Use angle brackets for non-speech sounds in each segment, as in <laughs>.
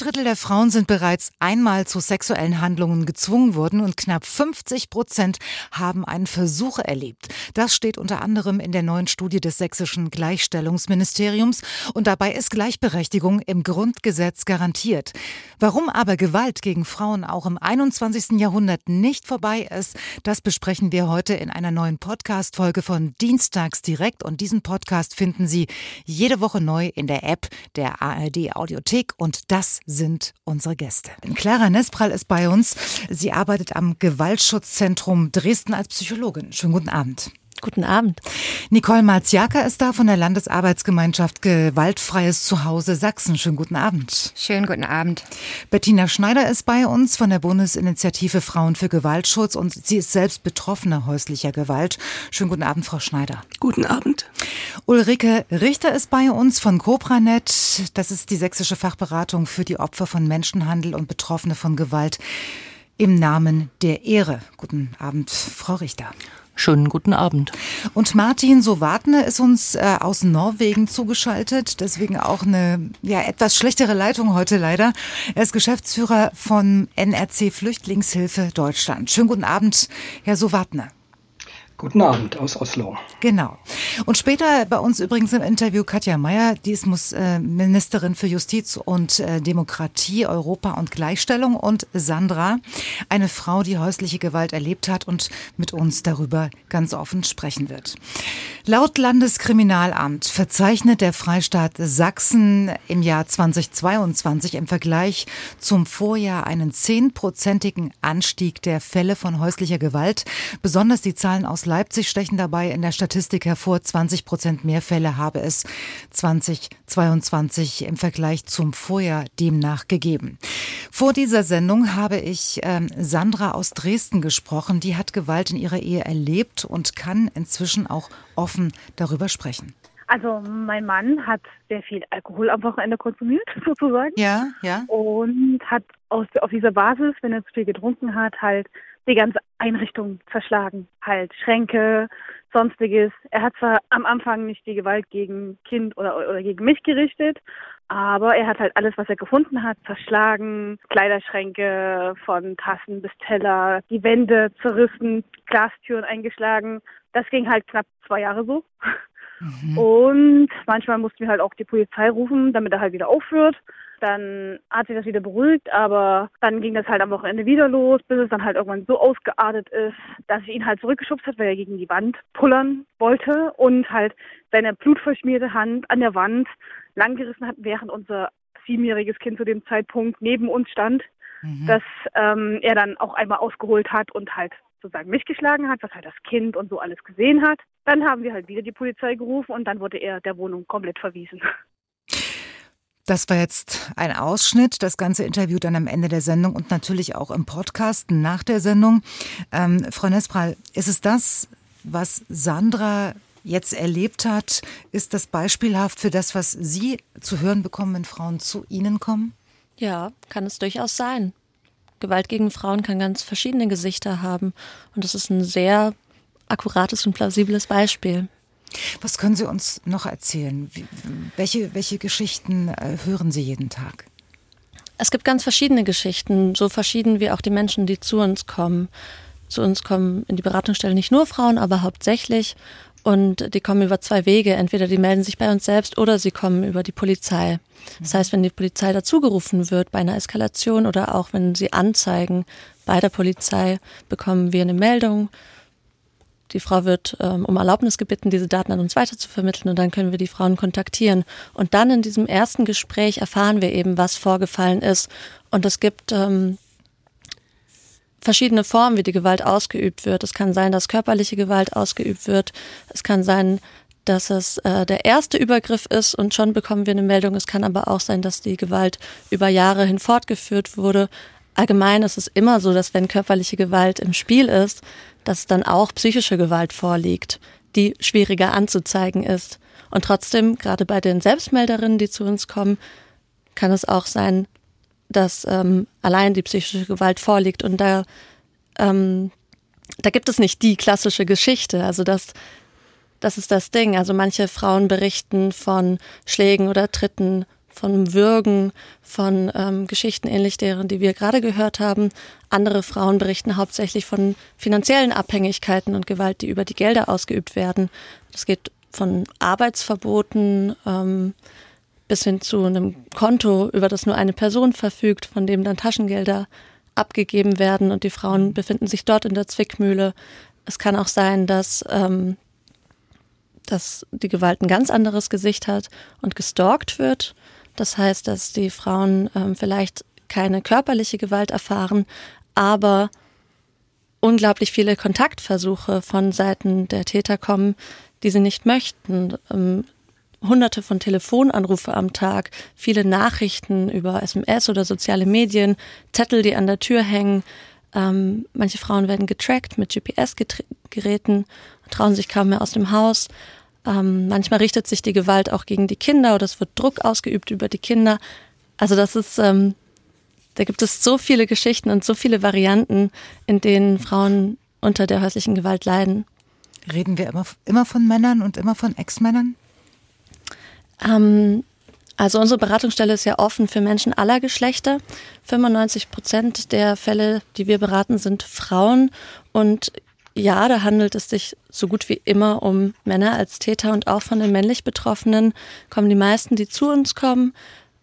Drittel der Frauen sind bereits einmal zu sexuellen Handlungen gezwungen worden und knapp 50 Prozent haben einen Versuch erlebt. Das steht unter anderem in der neuen Studie des sächsischen Gleichstellungsministeriums und dabei ist Gleichberechtigung im Grundgesetz garantiert. Warum aber Gewalt gegen Frauen auch im 21. Jahrhundert nicht vorbei ist, das besprechen wir heute in einer neuen Podcast-Folge von Dienstags direkt und diesen Podcast finden Sie jede Woche neu in der App der ARD Audiothek und das unsere Gäste. Clara Nespral ist bei uns. Sie arbeitet am Gewaltschutzzentrum Dresden als Psychologin. Schönen guten Abend. Guten Abend. Nicole Marziaka ist da von der Landesarbeitsgemeinschaft Gewaltfreies Zuhause Sachsen. Schönen guten Abend. Schönen guten Abend. Bettina Schneider ist bei uns von der Bundesinitiative Frauen für Gewaltschutz und sie ist selbst Betroffene häuslicher Gewalt. Schönen guten Abend, Frau Schneider. Guten Abend. Ulrike Richter ist bei uns von CobraNet. Das ist die sächsische Fachberatung für die Opfer von Menschenhandel und Betroffene von Gewalt im Namen der Ehre. Guten Abend, Frau Richter. Schönen guten Abend. Und Martin Sovatne ist uns äh, aus Norwegen zugeschaltet, deswegen auch eine ja, etwas schlechtere Leitung heute leider. Er ist Geschäftsführer von NRC Flüchtlingshilfe Deutschland. Schönen guten Abend, Herr Sovatne. Guten Abend aus Oslo. Genau. Und später bei uns übrigens im Interview Katja Mayer, die ist muss, äh, Ministerin für Justiz und äh, Demokratie, Europa und Gleichstellung und Sandra, eine Frau, die häusliche Gewalt erlebt hat und mit uns darüber ganz offen sprechen wird. Laut Landeskriminalamt verzeichnet der Freistaat Sachsen im Jahr 2022 im Vergleich zum Vorjahr einen zehnprozentigen Anstieg der Fälle von häuslicher Gewalt. Besonders die Zahlen aus Leipzig stechen dabei in der Statistik hervor. 20 Prozent mehr Fälle habe es 2022 im Vergleich zum Vorjahr demnach gegeben. Vor dieser Sendung habe ich ähm, Sandra aus Dresden gesprochen. Die hat Gewalt in ihrer Ehe erlebt und kann inzwischen auch offen darüber sprechen. Also mein Mann hat sehr viel Alkohol am Wochenende konsumiert, <laughs> sozusagen. Ja, ja. Und hat aus, auf dieser Basis, wenn er zu viel getrunken hat, halt die ganze Einrichtung zerschlagen. Halt Schränke, sonstiges. Er hat zwar am Anfang nicht die Gewalt gegen Kind oder, oder gegen mich gerichtet, aber er hat halt alles, was er gefunden hat, zerschlagen, Kleiderschränke von Tassen bis Teller, die Wände zerrissen, Glastüren eingeschlagen. Das ging halt knapp zwei Jahre so. Mhm. Und manchmal mussten wir halt auch die Polizei rufen, damit er halt wieder aufhört. Dann hat sich das wieder beruhigt, aber dann ging das halt am Wochenende wieder los, bis es dann halt irgendwann so ausgeartet ist, dass ich ihn halt zurückgeschubst hat, weil er gegen die Wand pullern wollte und halt seine blutverschmierte Hand an der Wand langgerissen hat, während unser siebenjähriges Kind zu dem Zeitpunkt neben uns stand, mhm. dass ähm, er dann auch einmal ausgeholt hat und halt sozusagen mich geschlagen hat, was halt das Kind und so alles gesehen hat. Dann haben wir halt wieder die Polizei gerufen und dann wurde er der Wohnung komplett verwiesen. Das war jetzt ein Ausschnitt, das ganze Interview dann am Ende der Sendung und natürlich auch im Podcast nach der Sendung. Ähm, Frau Nespral, ist es das, was Sandra jetzt erlebt hat, ist das beispielhaft für das, was Sie zu hören bekommen, wenn Frauen zu Ihnen kommen? Ja, kann es durchaus sein. Gewalt gegen Frauen kann ganz verschiedene Gesichter haben und das ist ein sehr akkurates und plausibles Beispiel. Was können Sie uns noch erzählen? welche, welche Geschichten äh, hören Sie jeden Tag? Es gibt ganz verschiedene Geschichten, so verschieden wie auch die Menschen, die zu uns kommen. Zu uns kommen in die Beratungsstelle nicht nur Frauen, aber hauptsächlich. Und die kommen über zwei Wege. Entweder die melden sich bei uns selbst oder sie kommen über die Polizei. Das heißt, wenn die Polizei dazugerufen wird bei einer Eskalation oder auch wenn sie anzeigen bei der Polizei, bekommen wir eine Meldung die Frau wird ähm, um Erlaubnis gebeten, diese Daten an uns weiterzuvermitteln und dann können wir die Frauen kontaktieren. Und dann in diesem ersten Gespräch erfahren wir eben, was vorgefallen ist. Und es gibt ähm, verschiedene Formen, wie die Gewalt ausgeübt wird. Es kann sein, dass körperliche Gewalt ausgeübt wird. Es kann sein, dass es äh, der erste Übergriff ist und schon bekommen wir eine Meldung. Es kann aber auch sein, dass die Gewalt über Jahre hin fortgeführt wurde. Allgemein ist es immer so, dass wenn körperliche Gewalt im Spiel ist, dass dann auch psychische Gewalt vorliegt, die schwieriger anzuzeigen ist. Und trotzdem, gerade bei den Selbstmelderinnen, die zu uns kommen, kann es auch sein, dass ähm, allein die psychische Gewalt vorliegt. Und da ähm, da gibt es nicht die klassische Geschichte. Also das, das ist das Ding. Also manche Frauen berichten von Schlägen oder Tritten, von Würgen, von ähm, Geschichten ähnlich deren, die wir gerade gehört haben. Andere Frauen berichten hauptsächlich von finanziellen Abhängigkeiten und Gewalt, die über die Gelder ausgeübt werden. Das geht von Arbeitsverboten ähm, bis hin zu einem Konto, über das nur eine Person verfügt, von dem dann Taschengelder abgegeben werden und die Frauen befinden sich dort in der Zwickmühle. Es kann auch sein, dass, ähm, dass die Gewalt ein ganz anderes Gesicht hat und gestalkt wird. Das heißt, dass die Frauen ähm, vielleicht keine körperliche Gewalt erfahren, aber unglaublich viele Kontaktversuche von Seiten der Täter kommen, die sie nicht möchten. Ähm, hunderte von Telefonanrufe am Tag, viele Nachrichten über SMS oder soziale Medien, Zettel, die an der Tür hängen. Ähm, manche Frauen werden getrackt mit GPS-Geräten, trauen sich kaum mehr aus dem Haus. Ähm, manchmal richtet sich die Gewalt auch gegen die Kinder oder es wird Druck ausgeübt über die Kinder. Also das ist, ähm, da gibt es so viele Geschichten und so viele Varianten, in denen Frauen unter der häuslichen Gewalt leiden. Reden wir immer, immer von Männern und immer von Ex-Männern? Ähm, also unsere Beratungsstelle ist ja offen für Menschen aller Geschlechter. 95 Prozent der Fälle, die wir beraten, sind Frauen. Und ja, da handelt es sich so gut wie immer um Männer als Täter und auch von den männlich Betroffenen kommen die meisten, die zu uns kommen,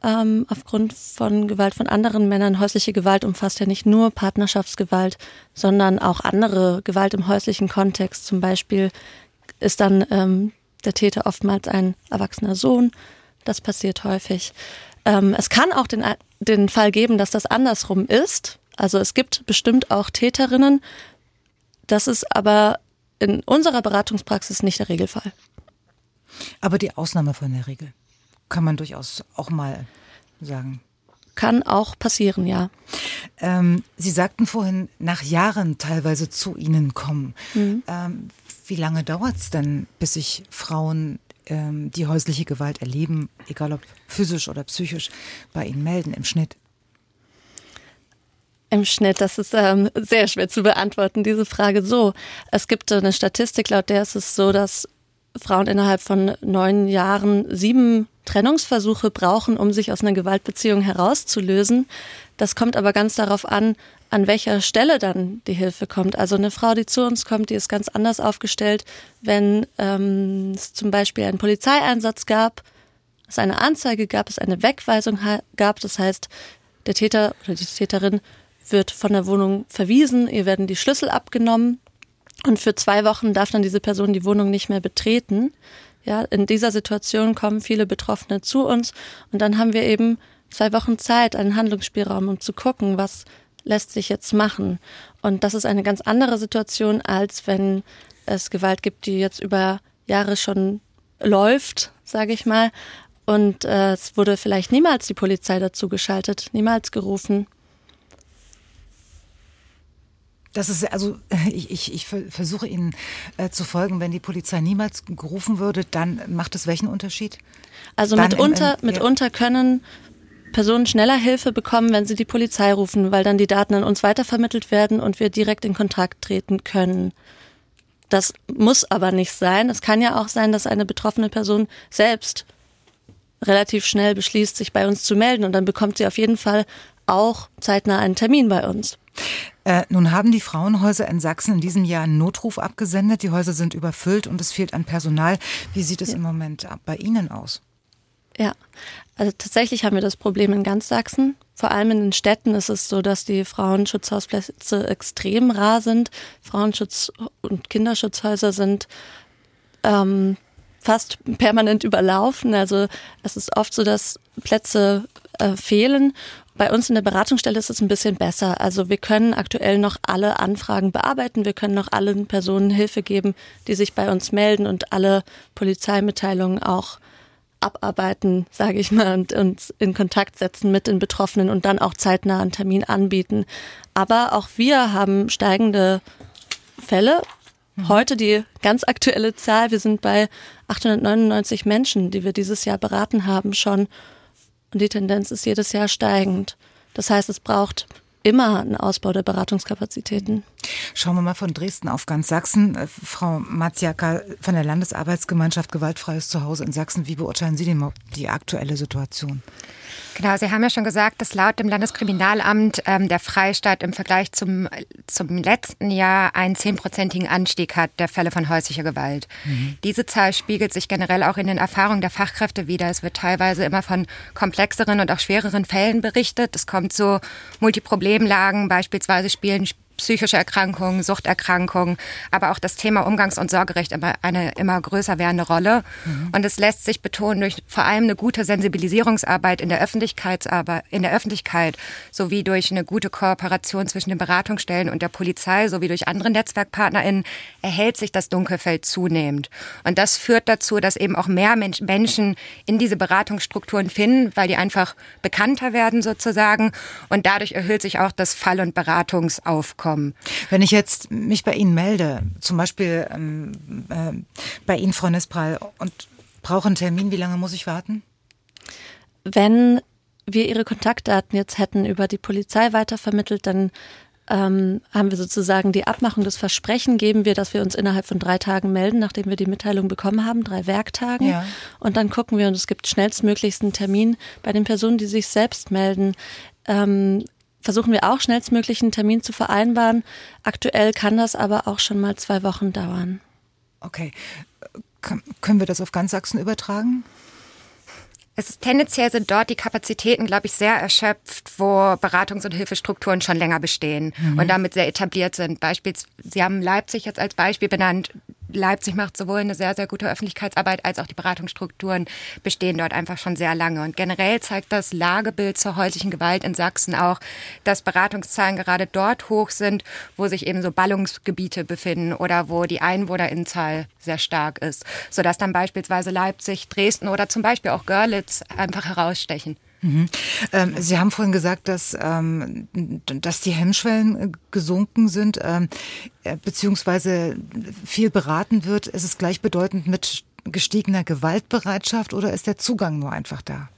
ähm, aufgrund von Gewalt von anderen Männern. Häusliche Gewalt umfasst ja nicht nur Partnerschaftsgewalt, sondern auch andere Gewalt im häuslichen Kontext. Zum Beispiel ist dann ähm, der Täter oftmals ein erwachsener Sohn. Das passiert häufig. Ähm, es kann auch den, den Fall geben, dass das andersrum ist. Also es gibt bestimmt auch Täterinnen. Das ist aber in unserer Beratungspraxis nicht der Regelfall. Aber die Ausnahme von der Regel kann man durchaus auch mal sagen. Kann auch passieren, ja. Ähm, Sie sagten vorhin, nach Jahren teilweise zu Ihnen kommen. Mhm. Ähm, wie lange dauert es denn, bis sich Frauen, ähm, die häusliche Gewalt erleben, egal ob physisch oder psychisch, bei Ihnen melden im Schnitt? Im Schnitt, das ist ähm, sehr schwer zu beantworten, diese Frage so. Es gibt eine Statistik, laut der ist es so, dass Frauen innerhalb von neun Jahren sieben Trennungsversuche brauchen, um sich aus einer Gewaltbeziehung herauszulösen. Das kommt aber ganz darauf an, an welcher Stelle dann die Hilfe kommt. Also eine Frau, die zu uns kommt, die ist ganz anders aufgestellt, wenn ähm, es zum Beispiel einen Polizeieinsatz gab, es eine Anzeige gab, es eine Wegweisung gab. Das heißt, der Täter oder die Täterin wird von der Wohnung verwiesen, ihr werden die Schlüssel abgenommen und für zwei Wochen darf dann diese Person die Wohnung nicht mehr betreten. Ja, in dieser Situation kommen viele Betroffene zu uns und dann haben wir eben zwei Wochen Zeit, einen Handlungsspielraum, um zu gucken, was lässt sich jetzt machen. Und das ist eine ganz andere Situation, als wenn es Gewalt gibt, die jetzt über Jahre schon läuft, sage ich mal. Und äh, es wurde vielleicht niemals die Polizei dazu geschaltet, niemals gerufen. Das ist also, <laughs> ich, ich, ich versuche Ihnen äh, zu folgen. Wenn die Polizei niemals gerufen würde, dann macht es welchen Unterschied? Also dann mitunter, im, im, mitunter können Personen schneller Hilfe bekommen, wenn sie die Polizei rufen, weil dann die Daten an uns weitervermittelt werden und wir direkt in Kontakt treten können. Das muss aber nicht sein. Es kann ja auch sein, dass eine betroffene Person selbst relativ schnell beschließt, sich bei uns zu melden und dann bekommt sie auf jeden Fall auch zeitnah einen Termin bei uns. Äh, nun haben die Frauenhäuser in Sachsen in diesem Jahr einen Notruf abgesendet. Die Häuser sind überfüllt und es fehlt an Personal. Wie sieht es ja. im Moment bei Ihnen aus? Ja, also tatsächlich haben wir das Problem in ganz Sachsen. Vor allem in den Städten ist es so, dass die Frauenschutzhausplätze extrem rar sind. Frauenschutz- und Kinderschutzhäuser sind ähm, fast permanent überlaufen. Also es ist oft so, dass Plätze äh, fehlen. Bei uns in der Beratungsstelle ist es ein bisschen besser. Also wir können aktuell noch alle Anfragen bearbeiten. Wir können noch allen Personen Hilfe geben, die sich bei uns melden und alle Polizeimitteilungen auch abarbeiten, sage ich mal, und uns in Kontakt setzen mit den Betroffenen und dann auch zeitnah einen Termin anbieten. Aber auch wir haben steigende Fälle. Mhm. Heute die ganz aktuelle Zahl, wir sind bei 899 Menschen, die wir dieses Jahr beraten haben schon. Und die Tendenz ist jedes Jahr steigend. Das heißt, es braucht immer ein Ausbau der Beratungskapazitäten. Schauen wir mal von Dresden auf ganz Sachsen. Äh, Frau Matjaka von der Landesarbeitsgemeinschaft Gewaltfreies Zuhause in Sachsen, wie beurteilen Sie denn die aktuelle Situation? Genau, Sie haben ja schon gesagt, dass laut dem Landeskriminalamt ähm, der Freistaat im Vergleich zum, zum letzten Jahr einen zehnprozentigen Anstieg hat der Fälle von häuslicher Gewalt. Mhm. Diese Zahl spiegelt sich generell auch in den Erfahrungen der Fachkräfte wider. Es wird teilweise immer von komplexeren und auch schwereren Fällen berichtet. Es kommt zu Multiproblemlagen, beispielsweise spielen psychische Erkrankungen, Suchterkrankungen, aber auch das Thema Umgangs- und Sorgerecht immer eine immer größer werdende Rolle. Mhm. Und es lässt sich betonen durch vor allem eine gute Sensibilisierungsarbeit in der Öffentlichkeitsarbeit, in der Öffentlichkeit, sowie durch eine gute Kooperation zwischen den Beratungsstellen und der Polizei, sowie durch andere NetzwerkpartnerInnen, erhält sich das Dunkelfeld zunehmend. Und das führt dazu, dass eben auch mehr Menschen in diese Beratungsstrukturen finden, weil die einfach bekannter werden sozusagen. Und dadurch erhöht sich auch das Fall- und Beratungsaufkommen kommen. Wenn ich jetzt mich bei Ihnen melde, zum Beispiel ähm, äh, bei Ihnen, Frau Nispral, und brauche einen Termin, wie lange muss ich warten? Wenn wir Ihre Kontaktdaten jetzt hätten über die Polizei weitervermittelt, dann ähm, haben wir sozusagen die Abmachung, das Versprechen geben wir, dass wir uns innerhalb von drei Tagen melden, nachdem wir die Mitteilung bekommen haben, drei Werktagen. Ja. Und dann gucken wir und es gibt schnellstmöglichst einen Termin bei den Personen, die sich selbst melden. Ähm, versuchen wir auch schnellstmöglich einen Termin zu vereinbaren. Aktuell kann das aber auch schon mal zwei Wochen dauern. Okay. können wir das auf ganz Sachsen übertragen? Es ist tendenziell sind dort die Kapazitäten, glaube ich, sehr erschöpft, wo Beratungs- und Hilfestrukturen schon länger bestehen mhm. und damit sehr etabliert sind. Beispielsweise, Sie haben Leipzig jetzt als Beispiel benannt. Leipzig macht sowohl eine sehr, sehr gute Öffentlichkeitsarbeit als auch die Beratungsstrukturen bestehen dort einfach schon sehr lange. Und generell zeigt das Lagebild zur häuslichen Gewalt in Sachsen auch, dass Beratungszahlen gerade dort hoch sind, wo sich eben so Ballungsgebiete befinden oder wo die Einwohnerinnenzahl sehr stark ist, sodass dann beispielsweise Leipzig, Dresden oder zum Beispiel auch Görlitz einfach herausstechen. Mhm. Ähm, Sie haben vorhin gesagt, dass, ähm, dass die Hemmschwellen äh, gesunken sind, ähm, äh, beziehungsweise viel beraten wird. Ist es gleichbedeutend mit gestiegener Gewaltbereitschaft oder ist der Zugang nur einfach da?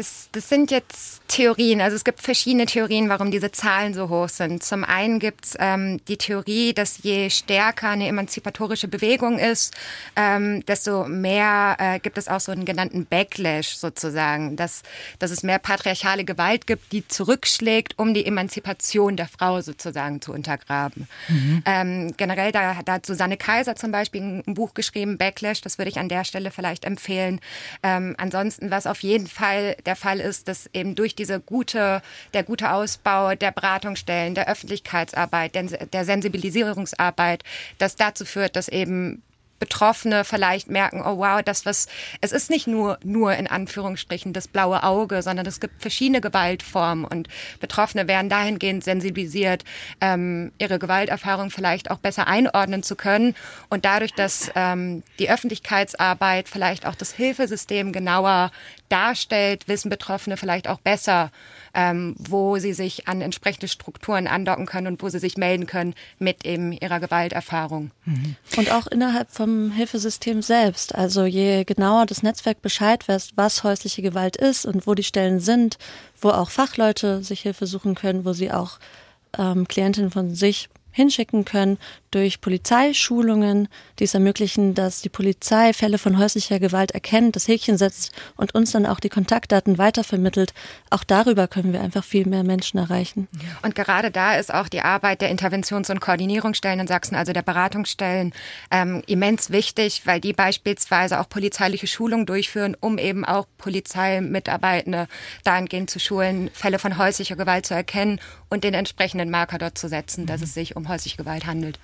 Das, das sind jetzt Theorien. Also es gibt verschiedene Theorien, warum diese Zahlen so hoch sind. Zum einen gibt es ähm, die Theorie, dass je stärker eine emanzipatorische Bewegung ist, ähm, desto mehr äh, gibt es auch so einen genannten Backlash sozusagen, dass, dass es mehr patriarchale Gewalt gibt, die zurückschlägt, um die Emanzipation der Frau sozusagen zu untergraben. Mhm. Ähm, generell, da, da hat Susanne Kaiser zum Beispiel ein Buch geschrieben, Backlash, das würde ich an der Stelle vielleicht empfehlen. Ähm, ansonsten, was auf jeden Fall Fall der Fall ist, dass eben durch diese gute, der gute Ausbau der Beratungsstellen, der Öffentlichkeitsarbeit, der, der Sensibilisierungsarbeit, das dazu führt, dass eben Betroffene vielleicht merken, oh wow, das was, es ist nicht nur, nur in Anführungsstrichen das blaue Auge, sondern es gibt verschiedene Gewaltformen und Betroffene werden dahingehend sensibilisiert, ähm, ihre Gewalterfahrung vielleicht auch besser einordnen zu können und dadurch, dass ähm, die Öffentlichkeitsarbeit vielleicht auch das Hilfesystem genauer darstellt, wissen Betroffene vielleicht auch besser, ähm, wo sie sich an entsprechende Strukturen andocken können und wo sie sich melden können mit eben ihrer Gewalterfahrung. Mhm. Und auch innerhalb vom Hilfesystem selbst. Also je genauer das Netzwerk Bescheid weiß, was häusliche Gewalt ist und wo die Stellen sind, wo auch Fachleute sich Hilfe suchen können, wo sie auch ähm, Klientinnen von sich hinschicken können durch Polizeischulungen, die es ermöglichen, dass die Polizei Fälle von häuslicher Gewalt erkennt, das Häkchen setzt und uns dann auch die Kontaktdaten weitervermittelt. Auch darüber können wir einfach viel mehr Menschen erreichen. Und gerade da ist auch die Arbeit der Interventions- und Koordinierungsstellen in Sachsen, also der Beratungsstellen, ähm, immens wichtig, weil die beispielsweise auch polizeiliche Schulungen durchführen, um eben auch Polizeimitarbeitende dahingehend zu schulen, Fälle von häuslicher Gewalt zu erkennen und den entsprechenden Marker dort zu setzen, dass es sich um häusliche Gewalt handelt.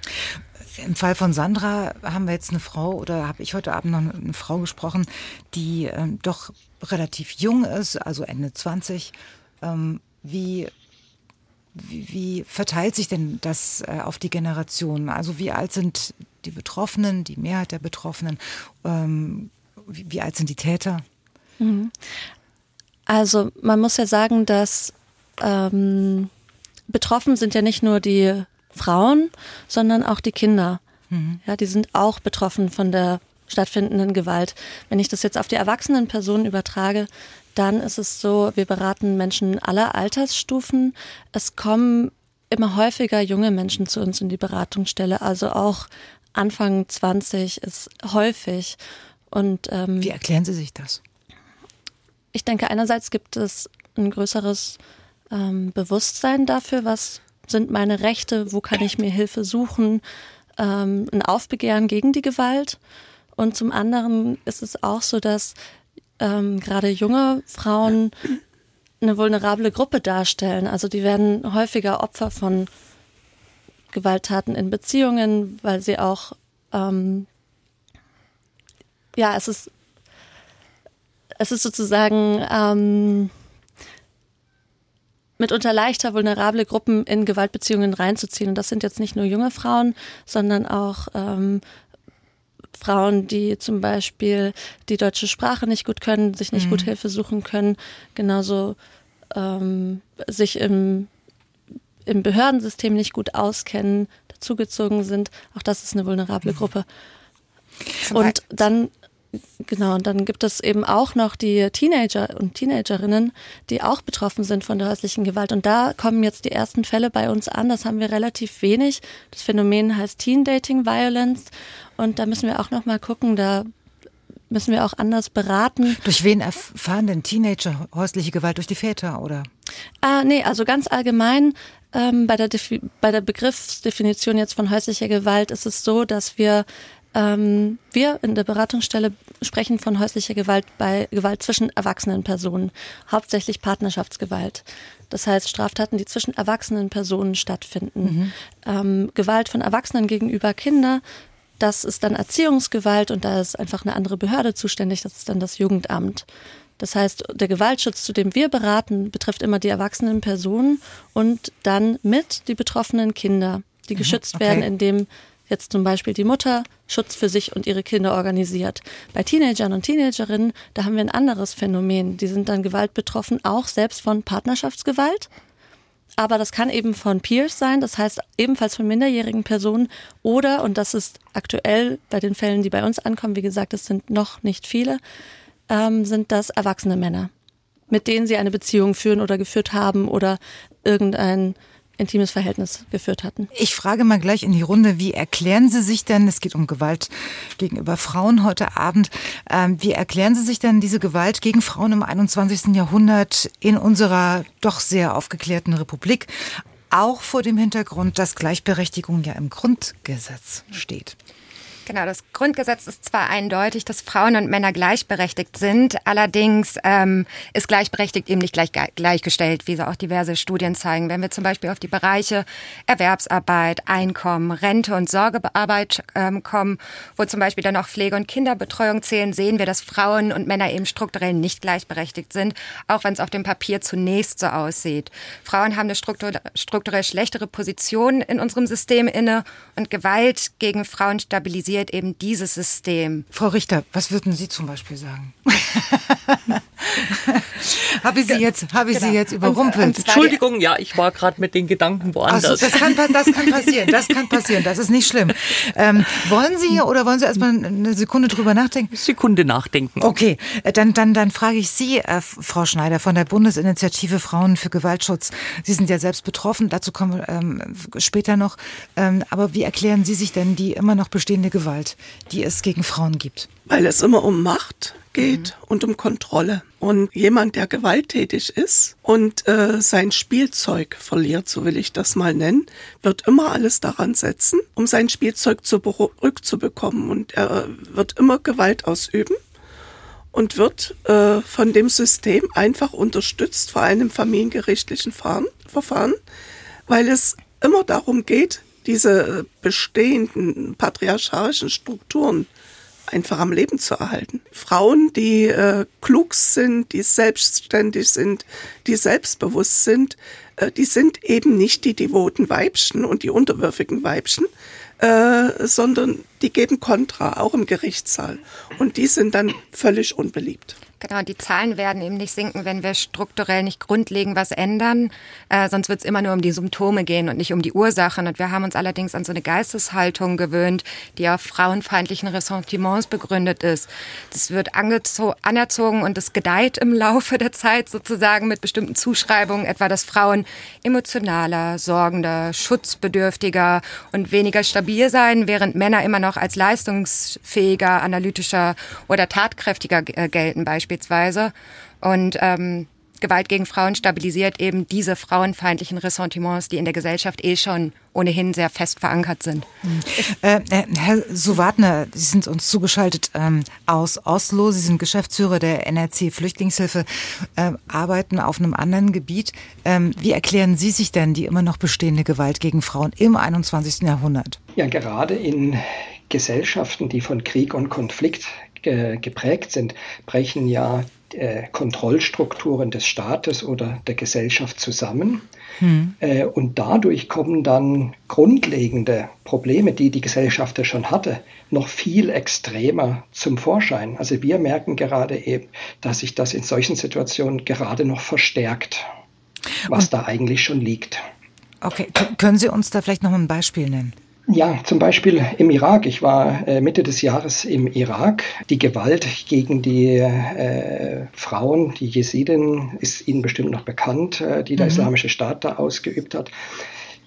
Im Fall von Sandra haben wir jetzt eine Frau oder habe ich heute Abend noch eine Frau gesprochen, die ähm, doch relativ jung ist, also Ende 20. Ähm, wie, wie, wie, verteilt sich denn das äh, auf die Generationen? Also wie alt sind die Betroffenen, die Mehrheit der Betroffenen? Ähm, wie, wie, alt sind die Täter? Mhm. Also man muss ja sagen, dass ähm, betroffen sind ja nicht nur die Frauen, sondern auch die Kinder. Mhm. Ja, die sind auch betroffen von der stattfindenden Gewalt. Wenn ich das jetzt auf die erwachsenen Personen übertrage, dann ist es so, wir beraten Menschen aller Altersstufen. Es kommen immer häufiger junge Menschen zu uns in die Beratungsstelle, also auch Anfang 20 ist häufig. Und, ähm, Wie erklären Sie sich das? Ich denke, einerseits gibt es ein größeres ähm, Bewusstsein dafür, was sind meine Rechte, wo kann ich mir Hilfe suchen, ähm, ein Aufbegehren gegen die Gewalt. Und zum anderen ist es auch so, dass ähm, gerade junge Frauen eine vulnerable Gruppe darstellen. Also die werden häufiger Opfer von Gewalttaten in Beziehungen, weil sie auch ähm, ja, es ist es ist sozusagen ähm, mitunter leichter, vulnerable Gruppen in Gewaltbeziehungen reinzuziehen. Und das sind jetzt nicht nur junge Frauen, sondern auch ähm, Frauen, die zum Beispiel die deutsche Sprache nicht gut können, sich nicht mhm. gut Hilfe suchen können, genauso ähm, sich im, im Behördensystem nicht gut auskennen, dazugezogen sind. Auch das ist eine vulnerable mhm. Gruppe. Und dann Genau, und dann gibt es eben auch noch die Teenager und Teenagerinnen, die auch betroffen sind von der häuslichen Gewalt. Und da kommen jetzt die ersten Fälle bei uns an. Das haben wir relativ wenig. Das Phänomen heißt Teen Dating Violence. Und da müssen wir auch noch mal gucken, da müssen wir auch anders beraten. Durch wen erfahren denn Teenager häusliche Gewalt? Durch die Väter, oder? Ah, nee, also ganz allgemein ähm, bei, der bei der Begriffsdefinition jetzt von häuslicher Gewalt ist es so, dass wir ähm, wir in der Beratungsstelle sprechen von häuslicher Gewalt bei Gewalt zwischen erwachsenen Personen, hauptsächlich Partnerschaftsgewalt. Das heißt Straftaten, die zwischen erwachsenen Personen stattfinden. Mhm. Ähm, Gewalt von Erwachsenen gegenüber Kindern, das ist dann Erziehungsgewalt und da ist einfach eine andere Behörde zuständig, das ist dann das Jugendamt. Das heißt, der Gewaltschutz, zu dem wir beraten, betrifft immer die erwachsenen Personen und dann mit die betroffenen Kinder, die mhm, geschützt okay. werden, indem jetzt zum Beispiel die Mutter Schutz für sich und ihre Kinder organisiert. Bei Teenagern und Teenagerinnen, da haben wir ein anderes Phänomen. Die sind dann Gewalt betroffen, auch selbst von Partnerschaftsgewalt. Aber das kann eben von Peers sein, das heißt ebenfalls von minderjährigen Personen oder, und das ist aktuell bei den Fällen, die bei uns ankommen, wie gesagt, es sind noch nicht viele, ähm, sind das erwachsene Männer, mit denen sie eine Beziehung führen oder geführt haben oder irgendein intimes Verhältnis geführt hatten. Ich frage mal gleich in die Runde, wie erklären Sie sich denn, es geht um Gewalt gegenüber Frauen heute Abend, ähm, wie erklären Sie sich denn diese Gewalt gegen Frauen im 21. Jahrhundert in unserer doch sehr aufgeklärten Republik, auch vor dem Hintergrund, dass Gleichberechtigung ja im Grundgesetz steht? Genau, das Grundgesetz ist zwar eindeutig, dass Frauen und Männer gleichberechtigt sind, allerdings ähm, ist gleichberechtigt eben nicht gleich, gleichgestellt, wie so auch diverse Studien zeigen. Wenn wir zum Beispiel auf die Bereiche Erwerbsarbeit, Einkommen, Rente und Sorgearbeit ähm, kommen, wo zum Beispiel dann auch Pflege- und Kinderbetreuung zählen, sehen wir, dass Frauen und Männer eben strukturell nicht gleichberechtigt sind, auch wenn es auf dem Papier zunächst so aussieht. Frauen haben eine strukturell schlechtere Position in unserem System inne und Gewalt gegen Frauen stabilisiert kritisiert eben dieses System. Frau Richter, was würden Sie zum Beispiel sagen? <laughs> <laughs> habe ich Sie jetzt, habe ich genau. Sie jetzt überrumpelt? Entschuldigung, ja, ich war gerade mit den Gedanken woanders. Also, das, kann, das kann passieren, das kann passieren, das ist nicht schlimm. Ähm, wollen Sie oder wollen Sie erstmal eine Sekunde drüber nachdenken? Sekunde nachdenken. Okay, äh, dann, dann, dann frage ich Sie, äh, Frau Schneider von der Bundesinitiative Frauen für Gewaltschutz. Sie sind ja selbst betroffen, dazu kommen wir ähm, später noch. Ähm, aber wie erklären Sie sich denn die immer noch bestehende Gewalt? Gewalt, die es gegen Frauen gibt? Weil es immer um Macht geht mhm. und um Kontrolle. Und jemand, der gewalttätig ist und äh, sein Spielzeug verliert, so will ich das mal nennen, wird immer alles daran setzen, um sein Spielzeug zurückzubekommen. Und er wird immer Gewalt ausüben und wird äh, von dem System einfach unterstützt vor einem familiengerichtlichen Verfahren, weil es immer darum geht, diese bestehenden patriarchalischen Strukturen einfach am Leben zu erhalten. Frauen, die äh, klug sind, die selbstständig sind, die selbstbewusst sind, äh, die sind eben nicht die devoten Weibchen und die unterwürfigen Weibchen, äh, sondern die geben Kontra, auch im Gerichtssaal. Und die sind dann völlig unbeliebt. Genau, die Zahlen werden eben nicht sinken, wenn wir strukturell nicht grundlegend was ändern. Äh, sonst wird es immer nur um die Symptome gehen und nicht um die Ursachen. Und wir haben uns allerdings an so eine Geisteshaltung gewöhnt, die auf frauenfeindlichen Ressentiments begründet ist. Das wird anerzogen und es gedeiht im Laufe der Zeit sozusagen mit bestimmten Zuschreibungen, etwa dass Frauen emotionaler, sorgender, schutzbedürftiger und weniger stabil seien, während Männer immer noch als leistungsfähiger, analytischer oder tatkräftiger äh, gelten beispielsweise. Und ähm, Gewalt gegen Frauen stabilisiert eben diese frauenfeindlichen Ressentiments, die in der Gesellschaft eh schon ohnehin sehr fest verankert sind. Äh, äh, Herr Suwatner, Sie sind uns zugeschaltet ähm, aus Oslo. Sie sind Geschäftsführer der NRC Flüchtlingshilfe, äh, arbeiten auf einem anderen Gebiet. Ähm, wie erklären Sie sich denn die immer noch bestehende Gewalt gegen Frauen im 21. Jahrhundert? Ja, gerade in Gesellschaften, die von Krieg und Konflikt geprägt sind, brechen ja äh, Kontrollstrukturen des Staates oder der Gesellschaft zusammen. Hm. Äh, und dadurch kommen dann grundlegende Probleme, die die Gesellschaft ja schon hatte, noch viel extremer zum Vorschein. Also wir merken gerade eben, dass sich das in solchen Situationen gerade noch verstärkt, was und, da eigentlich schon liegt. Okay, können Sie uns da vielleicht noch ein Beispiel nennen? Ja, zum Beispiel im Irak. Ich war äh, Mitte des Jahres im Irak. Die Gewalt gegen die äh, Frauen, die Jesiden, ist Ihnen bestimmt noch bekannt, äh, die der mhm. Islamische Staat da ausgeübt hat.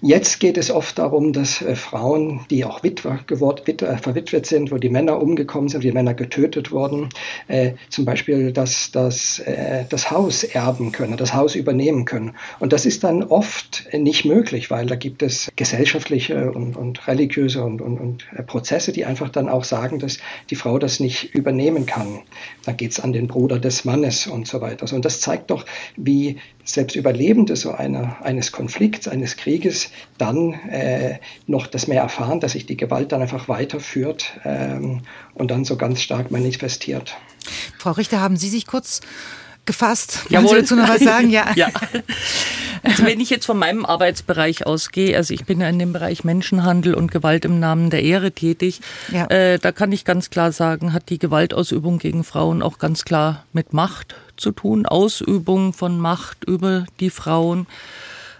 Jetzt geht es oft darum, dass äh, Frauen, die auch Witwer geworden, Witwer, verwitwet sind, wo die Männer umgekommen sind, die Männer getötet wurden, äh, zum Beispiel dass, dass, äh, das Haus erben können, das Haus übernehmen können. Und das ist dann oft nicht möglich, weil da gibt es gesellschaftliche und, und religiöse und, und, und äh, Prozesse, die einfach dann auch sagen, dass die Frau das nicht übernehmen kann. Da geht es an den Bruder des Mannes und so weiter. Und das zeigt doch, wie selbst Überlebende so einer, eines Konflikts, eines Krieges dann äh, noch das mehr erfahren, dass sich die Gewalt dann einfach weiterführt ähm, und dann so ganz stark manifestiert. Frau Richter, haben Sie sich kurz gefasst. Wollen Jawohl. Sie dazu noch was sagen? Ja. <laughs> ja. Also wenn ich jetzt von meinem Arbeitsbereich ausgehe, also ich bin ja in dem Bereich Menschenhandel und Gewalt im Namen der Ehre tätig, ja. äh, da kann ich ganz klar sagen, hat die Gewaltausübung gegen Frauen auch ganz klar mit Macht zu tun, Ausübung von Macht über die Frauen.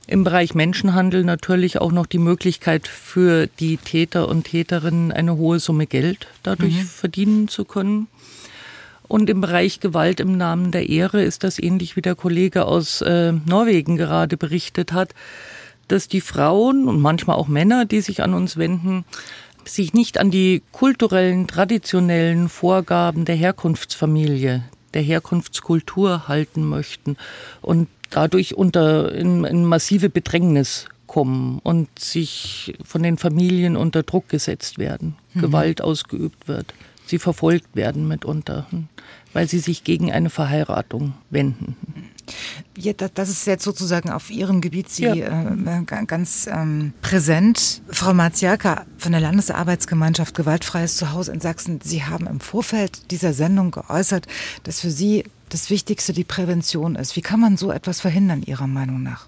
Im Bereich Menschenhandel natürlich auch noch die Möglichkeit für die Täter und Täterinnen eine hohe Summe Geld dadurch mhm. verdienen zu können. Und im Bereich Gewalt im Namen der Ehre ist das ähnlich wie der Kollege aus äh, Norwegen gerade berichtet hat, dass die Frauen und manchmal auch Männer, die sich an uns wenden, sich nicht an die kulturellen, traditionellen Vorgaben der Herkunftsfamilie, der Herkunftskultur halten möchten und dadurch unter in, in massive Bedrängnis kommen und sich von den Familien unter Druck gesetzt werden, mhm. Gewalt ausgeübt wird sie verfolgt werden mitunter, weil sie sich gegen eine Verheiratung wenden. Ja, das ist jetzt sozusagen auf Ihrem Gebiet Sie ja. äh, ganz ähm, präsent. Frau Marziaka von der Landesarbeitsgemeinschaft Gewaltfreies Zuhause in Sachsen, Sie haben im Vorfeld dieser Sendung geäußert, dass für Sie das Wichtigste die Prävention ist. Wie kann man so etwas verhindern, Ihrer Meinung nach?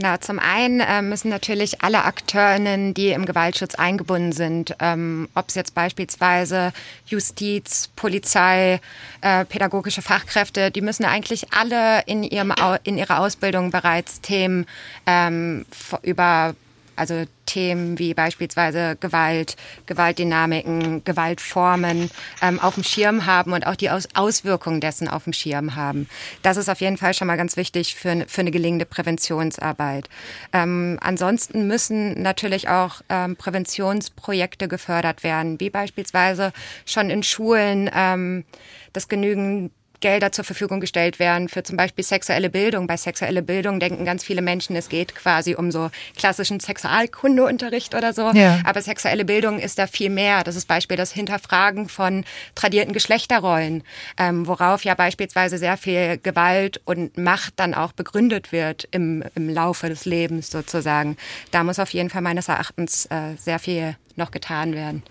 Genau, zum einen äh, müssen natürlich alle Akteurinnen, die im Gewaltschutz eingebunden sind, ähm, ob es jetzt beispielsweise Justiz, Polizei, äh, pädagogische Fachkräfte, die müssen eigentlich alle in, ihrem, in ihrer Ausbildung bereits Themen ähm, über also Themen wie beispielsweise Gewalt, Gewaltdynamiken, Gewaltformen ähm, auf dem Schirm haben und auch die Aus Auswirkungen dessen auf dem Schirm haben. Das ist auf jeden Fall schon mal ganz wichtig für, für eine gelingende Präventionsarbeit. Ähm, ansonsten müssen natürlich auch ähm, Präventionsprojekte gefördert werden, wie beispielsweise schon in Schulen, ähm, dass genügend Gelder zur Verfügung gestellt werden für zum Beispiel sexuelle Bildung. Bei sexuelle Bildung denken ganz viele Menschen, es geht quasi um so klassischen Sexualkundeunterricht oder so. Ja. Aber sexuelle Bildung ist da viel mehr. Das ist Beispiel das Hinterfragen von tradierten Geschlechterrollen, ähm, worauf ja beispielsweise sehr viel Gewalt und Macht dann auch begründet wird im, im Laufe des Lebens sozusagen. Da muss auf jeden Fall meines Erachtens äh, sehr viel noch getan werden.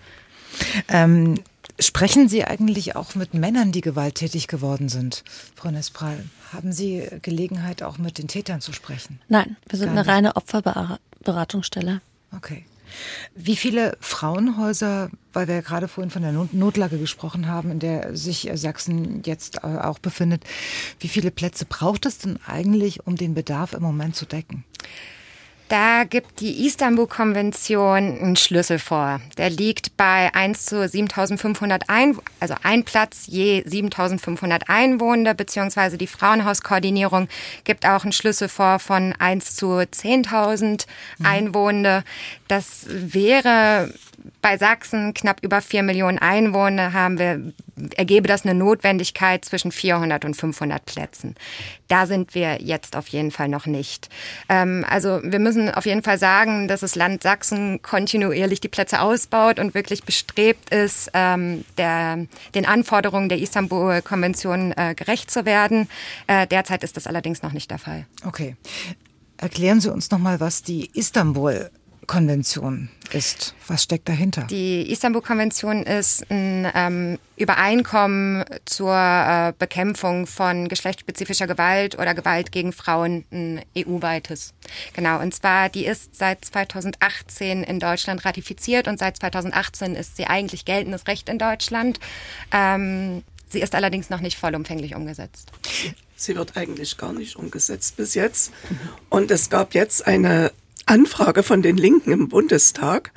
Ähm, Sprechen Sie eigentlich auch mit Männern, die gewalttätig geworden sind, Frau Nespral? Haben Sie Gelegenheit, auch mit den Tätern zu sprechen? Nein, wir sind eine reine Opferberatungsstelle. Okay. Wie viele Frauenhäuser, weil wir ja gerade vorhin von der Notlage gesprochen haben, in der sich Sachsen jetzt äh, auch befindet, wie viele Plätze braucht es denn eigentlich, um den Bedarf im Moment zu decken? Da gibt die Istanbul-Konvention einen Schlüssel vor. Der liegt bei 1 zu 7500 Einwohner, also ein Platz je 7500 Einwohner, beziehungsweise die Frauenhauskoordinierung gibt auch einen Schlüssel vor von 1 zu 10.000 mhm. Einwohner. Das wäre bei Sachsen knapp über vier Millionen Einwohner haben wir, ergebe das eine Notwendigkeit zwischen 400 und 500 Plätzen. Da sind wir jetzt auf jeden Fall noch nicht. Ähm, also wir müssen auf jeden Fall sagen, dass das Land Sachsen kontinuierlich die Plätze ausbaut und wirklich bestrebt ist, ähm, der, den Anforderungen der Istanbul-Konvention äh, gerecht zu werden. Äh, derzeit ist das allerdings noch nicht der Fall. Okay. Erklären Sie uns nochmal, was die Istanbul Konvention ist. Was steckt dahinter? Die Istanbul-Konvention ist ein ähm, Übereinkommen zur äh, Bekämpfung von geschlechtsspezifischer Gewalt oder Gewalt gegen Frauen, ein EU-weites. Genau, und zwar, die ist seit 2018 in Deutschland ratifiziert und seit 2018 ist sie eigentlich geltendes Recht in Deutschland. Ähm, sie ist allerdings noch nicht vollumfänglich umgesetzt. Sie wird eigentlich gar nicht umgesetzt bis jetzt. Und es gab jetzt eine Anfrage von den Linken im Bundestag.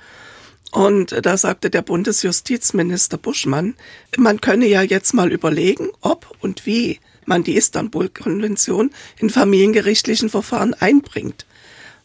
Und da sagte der Bundesjustizminister Buschmann, man könne ja jetzt mal überlegen, ob und wie man die Istanbul-Konvention in familiengerichtlichen Verfahren einbringt.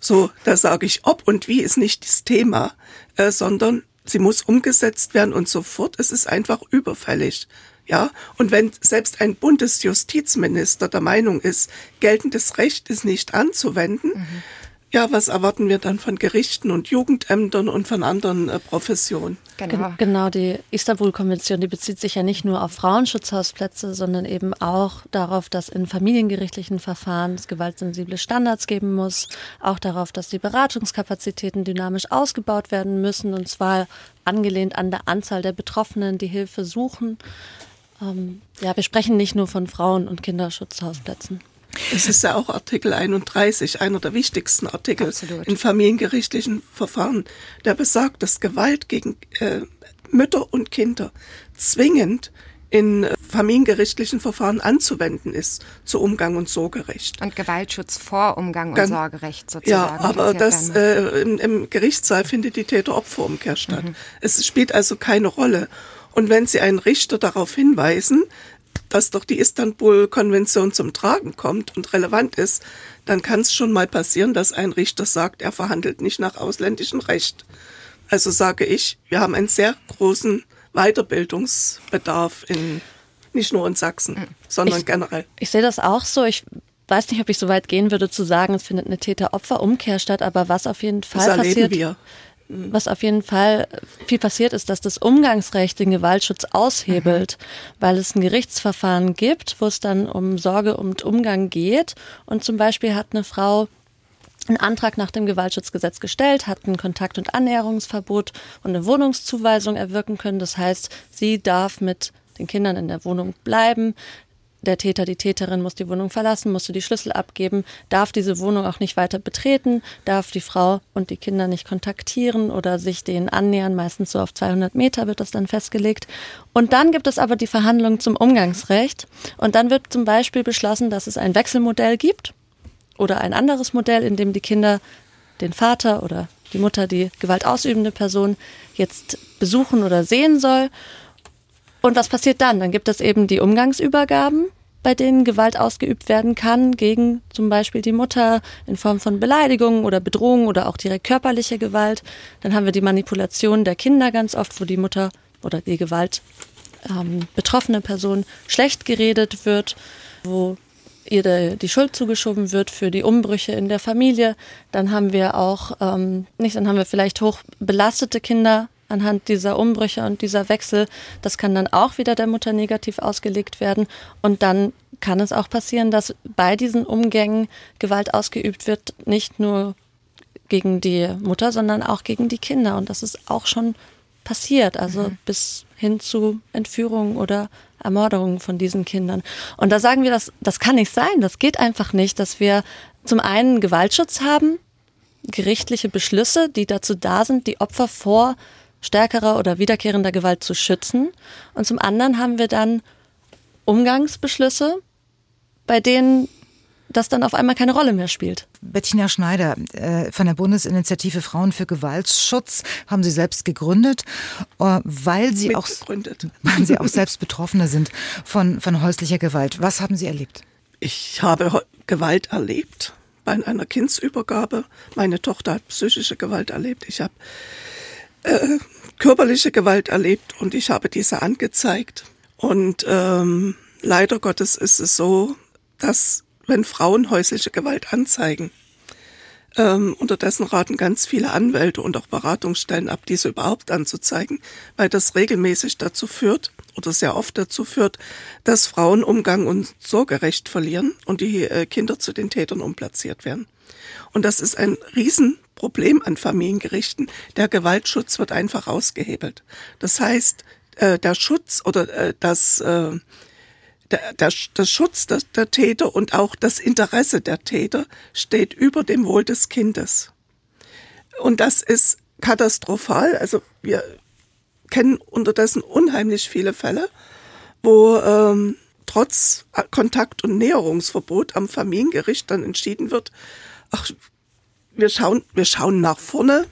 So, da sage ich, ob und wie ist nicht das Thema, äh, sondern sie muss umgesetzt werden und sofort. Es ist einfach überfällig. Ja, und wenn selbst ein Bundesjustizminister der Meinung ist, geltendes Recht ist nicht anzuwenden, mhm ja, was erwarten wir dann von Gerichten und Jugendämtern und von anderen äh, Professionen? Genau. genau, die Istanbul-Konvention, die bezieht sich ja nicht nur auf Frauenschutzhausplätze, sondern eben auch darauf, dass in familiengerichtlichen Verfahren es gewaltsensible Standards geben muss, auch darauf, dass die Beratungskapazitäten dynamisch ausgebaut werden müssen, und zwar angelehnt an der Anzahl der Betroffenen, die Hilfe suchen. Ähm, ja, wir sprechen nicht nur von Frauen- und Kinderschutzhausplätzen. Es ist ja auch Artikel 31, einer der wichtigsten Artikel Absolut. in familiengerichtlichen Verfahren, der besagt, dass Gewalt gegen äh, Mütter und Kinder zwingend in familiengerichtlichen Verfahren anzuwenden ist zu Umgang und Sorgerecht. Und Gewaltschutz vor Umgang und Sorgerecht sozusagen. Ja, aber das äh, im, im, Gerichtssaal findet die Täter-Opfer-Umkehr statt. Mhm. Es spielt also keine Rolle. Und wenn Sie einen Richter darauf hinweisen, dass doch die Istanbul-Konvention zum Tragen kommt und relevant ist, dann kann es schon mal passieren, dass ein Richter sagt, er verhandelt nicht nach ausländischem Recht. Also sage ich, wir haben einen sehr großen Weiterbildungsbedarf in nicht nur in Sachsen, hm. sondern ich, generell. Ich sehe das auch so. Ich weiß nicht, ob ich so weit gehen würde zu sagen, es findet eine Täter-Opfer-Umkehr statt, aber was auf jeden Fall das passiert. Wir was auf jeden Fall viel passiert ist, dass das Umgangsrecht den Gewaltschutz aushebelt, mhm. weil es ein Gerichtsverfahren gibt, wo es dann um Sorge und Umgang geht. Und zum Beispiel hat eine Frau einen Antrag nach dem Gewaltschutzgesetz gestellt, hat ein Kontakt- und Annäherungsverbot und eine Wohnungszuweisung erwirken können. Das heißt, sie darf mit den Kindern in der Wohnung bleiben der Täter, die Täterin muss die Wohnung verlassen, musste die Schlüssel abgeben, darf diese Wohnung auch nicht weiter betreten, darf die Frau und die Kinder nicht kontaktieren oder sich denen annähern. Meistens so auf 200 Meter wird das dann festgelegt. Und dann gibt es aber die Verhandlungen zum Umgangsrecht. Und dann wird zum Beispiel beschlossen, dass es ein Wechselmodell gibt oder ein anderes Modell, in dem die Kinder den Vater oder die Mutter, die Gewalt ausübende Person jetzt besuchen oder sehen soll. Und was passiert dann? Dann gibt es eben die Umgangsübergaben, bei denen Gewalt ausgeübt werden kann gegen zum Beispiel die Mutter in Form von Beleidigungen oder Bedrohungen oder auch direkt körperliche Gewalt. Dann haben wir die Manipulation der Kinder ganz oft, wo die Mutter oder die Gewalt ähm, betroffene Person schlecht geredet wird, wo ihr de, die Schuld zugeschoben wird für die Umbrüche in der Familie. Dann haben wir auch, ähm, nicht, dann haben wir vielleicht hoch belastete Kinder, anhand dieser Umbrüche und dieser Wechsel. Das kann dann auch wieder der Mutter negativ ausgelegt werden. Und dann kann es auch passieren, dass bei diesen Umgängen Gewalt ausgeübt wird, nicht nur gegen die Mutter, sondern auch gegen die Kinder. Und das ist auch schon passiert, also mhm. bis hin zu Entführungen oder Ermordungen von diesen Kindern. Und da sagen wir, das, das kann nicht sein, das geht einfach nicht, dass wir zum einen Gewaltschutz haben, gerichtliche Beschlüsse, die dazu da sind, die Opfer vor stärkerer oder wiederkehrender Gewalt zu schützen. Und zum anderen haben wir dann Umgangsbeschlüsse, bei denen das dann auf einmal keine Rolle mehr spielt. Bettina Schneider äh, von der Bundesinitiative Frauen für Gewaltschutz haben Sie selbst gegründet, äh, weil Sie auch <laughs> weil Sie auch selbst Betroffene sind von von häuslicher Gewalt. Was haben Sie erlebt? Ich habe Gewalt erlebt bei einer Kindsübergabe. Meine Tochter hat psychische Gewalt erlebt. Ich habe äh, körperliche Gewalt erlebt und ich habe diese angezeigt. Und ähm, leider Gottes ist es so, dass wenn Frauen häusliche Gewalt anzeigen, ähm, unterdessen raten ganz viele Anwälte und auch Beratungsstellen ab, diese überhaupt anzuzeigen, weil das regelmäßig dazu führt oder sehr oft dazu führt, dass Frauen Umgang und Sorgerecht verlieren und die äh, Kinder zu den Tätern umplatziert werden. Und das ist ein Riesenproblem an Familiengerichten. Der Gewaltschutz wird einfach ausgehebelt. Das heißt, äh, der Schutz oder äh, das äh, der, der, der Schutz der, der Täter und auch das Interesse der Täter steht über dem Wohl des Kindes. Und das ist katastrophal. Also wir kennen unterdessen unheimlich viele Fälle, wo ähm, trotz Kontakt- und Näherungsverbot am Familiengericht dann entschieden wird, ach, wir schauen, wir schauen nach vorne,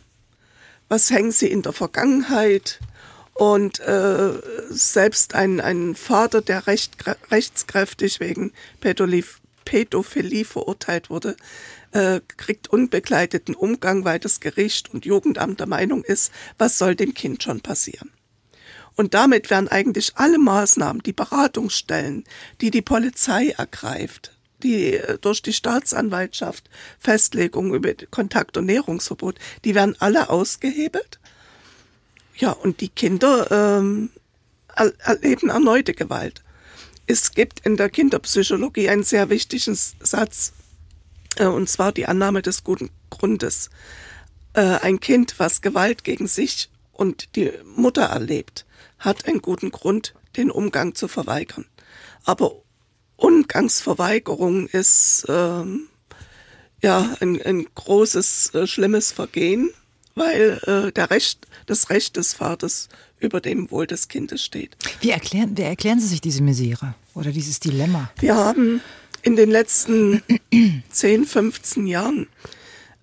was hängen sie in der Vergangenheit, und äh, selbst ein, ein Vater, der recht, rechtskräftig wegen Pädophilie verurteilt wurde, äh, kriegt unbegleiteten Umgang, weil das Gericht und Jugendamt der Meinung ist, was soll dem Kind schon passieren. Und damit werden eigentlich alle Maßnahmen, die Beratungsstellen, die die Polizei ergreift, die äh, durch die Staatsanwaltschaft Festlegung über Kontakt- und Näherungsverbot, die werden alle ausgehebelt ja, und die Kinder ähm, erleben erneute Gewalt. Es gibt in der Kinderpsychologie einen sehr wichtigen Satz, äh, und zwar die Annahme des guten Grundes. Äh, ein Kind, was Gewalt gegen sich und die Mutter erlebt, hat einen guten Grund, den Umgang zu verweigern. Aber Umgangsverweigerung ist ähm, ja ein, ein großes, äh, schlimmes Vergehen, weil äh, der Recht, das Recht des Vaters über dem Wohl des Kindes steht. Wie erklären, wie erklären Sie sich diese Misere oder dieses Dilemma? Wir haben in den letzten <clears throat> 10, 15 Jahren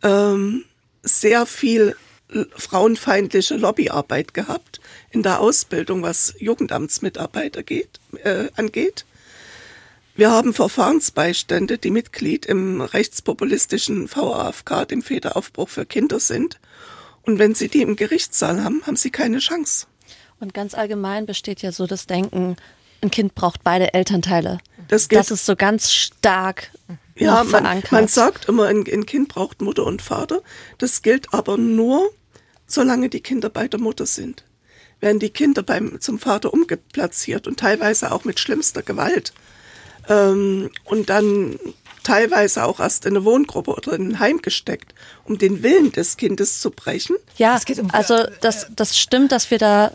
ähm, sehr viel frauenfeindliche Lobbyarbeit gehabt in der Ausbildung, was Jugendamtsmitarbeiter geht, äh, angeht. Wir haben Verfahrensbeistände, die Mitglied im rechtspopulistischen VAFK, dem Federaufbruch für Kinder sind und wenn Sie die im Gerichtssaal haben, haben Sie keine Chance. Und ganz allgemein besteht ja so das Denken, ein Kind braucht beide Elternteile. Das, das ist so ganz stark ja, man, man, sagt immer, ein, ein Kind braucht Mutter und Vater. Das gilt aber nur, solange die Kinder bei der Mutter sind. Werden die Kinder beim, zum Vater umgeplatziert und teilweise auch mit schlimmster Gewalt. Ähm, und dann teilweise auch erst in eine Wohngruppe oder in ein Heim gesteckt, um den Willen des Kindes zu brechen. Ja, um also das, das stimmt, dass wir da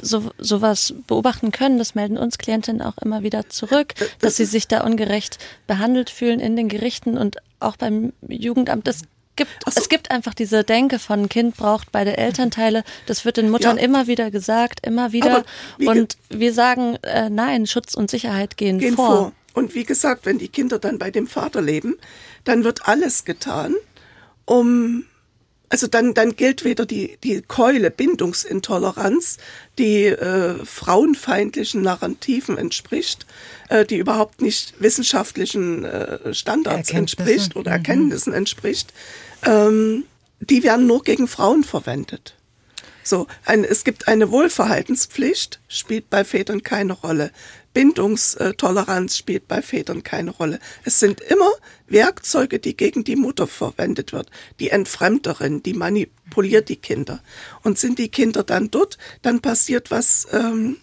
so sowas beobachten können. Das melden uns Klientinnen auch immer wieder zurück, das dass sie sich da ungerecht behandelt fühlen in den Gerichten und auch beim Jugendamt. Es gibt, so. es gibt einfach diese Denke von Kind braucht beide Elternteile. Das wird den Muttern ja. immer wieder gesagt, immer wieder. Und wir sagen, äh, nein, Schutz und Sicherheit gehen, gehen vor. vor. Und wie gesagt, wenn die Kinder dann bei dem Vater leben, dann wird alles getan, um also dann, dann gilt wieder die, die Keule Bindungsintoleranz, die äh, frauenfeindlichen Narrativen entspricht, äh, die überhaupt nicht wissenschaftlichen äh, Standards entspricht oder mhm. Erkenntnissen entspricht. Ähm, die werden nur gegen Frauen verwendet. So, ein, es gibt eine Wohlverhaltenspflicht, spielt bei Vätern keine Rolle. Bindungstoleranz spielt bei Vätern keine Rolle. Es sind immer Werkzeuge, die gegen die Mutter verwendet wird. Die Entfremderin, die manipuliert die Kinder. Und sind die Kinder dann dort, dann passiert was, ähm,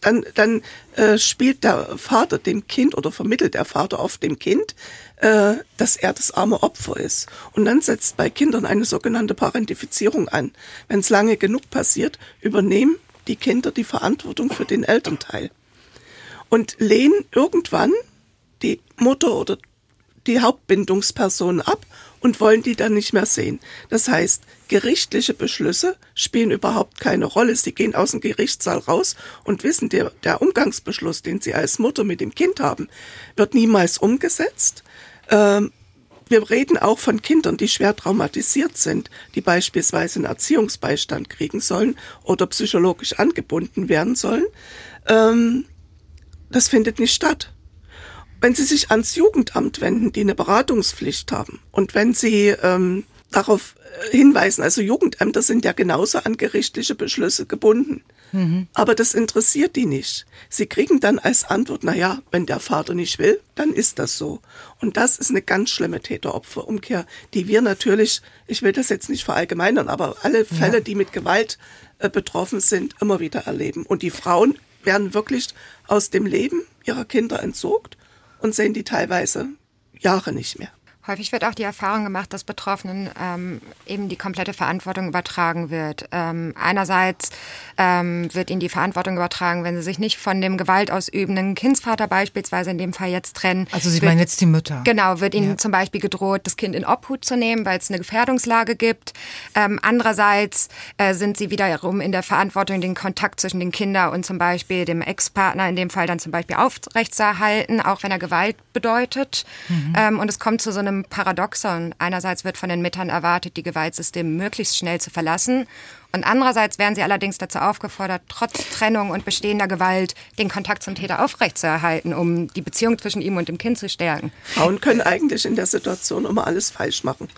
dann, dann äh, spielt der Vater dem Kind oder vermittelt der Vater auf dem Kind, äh, dass er das arme Opfer ist. Und dann setzt bei Kindern eine sogenannte Parentifizierung an. Wenn es lange genug passiert, übernehmen die Kinder die Verantwortung für den Elternteil und lehnen irgendwann die Mutter oder die Hauptbindungsperson ab und wollen die dann nicht mehr sehen. Das heißt, gerichtliche Beschlüsse spielen überhaupt keine Rolle. Sie gehen aus dem Gerichtssaal raus und wissen, der, der Umgangsbeschluss, den sie als Mutter mit dem Kind haben, wird niemals umgesetzt. Ähm, wir reden auch von Kindern, die schwer traumatisiert sind, die beispielsweise einen Erziehungsbeistand kriegen sollen oder psychologisch angebunden werden sollen. Ähm, das findet nicht statt. Wenn Sie sich ans Jugendamt wenden, die eine Beratungspflicht haben, und wenn Sie ähm, darauf äh, hinweisen, also Jugendämter sind ja genauso an gerichtliche Beschlüsse gebunden. Mhm. Aber das interessiert die nicht. Sie kriegen dann als Antwort, na ja, wenn der Vater nicht will, dann ist das so. Und das ist eine ganz schlimme Täteropferumkehr, die wir natürlich, ich will das jetzt nicht verallgemeinern, aber alle Fälle, ja. die mit Gewalt äh, betroffen sind, immer wieder erleben. Und die Frauen werden wirklich aus dem Leben ihrer Kinder entzogen und sehen die teilweise Jahre nicht mehr. Häufig wird auch die Erfahrung gemacht, dass Betroffenen ähm, eben die komplette Verantwortung übertragen wird. Ähm, einerseits ähm, wird ihnen die Verantwortung übertragen, wenn sie sich nicht von dem gewaltausübenden Kindsvater beispielsweise in dem Fall jetzt trennen. Also Sie wird, meinen jetzt die Mütter? Genau, wird ihnen ja. zum Beispiel gedroht, das Kind in Obhut zu nehmen, weil es eine Gefährdungslage gibt. Ähm, andererseits äh, sind sie wiederum in der Verantwortung, den Kontakt zwischen den Kindern und zum Beispiel dem Ex-Partner in dem Fall dann zum Beispiel aufrechtzuerhalten, auch wenn er Gewalt bedeutet. Mhm. Ähm, und es kommt zu so einem Paradoxon. Einerseits wird von den Müttern erwartet, die Gewaltsysteme möglichst schnell zu verlassen. Und andererseits werden sie allerdings dazu aufgefordert, trotz Trennung und bestehender Gewalt den Kontakt zum Täter aufrechtzuerhalten, um die Beziehung zwischen ihm und dem Kind zu stärken. Frauen können eigentlich in der Situation immer alles falsch machen.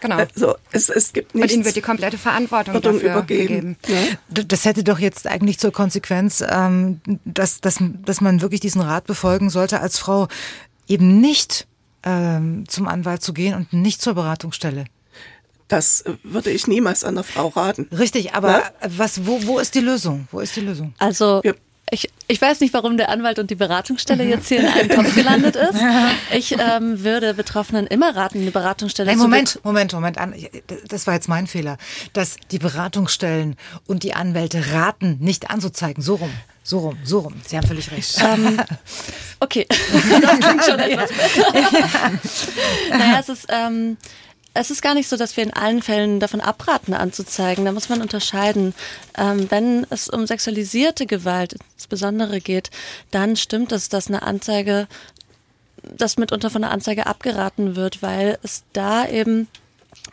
Genau. Also es, es gibt nichts. Und ihnen wird die komplette Verantwortung dafür übergeben. gegeben. Ja? Das hätte doch jetzt eigentlich zur Konsequenz, ähm, dass, dass, dass man wirklich diesen Rat befolgen sollte als Frau, eben nicht ähm, zum Anwalt zu gehen und nicht zur Beratungsstelle. Das würde ich niemals einer Frau raten. Richtig, aber Na? was, wo, wo ist die Lösung? Wo ist die Lösung? Also ja. Ich, ich weiß nicht, warum der Anwalt und die Beratungsstelle jetzt hier in einem Topf gelandet ist. Ich ähm, würde Betroffenen immer raten, eine Beratungsstelle hey, Moment, Moment, Moment, Moment. Das war jetzt mein Fehler. Dass die Beratungsstellen und die Anwälte raten, nicht anzuzeigen. So rum. So rum, so rum. Sie haben völlig recht. Ähm, okay, <laughs> das klingt schon <laughs> etwas besser. naja, es ist, ähm, es ist gar nicht so, dass wir in allen Fällen davon abraten, anzuzeigen. Da muss man unterscheiden. Ähm, wenn es um sexualisierte Gewalt insbesondere geht, dann stimmt es, dass eine Anzeige, dass mitunter von einer Anzeige abgeraten wird, weil es da eben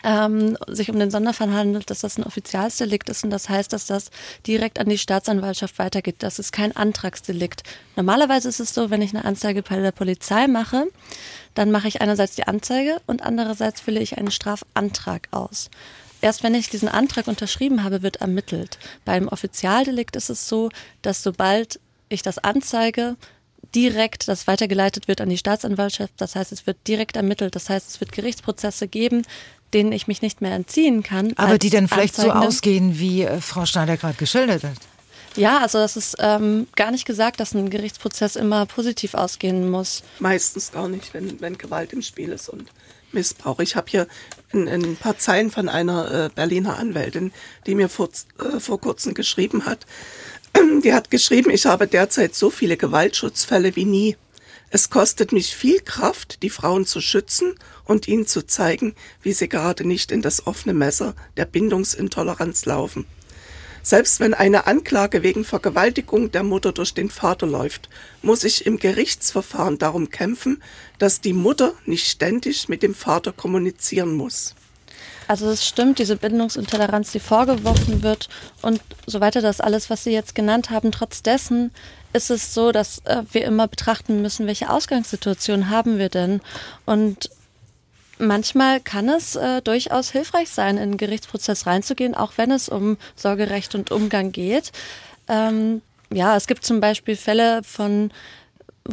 ähm, sich um den Sonderfall handelt, dass das ein Offizialsdelikt ist und das heißt, dass das direkt an die Staatsanwaltschaft weitergeht. Das ist kein Antragsdelikt. Normalerweise ist es so, wenn ich eine Anzeige bei der Polizei mache, dann mache ich einerseits die Anzeige und andererseits fülle ich einen Strafantrag aus. Erst wenn ich diesen Antrag unterschrieben habe, wird ermittelt. Beim Offizialdelikt ist es so, dass sobald ich das anzeige, direkt das weitergeleitet wird an die Staatsanwaltschaft. Das heißt, es wird direkt ermittelt. Das heißt, es wird Gerichtsprozesse geben, denen ich mich nicht mehr entziehen kann. Aber die dann vielleicht so ausgehen, wie äh, Frau Schneider gerade geschildert hat. Ja, also das ist ähm, gar nicht gesagt, dass ein Gerichtsprozess immer positiv ausgehen muss. Meistens gar nicht, wenn, wenn Gewalt im Spiel ist und Missbrauch. Ich habe hier ein, ein, paar Zeilen von einer äh, Berliner Anwältin, die mir vor, äh, vor kurzem geschrieben hat. <clears throat> Die hat geschrieben, ich habe derzeit so viele Gewaltschutzfälle wie nie. Es kostet mich viel Kraft, die Frauen zu schützen und ihnen zu zeigen, wie sie gerade nicht in das offene Messer der Bindungsintoleranz laufen. Selbst wenn eine Anklage wegen Vergewaltigung der Mutter durch den Vater läuft, muss ich im Gerichtsverfahren darum kämpfen, dass die Mutter nicht ständig mit dem Vater kommunizieren muss. Also es stimmt, diese Bindungsintoleranz, die vorgeworfen wird und so weiter, das alles, was Sie jetzt genannt haben, trotz dessen ist es so, dass äh, wir immer betrachten müssen, welche Ausgangssituation haben wir denn. Und manchmal kann es äh, durchaus hilfreich sein, in einen Gerichtsprozess reinzugehen, auch wenn es um Sorgerecht und Umgang geht. Ähm, ja, es gibt zum Beispiel Fälle von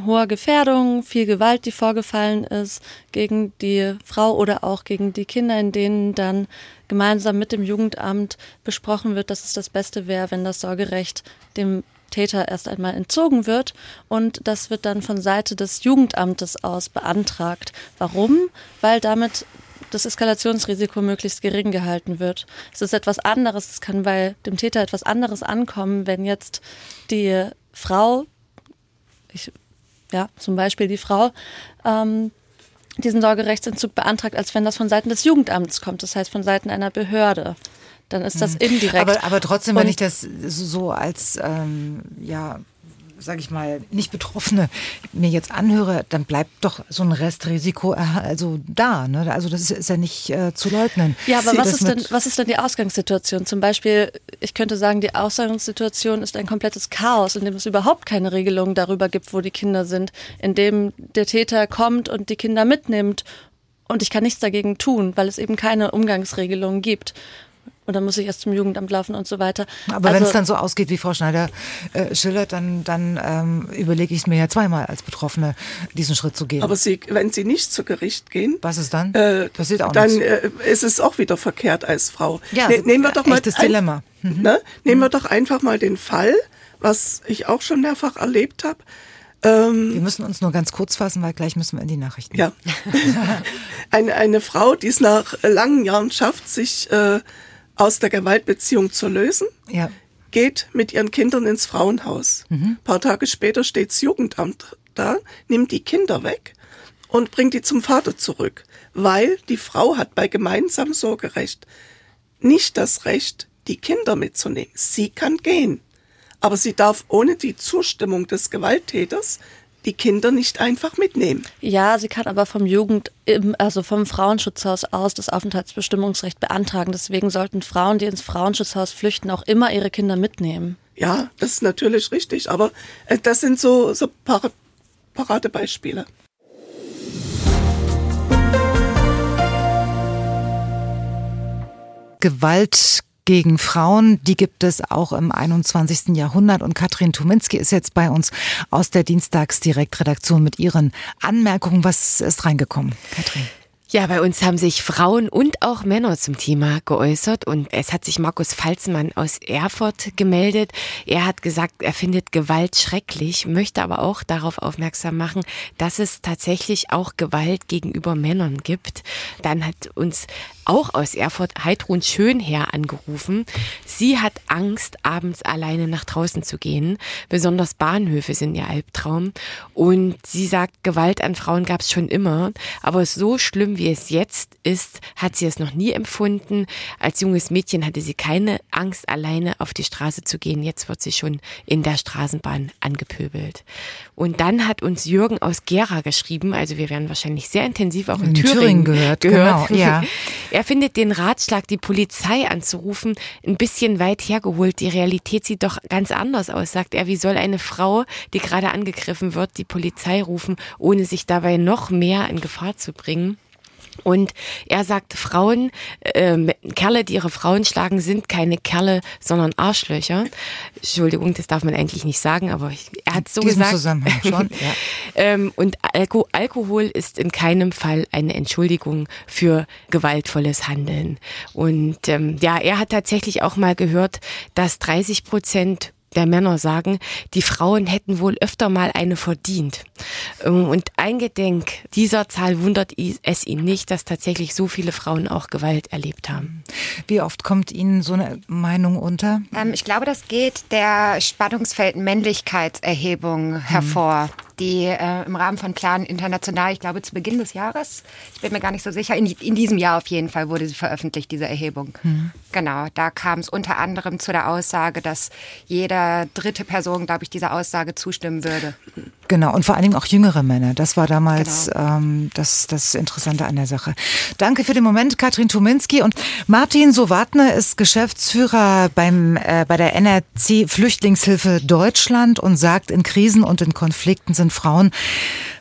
hoher Gefährdung, viel Gewalt, die vorgefallen ist gegen die Frau oder auch gegen die Kinder, in denen dann gemeinsam mit dem Jugendamt besprochen wird, dass es das Beste wäre, wenn das Sorgerecht dem Täter erst einmal entzogen wird und das wird dann von Seite des Jugendamtes aus beantragt. Warum? Weil damit das Eskalationsrisiko möglichst gering gehalten wird. Es ist etwas anderes, es kann bei dem Täter etwas anderes ankommen, wenn jetzt die Frau, ich, ja, zum Beispiel die Frau, ähm, diesen Sorgerechtsentzug beantragt, als wenn das von Seiten des Jugendamts kommt, das heißt von Seiten einer Behörde. Dann ist das mhm. indirekt. Aber, aber trotzdem, wenn ich das so als ähm, ja sage ich mal, nicht Betroffene mir jetzt anhöre, dann bleibt doch so ein Restrisiko äh, also da. Ne? Also das ist, ist ja nicht äh, zu leugnen. Ja, aber was ist, denn, was ist denn die Ausgangssituation? Zum Beispiel, ich könnte sagen, die Ausgangssituation ist ein komplettes Chaos, in dem es überhaupt keine Regelung darüber gibt, wo die Kinder sind, in dem der Täter kommt und die Kinder mitnimmt und ich kann nichts dagegen tun, weil es eben keine Umgangsregelungen gibt und dann muss ich erst zum Jugendamt laufen und so weiter. Aber also, wenn es dann so ausgeht, wie Frau Schneider äh, schildert, dann, dann ähm, überlege ich es mir ja zweimal als Betroffene, diesen Schritt zu gehen. Aber Sie, wenn Sie nicht zu Gericht gehen, was ist dann? Äh, Passiert auch dann äh, ist es auch wieder verkehrt als Frau. Ja, ne, nehmen wir doch mal das Dilemma. Mhm. Ne? Nehmen wir doch einfach mal den Fall, was ich auch schon mehrfach erlebt habe. Ähm, wir müssen uns nur ganz kurz fassen, weil gleich müssen wir in die Nachrichten. Ja. <laughs> eine, eine Frau, die es nach langen Jahren schafft, sich äh, aus der Gewaltbeziehung zu lösen, ja. geht mit ihren Kindern ins Frauenhaus. Mhm. Ein paar Tage später steht das Jugendamt da, nimmt die Kinder weg und bringt die zum Vater zurück, weil die Frau hat bei gemeinsamem Sorgerecht nicht das Recht, die Kinder mitzunehmen. Sie kann gehen, aber sie darf ohne die Zustimmung des Gewalttäters die Kinder nicht einfach mitnehmen. Ja, sie kann aber vom Jugend, also vom Frauenschutzhaus aus das Aufenthaltsbestimmungsrecht beantragen. Deswegen sollten Frauen, die ins Frauenschutzhaus flüchten, auch immer ihre Kinder mitnehmen. Ja, das ist natürlich richtig, aber äh, das sind so, so Paradebeispiele. Gewalt gegen Frauen, die gibt es auch im 21. Jahrhundert. Und Katrin Tuminski ist jetzt bei uns aus der Dienstagsdirektredaktion mit ihren Anmerkungen. Was ist reingekommen, Katrin? Ja, bei uns haben sich Frauen und auch Männer zum Thema geäußert und es hat sich Markus Falzmann aus Erfurt gemeldet. Er hat gesagt, er findet Gewalt schrecklich, möchte aber auch darauf aufmerksam machen, dass es tatsächlich auch Gewalt gegenüber Männern gibt. Dann hat uns auch aus Erfurt Heidrun Schönherr angerufen. Sie hat Angst, abends alleine nach draußen zu gehen. Besonders Bahnhöfe sind ihr Albtraum. Und sie sagt, Gewalt an Frauen gab es schon immer. Aber so schlimm wie es jetzt ist, hat sie es noch nie empfunden. Als junges Mädchen hatte sie keine Angst, alleine auf die Straße zu gehen. Jetzt wird sie schon in der Straßenbahn angepöbelt. Und dann hat uns Jürgen aus Gera geschrieben, also wir werden wahrscheinlich sehr intensiv auch in, in Thüringen, Thüringen gehört. gehört. Genau, ja. Er findet den Ratschlag, die Polizei anzurufen, ein bisschen weit hergeholt. Die Realität sieht doch ganz anders aus, sagt er. Wie soll eine Frau, die gerade angegriffen wird, die Polizei rufen, ohne sich dabei noch mehr in Gefahr zu bringen? Und er sagt, Frauen, äh, Kerle, die ihre Frauen schlagen, sind keine Kerle, sondern Arschlöcher. Entschuldigung, das darf man eigentlich nicht sagen, aber ich, er hat so Diesen gesagt. Zusammenhang schon, <laughs> ja. ähm, und Alko Alkohol ist in keinem Fall eine Entschuldigung für gewaltvolles Handeln. Und ähm, ja, er hat tatsächlich auch mal gehört, dass 30 Prozent der Männer sagen, die Frauen hätten wohl öfter mal eine verdient. Ähm, und eingedenk dieser Zahl wundert es ihn nicht, dass tatsächlich so viele Frauen auch Gewalt erlebt haben. Wie oft kommt Ihnen so eine Meinung unter? Ähm, ich glaube, das geht der Spannungsfeld Männlichkeitserhebung mhm. hervor die äh, im Rahmen von Plan International, ich glaube zu Beginn des Jahres, ich bin mir gar nicht so sicher, in, in diesem Jahr auf jeden Fall wurde sie veröffentlicht, diese Erhebung. Mhm. Genau, da kam es unter anderem zu der Aussage, dass jeder dritte Person, glaube ich, dieser Aussage zustimmen würde. Genau, und vor allen Dingen auch jüngere Männer. Das war damals genau. ähm, das, das Interessante an der Sache. Danke für den Moment, Katrin Tuminski. Und Martin Sowatner ist Geschäftsführer beim, äh, bei der NRC Flüchtlingshilfe Deutschland und sagt, in Krisen und in Konflikten sind Frauen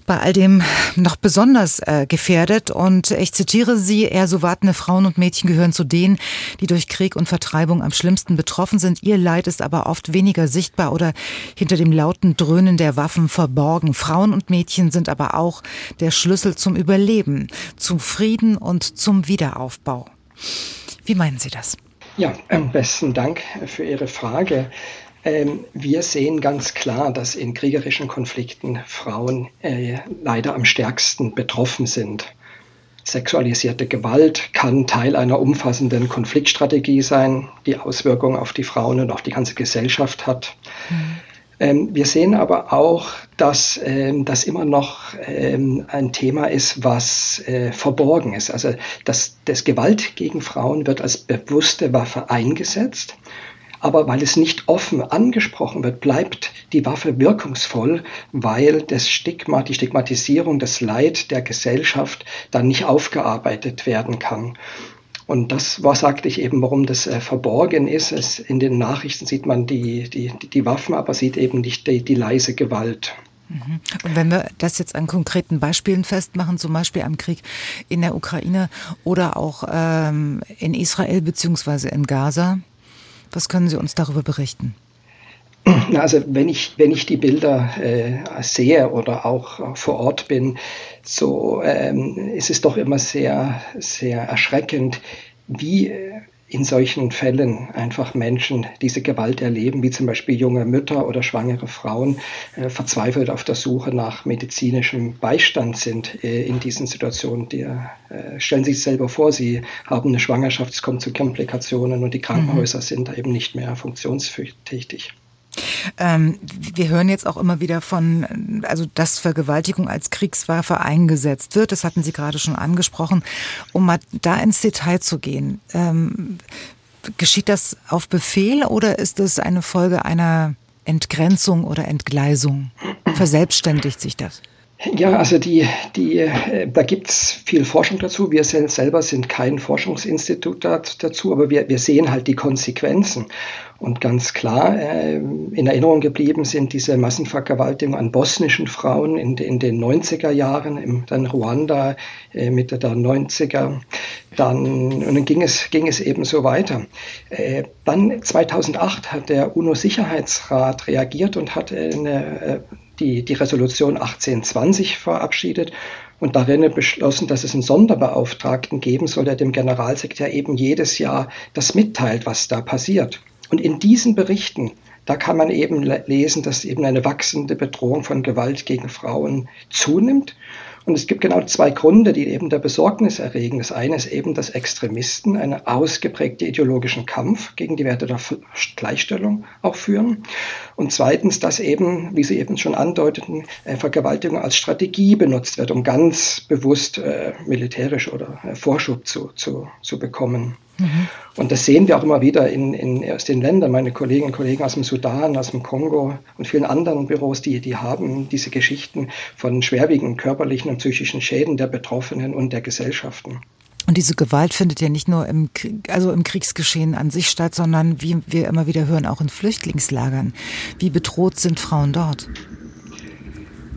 bei all dem noch besonders äh, gefährdet. Und ich zitiere Sie, er so wartende Frauen und Mädchen gehören zu denen, die durch Krieg und Vertreibung am schlimmsten betroffen sind. Ihr Leid ist aber oft weniger sichtbar oder hinter dem lauten Dröhnen der Waffen verborgen. Frauen und Mädchen sind aber auch der Schlüssel zum Überleben, zum Frieden und zum Wiederaufbau. Wie meinen Sie das? Ja, am besten Dank für Ihre Frage. Ähm, wir sehen ganz klar, dass in kriegerischen Konflikten Frauen äh, leider am stärksten betroffen sind. Sexualisierte Gewalt kann Teil einer umfassenden Konfliktstrategie sein, die Auswirkungen auf die Frauen und auf die ganze Gesellschaft hat. Mhm. Ähm, wir sehen aber auch, dass ähm, das immer noch ähm, ein Thema ist, was äh, verborgen ist. Also dass das Gewalt gegen Frauen wird als bewusste Waffe eingesetzt. Aber weil es nicht offen angesprochen wird, bleibt die Waffe wirkungsvoll, weil das Stigma, die Stigmatisierung, das Leid der Gesellschaft dann nicht aufgearbeitet werden kann. Und das war, sagte ich eben, warum das äh, verborgen ist. Es, in den Nachrichten sieht man die, die, die Waffen, aber sieht eben nicht die, die leise Gewalt. Mhm. Und wenn wir das jetzt an konkreten Beispielen festmachen, zum Beispiel am Krieg in der Ukraine oder auch ähm, in Israel beziehungsweise in Gaza, was können Sie uns darüber berichten? Also wenn ich, wenn ich die Bilder äh, sehe oder auch vor Ort bin, so ähm, ist es doch immer sehr, sehr erschreckend, wie äh, in solchen Fällen einfach Menschen diese Gewalt erleben, wie zum Beispiel junge Mütter oder schwangere Frauen äh, verzweifelt auf der Suche nach medizinischem Beistand sind äh, in diesen Situationen. Die, äh, stellen Sie sich selber vor, Sie haben eine Schwangerschaft, es kommt zu Komplikationen und die Krankenhäuser mhm. sind da eben nicht mehr funktionstätig. Ähm, wir hören jetzt auch immer wieder von, also dass Vergewaltigung als Kriegswaffe eingesetzt wird. Das hatten Sie gerade schon angesprochen. Um mal da ins Detail zu gehen, ähm, geschieht das auf Befehl oder ist es eine Folge einer Entgrenzung oder Entgleisung? Verselbstständigt sich das? Ja, also die, die, äh, da gibt es viel Forschung dazu. Wir selber sind kein Forschungsinstitut dazu, aber wir, wir sehen halt die Konsequenzen. Und ganz klar äh, in Erinnerung geblieben sind diese Massenvergewaltigungen an bosnischen Frauen in, in den 90er Jahren, im, dann Ruanda äh, Mitte der 90er. Dann, und dann ging es, ging es eben so weiter. Äh, dann 2008 hat der UNO-Sicherheitsrat reagiert und hat eine, äh, die, die Resolution 1820 verabschiedet und darin beschlossen, dass es einen Sonderbeauftragten geben soll, der dem Generalsekretär eben jedes Jahr das mitteilt, was da passiert. Und in diesen Berichten, da kann man eben lesen, dass eben eine wachsende Bedrohung von Gewalt gegen Frauen zunimmt und es gibt genau zwei Gründe, die eben der Besorgnis erregen. Das eine ist eben, dass Extremisten einen ausgeprägten ideologischen Kampf gegen die Werte der Gleichstellung auch führen. Und zweitens, dass eben, wie Sie eben schon andeuteten, äh, Vergewaltigung als Strategie benutzt wird, um ganz bewusst äh, militärisch oder äh, Vorschub zu, zu, zu bekommen. Mhm. Und das sehen wir auch immer wieder in, in, aus den Ländern. Meine Kolleginnen und Kollegen aus dem Sudan, aus dem Kongo und vielen anderen Büros, die, die haben diese Geschichten von schwerwiegenden körperlichen und psychischen Schäden der Betroffenen und der Gesellschaften. Und diese Gewalt findet ja nicht nur im, also im Kriegsgeschehen an sich statt, sondern wie wir immer wieder hören, auch in Flüchtlingslagern. Wie bedroht sind Frauen dort?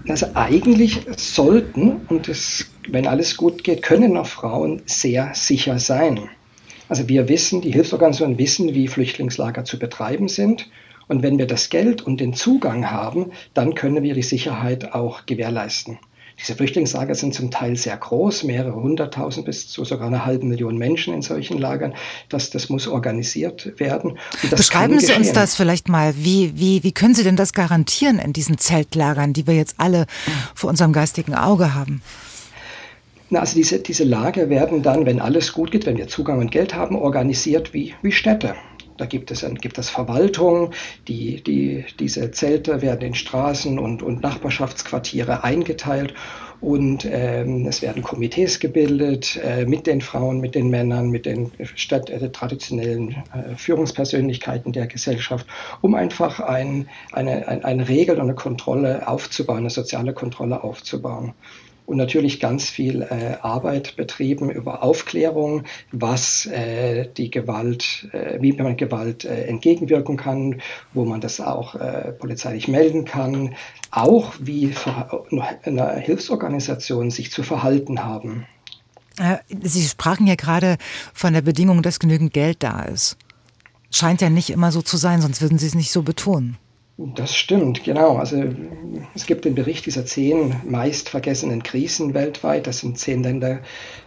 Also eigentlich sollten, und das, wenn alles gut geht, können noch Frauen sehr sicher sein. Also wir wissen, die Hilfsorganisationen wissen, wie Flüchtlingslager zu betreiben sind. Und wenn wir das Geld und den Zugang haben, dann können wir die Sicherheit auch gewährleisten. Diese Flüchtlingslager sind zum Teil sehr groß, mehrere hunderttausend bis zu sogar einer halben Million Menschen in solchen Lagern. Das, das muss organisiert werden. Beschreiben Sie uns das vielleicht mal. Wie, wie, wie können Sie denn das garantieren in diesen Zeltlagern, die wir jetzt alle vor unserem geistigen Auge haben? Na, also diese, diese Lager werden dann, wenn alles gut geht, wenn wir Zugang und Geld haben, organisiert wie, wie Städte. Da gibt es, gibt es Verwaltung, die, die, diese Zelte werden in Straßen und, und Nachbarschaftsquartiere eingeteilt und ähm, es werden Komitees gebildet äh, mit den Frauen, mit den Männern, mit den Stadt, äh, traditionellen äh, Führungspersönlichkeiten der Gesellschaft, um einfach ein, eine, ein, eine Regel und eine Kontrolle aufzubauen, eine soziale Kontrolle aufzubauen und natürlich ganz viel äh, Arbeit betrieben über Aufklärung, was äh, die Gewalt, äh, wie man Gewalt äh, entgegenwirken kann, wo man das auch äh, polizeilich melden kann, auch wie eine Hilfsorganisation sich zu verhalten haben. Äh, Sie sprachen ja gerade von der Bedingung, dass genügend Geld da ist. Scheint ja nicht immer so zu sein, sonst würden Sie es nicht so betonen. Das stimmt, genau. Also es gibt den Bericht dieser zehn meist vergessenen Krisen weltweit. Das sind zehn Länder.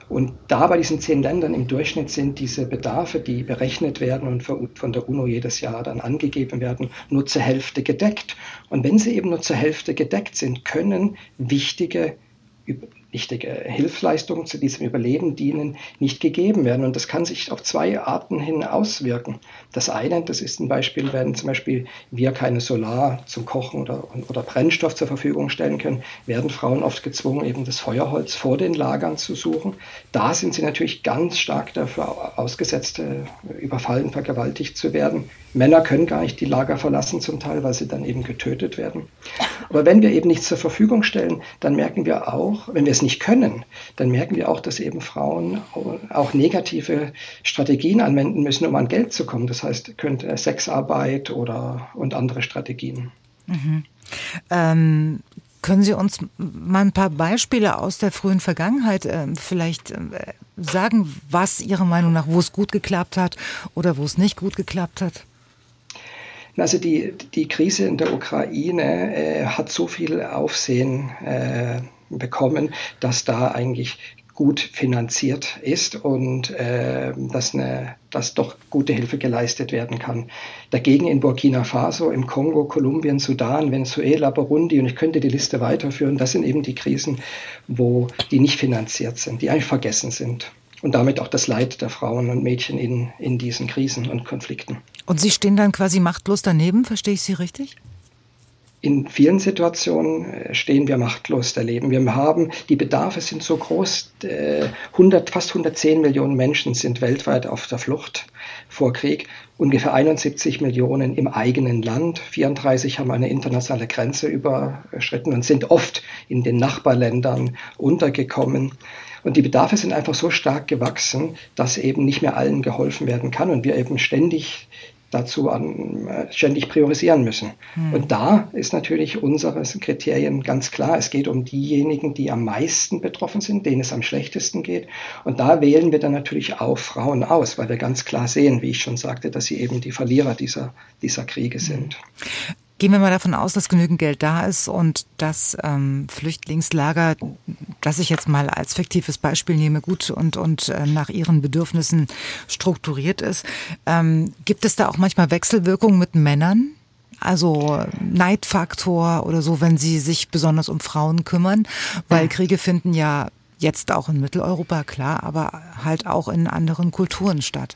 Und da bei diesen zehn Ländern im Durchschnitt sind diese Bedarfe, die berechnet werden und von der UNO jedes Jahr dann angegeben werden, nur zur Hälfte gedeckt. Und wenn sie eben nur zur Hälfte gedeckt sind, können wichtige wichtige Hilfsleistungen zu diesem Überleben dienen, nicht gegeben werden. Und das kann sich auf zwei Arten hin auswirken. Das eine, das ist ein Beispiel, werden zum Beispiel wir keine Solar zum Kochen oder, oder Brennstoff zur Verfügung stellen können, werden Frauen oft gezwungen, eben das Feuerholz vor den Lagern zu suchen. Da sind sie natürlich ganz stark dafür ausgesetzt, äh, überfallen, vergewaltigt zu werden. Männer können gar nicht die Lager verlassen zum Teil, weil sie dann eben getötet werden. Aber wenn wir eben nichts zur Verfügung stellen, dann merken wir auch, wenn wir es nicht können, dann merken wir auch, dass eben Frauen auch negative Strategien anwenden müssen, um an Geld zu kommen. Das heißt, könnte Sexarbeit oder und andere Strategien. Mhm. Ähm, können Sie uns mal ein paar Beispiele aus der frühen Vergangenheit äh, vielleicht äh, sagen, was Ihrer Meinung nach, wo es gut geklappt hat oder wo es nicht gut geklappt hat? Also die, die Krise in der Ukraine äh, hat so viel Aufsehen äh, bekommen, dass da eigentlich gut finanziert ist und äh, dass, eine, dass doch gute Hilfe geleistet werden kann. Dagegen in Burkina Faso, im Kongo, Kolumbien, Sudan, Venezuela, Burundi und ich könnte die Liste weiterführen, das sind eben die Krisen, wo die nicht finanziert sind, die eigentlich vergessen sind und damit auch das Leid der Frauen und Mädchen in, in diesen Krisen und Konflikten. Und Sie stehen dann quasi machtlos daneben, verstehe ich Sie richtig? In vielen Situationen äh, stehen wir machtlos daneben. Wir haben, die Bedarfe sind so groß, 100, äh, fast 110 Millionen Menschen sind weltweit auf der Flucht vor Krieg, ungefähr 71 Millionen im eigenen Land, 34 haben eine internationale Grenze überschritten und sind oft in den Nachbarländern untergekommen. Und die Bedarfe sind einfach so stark gewachsen, dass eben nicht mehr allen geholfen werden kann und wir eben ständig dazu an, äh, ständig priorisieren müssen. Hm. Und da ist natürlich unsere Kriterien ganz klar. Es geht um diejenigen, die am meisten betroffen sind, denen es am schlechtesten geht. Und da wählen wir dann natürlich auch Frauen aus, weil wir ganz klar sehen, wie ich schon sagte, dass sie eben die Verlierer dieser, dieser Kriege hm. Gehen wir mal davon aus, dass genügend Geld da ist und das ähm, Flüchtlingslager, das ich jetzt mal als fiktives Beispiel nehme, gut und, und äh, nach ihren Bedürfnissen strukturiert ist. Ähm, gibt es da auch manchmal Wechselwirkungen mit Männern? Also Neidfaktor oder so, wenn sie sich besonders um Frauen kümmern, weil Kriege finden ja jetzt auch in Mitteleuropa, klar, aber halt auch in anderen Kulturen statt.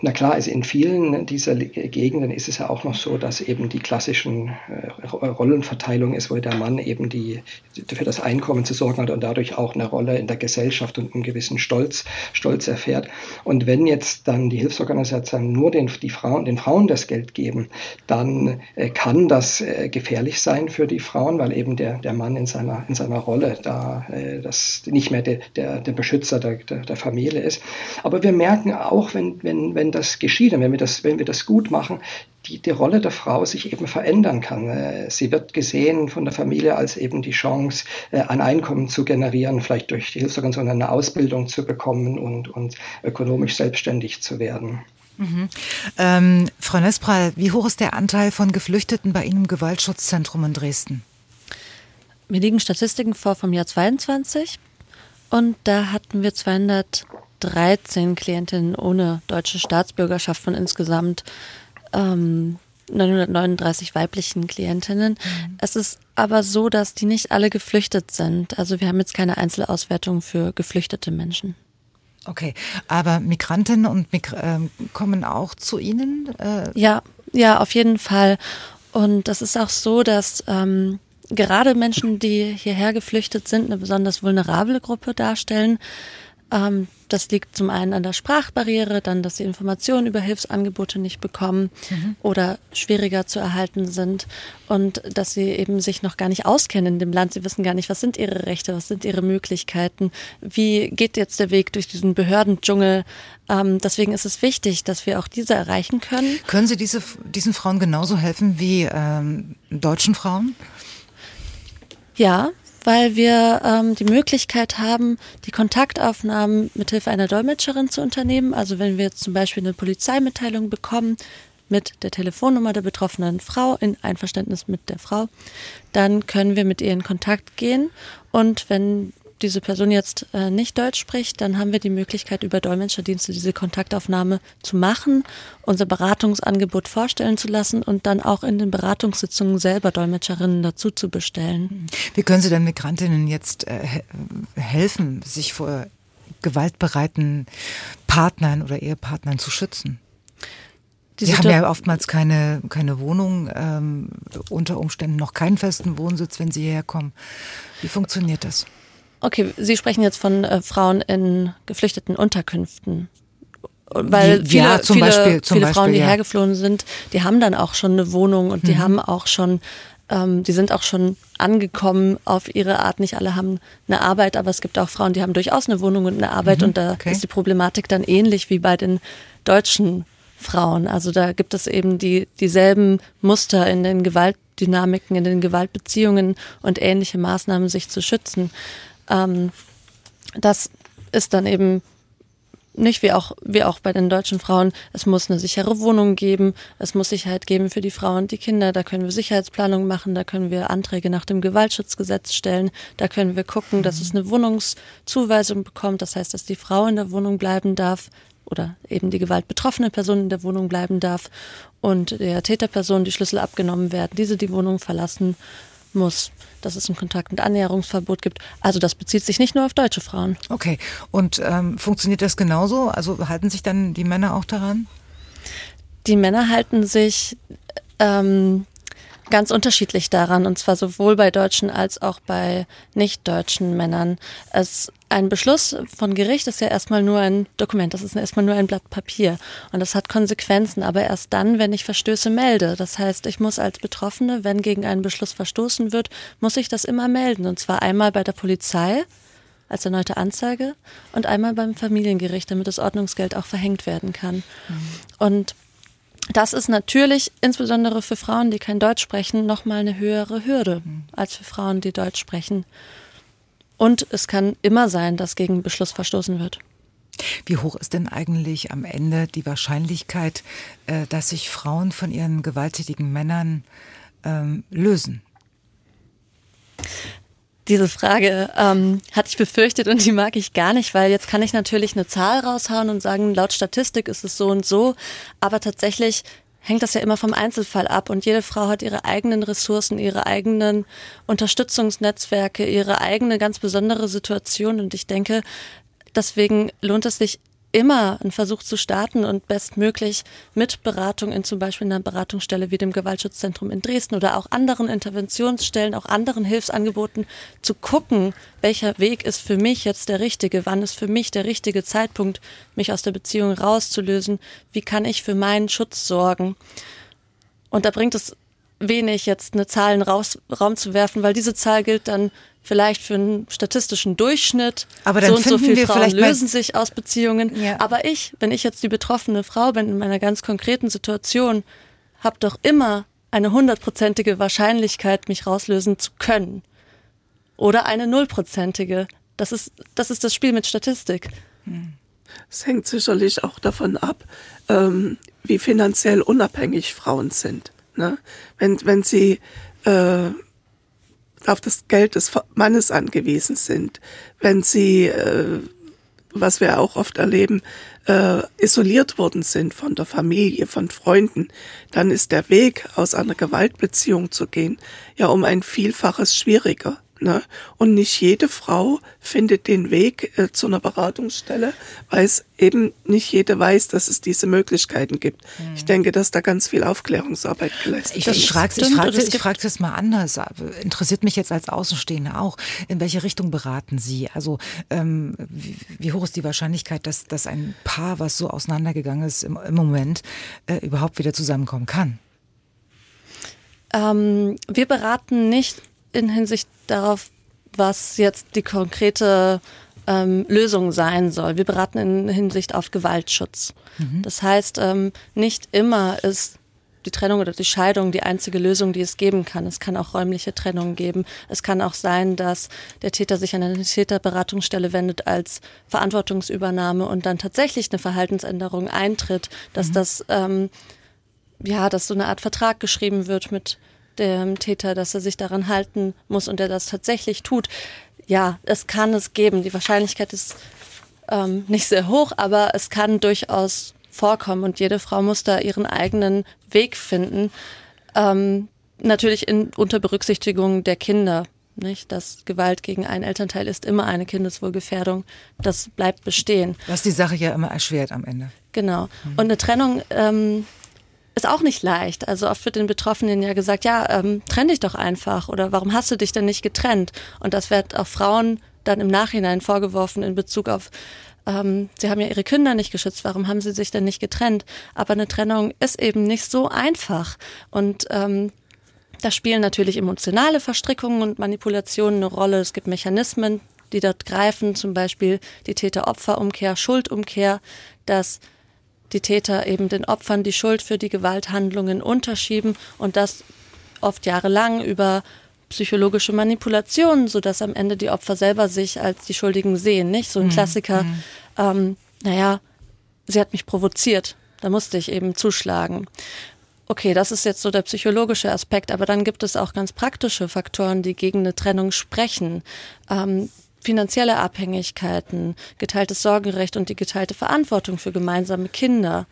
Na klar, also in vielen dieser Gegenden ist es ja auch noch so, dass eben die klassischen äh, Rollenverteilung ist, wo der Mann eben die, für das Einkommen zu sorgen hat und dadurch auch eine Rolle in der Gesellschaft und einen gewissen Stolz, Stolz erfährt. Und wenn jetzt dann die Hilfsorganisationen nur den, die Frauen, den Frauen das Geld geben, dann äh, kann das äh, gefährlich sein für die Frauen, weil eben der, der Mann in seiner, in seiner Rolle da das nicht mehr der, der, der Beschützer der, der, der Familie ist. Aber wir merken auch, wenn, wenn, wenn wenn das geschieht und wenn wir das, wenn wir das gut machen, die, die Rolle der Frau sich eben verändern kann. Äh, sie wird gesehen von der Familie als eben die Chance, äh, ein Einkommen zu generieren, vielleicht durch die Hilfsorganisation eine Ausbildung zu bekommen und, und ökonomisch selbstständig zu werden. Mhm. Ähm, Frau Nespral, wie hoch ist der Anteil von Geflüchteten bei Ihnen im Gewaltschutzzentrum in Dresden? Mir liegen Statistiken vor vom Jahr 22 und da hatten wir 200 13 Klientinnen ohne deutsche Staatsbürgerschaft von insgesamt ähm, 939 weiblichen Klientinnen. Mhm. Es ist aber so, dass die nicht alle geflüchtet sind. Also wir haben jetzt keine Einzelauswertung für geflüchtete Menschen. Okay, aber Migrantinnen und Mig äh, kommen auch zu Ihnen? Äh ja, ja, auf jeden Fall. Und das ist auch so, dass ähm, gerade Menschen, die hierher geflüchtet sind, eine besonders vulnerable Gruppe darstellen. Ähm, das liegt zum einen an der Sprachbarriere, dann, dass sie Informationen über Hilfsangebote nicht bekommen mhm. oder schwieriger zu erhalten sind und dass sie eben sich noch gar nicht auskennen in dem Land. Sie wissen gar nicht, was sind ihre Rechte, was sind ihre Möglichkeiten, wie geht jetzt der Weg durch diesen Behördendschungel. Ähm, deswegen ist es wichtig, dass wir auch diese erreichen können. Können Sie diese, diesen Frauen genauso helfen wie ähm, deutschen Frauen? Ja, weil wir ähm, die Möglichkeit haben, die Kontaktaufnahmen mithilfe einer Dolmetscherin zu unternehmen. Also wenn wir zum Beispiel eine Polizeimitteilung bekommen, mit der Telefonnummer der betroffenen Frau in Einverständnis mit der Frau, dann können wir mit ihr in Kontakt gehen und wenn diese Person jetzt äh, nicht Deutsch spricht, dann haben wir die Möglichkeit, über Dolmetscherdienste diese Kontaktaufnahme zu machen, unser Beratungsangebot vorstellen zu lassen und dann auch in den Beratungssitzungen selber Dolmetscherinnen dazu zu bestellen. Wie können Sie denn Migrantinnen jetzt äh, helfen, sich vor gewaltbereiten Partnern oder Ehepartnern zu schützen? Die Sie haben ja oftmals keine, keine Wohnung, ähm, unter Umständen noch keinen festen Wohnsitz, wenn sie hierher kommen. Wie funktioniert das? Okay, Sie sprechen jetzt von äh, Frauen in geflüchteten Unterkünften. Weil viele, ja, zum viele, Beispiel, viele Beispiel, Frauen, die ja. hergeflohen sind, die haben dann auch schon eine Wohnung und die mhm. haben auch schon, ähm, die sind auch schon angekommen auf ihre Art. Nicht alle haben eine Arbeit, aber es gibt auch Frauen, die haben durchaus eine Wohnung und eine Arbeit mhm. und da okay. ist die Problematik dann ähnlich wie bei den deutschen Frauen. Also da gibt es eben die, dieselben Muster in den Gewaltdynamiken, in den Gewaltbeziehungen und ähnliche Maßnahmen, sich zu schützen. Ähm, das ist dann eben nicht wie auch, wie auch bei den deutschen Frauen. Es muss eine sichere Wohnung geben. Es muss Sicherheit geben für die Frauen und die Kinder. Da können wir Sicherheitsplanung machen. Da können wir Anträge nach dem Gewaltschutzgesetz stellen. Da können wir gucken, dass es eine Wohnungszuweisung bekommt. Das heißt, dass die Frau in der Wohnung bleiben darf oder eben die gewaltbetroffene Person in der Wohnung bleiben darf und der Täterperson die Schlüssel abgenommen werden, diese die Wohnung verlassen muss, dass es ein Kontakt- und Annäherungsverbot gibt. Also das bezieht sich nicht nur auf deutsche Frauen. Okay. Und ähm, funktioniert das genauso? Also halten sich dann die Männer auch daran? Die Männer halten sich ähm, ganz unterschiedlich daran, und zwar sowohl bei deutschen als auch bei nicht-deutschen Männern. Es, ein Beschluss von Gericht ist ja erstmal nur ein Dokument, das ist erstmal nur ein Blatt Papier und das hat Konsequenzen, aber erst dann, wenn ich Verstöße melde. Das heißt, ich muss als Betroffene, wenn gegen einen Beschluss verstoßen wird, muss ich das immer melden und zwar einmal bei der Polizei als erneute Anzeige und einmal beim Familiengericht, damit das Ordnungsgeld auch verhängt werden kann. Mhm. Und das ist natürlich insbesondere für Frauen, die kein Deutsch sprechen, nochmal eine höhere Hürde als für Frauen, die Deutsch sprechen. Und es kann immer sein, dass gegen Beschluss verstoßen wird. Wie hoch ist denn eigentlich am Ende die Wahrscheinlichkeit, äh, dass sich Frauen von ihren gewalttätigen Männern ähm, lösen? Diese Frage ähm, hatte ich befürchtet und die mag ich gar nicht, weil jetzt kann ich natürlich eine Zahl raushauen und sagen, laut Statistik ist es so und so, aber tatsächlich hängt das ja immer vom Einzelfall ab. Und jede Frau hat ihre eigenen Ressourcen, ihre eigenen Unterstützungsnetzwerke, ihre eigene ganz besondere Situation. Und ich denke, deswegen lohnt es sich immer einen Versuch zu starten und bestmöglich mit Beratung in zum Beispiel einer Beratungsstelle wie dem Gewaltschutzzentrum in Dresden oder auch anderen Interventionsstellen, auch anderen Hilfsangeboten zu gucken, welcher Weg ist für mich jetzt der richtige, wann ist für mich der richtige Zeitpunkt, mich aus der Beziehung rauszulösen, wie kann ich für meinen Schutz sorgen. Und da bringt es wenig, jetzt eine Zahl in Raum zu werfen, weil diese Zahl gilt dann vielleicht für einen statistischen Durchschnitt. Aber dann so und so viele Frauen lösen sich aus Beziehungen. Ja. Aber ich, wenn ich jetzt die betroffene Frau bin in meiner ganz konkreten Situation, habe doch immer eine hundertprozentige Wahrscheinlichkeit, mich rauslösen zu können. Oder eine nullprozentige. Das ist, das ist das Spiel mit Statistik. Es hängt sicherlich auch davon ab, ähm, wie finanziell unabhängig Frauen sind. Ne? Wenn, wenn sie äh, auf das Geld des Mannes angewiesen sind, wenn sie, äh, was wir auch oft erleben, äh, isoliert worden sind von der Familie, von Freunden, dann ist der Weg aus einer Gewaltbeziehung zu gehen ja um ein Vielfaches schwieriger. Ne? Und nicht jede Frau findet den Weg äh, zu einer Beratungsstelle, weil es eben nicht jede weiß, dass es diese Möglichkeiten gibt. Mhm. Ich denke, dass da ganz viel Aufklärungsarbeit geleistet wird. Ich, ich frage ich frag, ich frag das mal anders. Interessiert mich jetzt als Außenstehende auch. In welche Richtung beraten Sie? Also ähm, wie, wie, hoch ist die Wahrscheinlichkeit, dass, dass ein Paar, was so auseinandergegangen ist im, im Moment, äh, überhaupt wieder zusammenkommen kann? Ähm, wir beraten nicht in Hinsicht darauf, was jetzt die konkrete ähm, Lösung sein soll. Wir beraten in Hinsicht auf Gewaltschutz. Mhm. Das heißt, ähm, nicht immer ist die Trennung oder die Scheidung die einzige Lösung, die es geben kann. Es kann auch räumliche Trennung geben. Es kann auch sein, dass der Täter sich an eine Täterberatungsstelle wendet als Verantwortungsübernahme und dann tatsächlich eine Verhaltensänderung eintritt, dass mhm. das ähm, ja, dass so eine Art Vertrag geschrieben wird mit dem Täter, dass er sich daran halten muss und er das tatsächlich tut. Ja, es kann es geben. Die Wahrscheinlichkeit ist ähm, nicht sehr hoch, aber es kann durchaus vorkommen und jede Frau muss da ihren eigenen Weg finden. Ähm, natürlich in, unter Berücksichtigung der Kinder. Nicht? Dass Gewalt gegen einen Elternteil ist immer eine Kindeswohlgefährdung. Das bleibt bestehen. Was die Sache ja immer erschwert am Ende. Genau. Mhm. Und eine Trennung ähm, ist auch nicht leicht. Also oft wird den Betroffenen ja gesagt, ja, ähm, trenn dich doch einfach oder warum hast du dich denn nicht getrennt? Und das wird auch Frauen dann im Nachhinein vorgeworfen in Bezug auf ähm, sie haben ja ihre Kinder nicht geschützt, warum haben sie sich denn nicht getrennt? Aber eine Trennung ist eben nicht so einfach. Und ähm, da spielen natürlich emotionale Verstrickungen und Manipulationen eine Rolle. Es gibt Mechanismen, die dort greifen, zum Beispiel die Täter-Opfer-Umkehr, Schuldumkehr, dass die Täter eben den Opfern die Schuld für die Gewalthandlungen unterschieben und das oft jahrelang über psychologische Manipulationen, sodass am Ende die Opfer selber sich als die Schuldigen sehen, nicht? So ein mhm. Klassiker, mhm. ähm, naja, sie hat mich provoziert, da musste ich eben zuschlagen. Okay, das ist jetzt so der psychologische Aspekt, aber dann gibt es auch ganz praktische Faktoren, die gegen eine Trennung sprechen. Ähm, finanzielle Abhängigkeiten, geteiltes Sorgerecht und die geteilte Verantwortung für gemeinsame Kinder.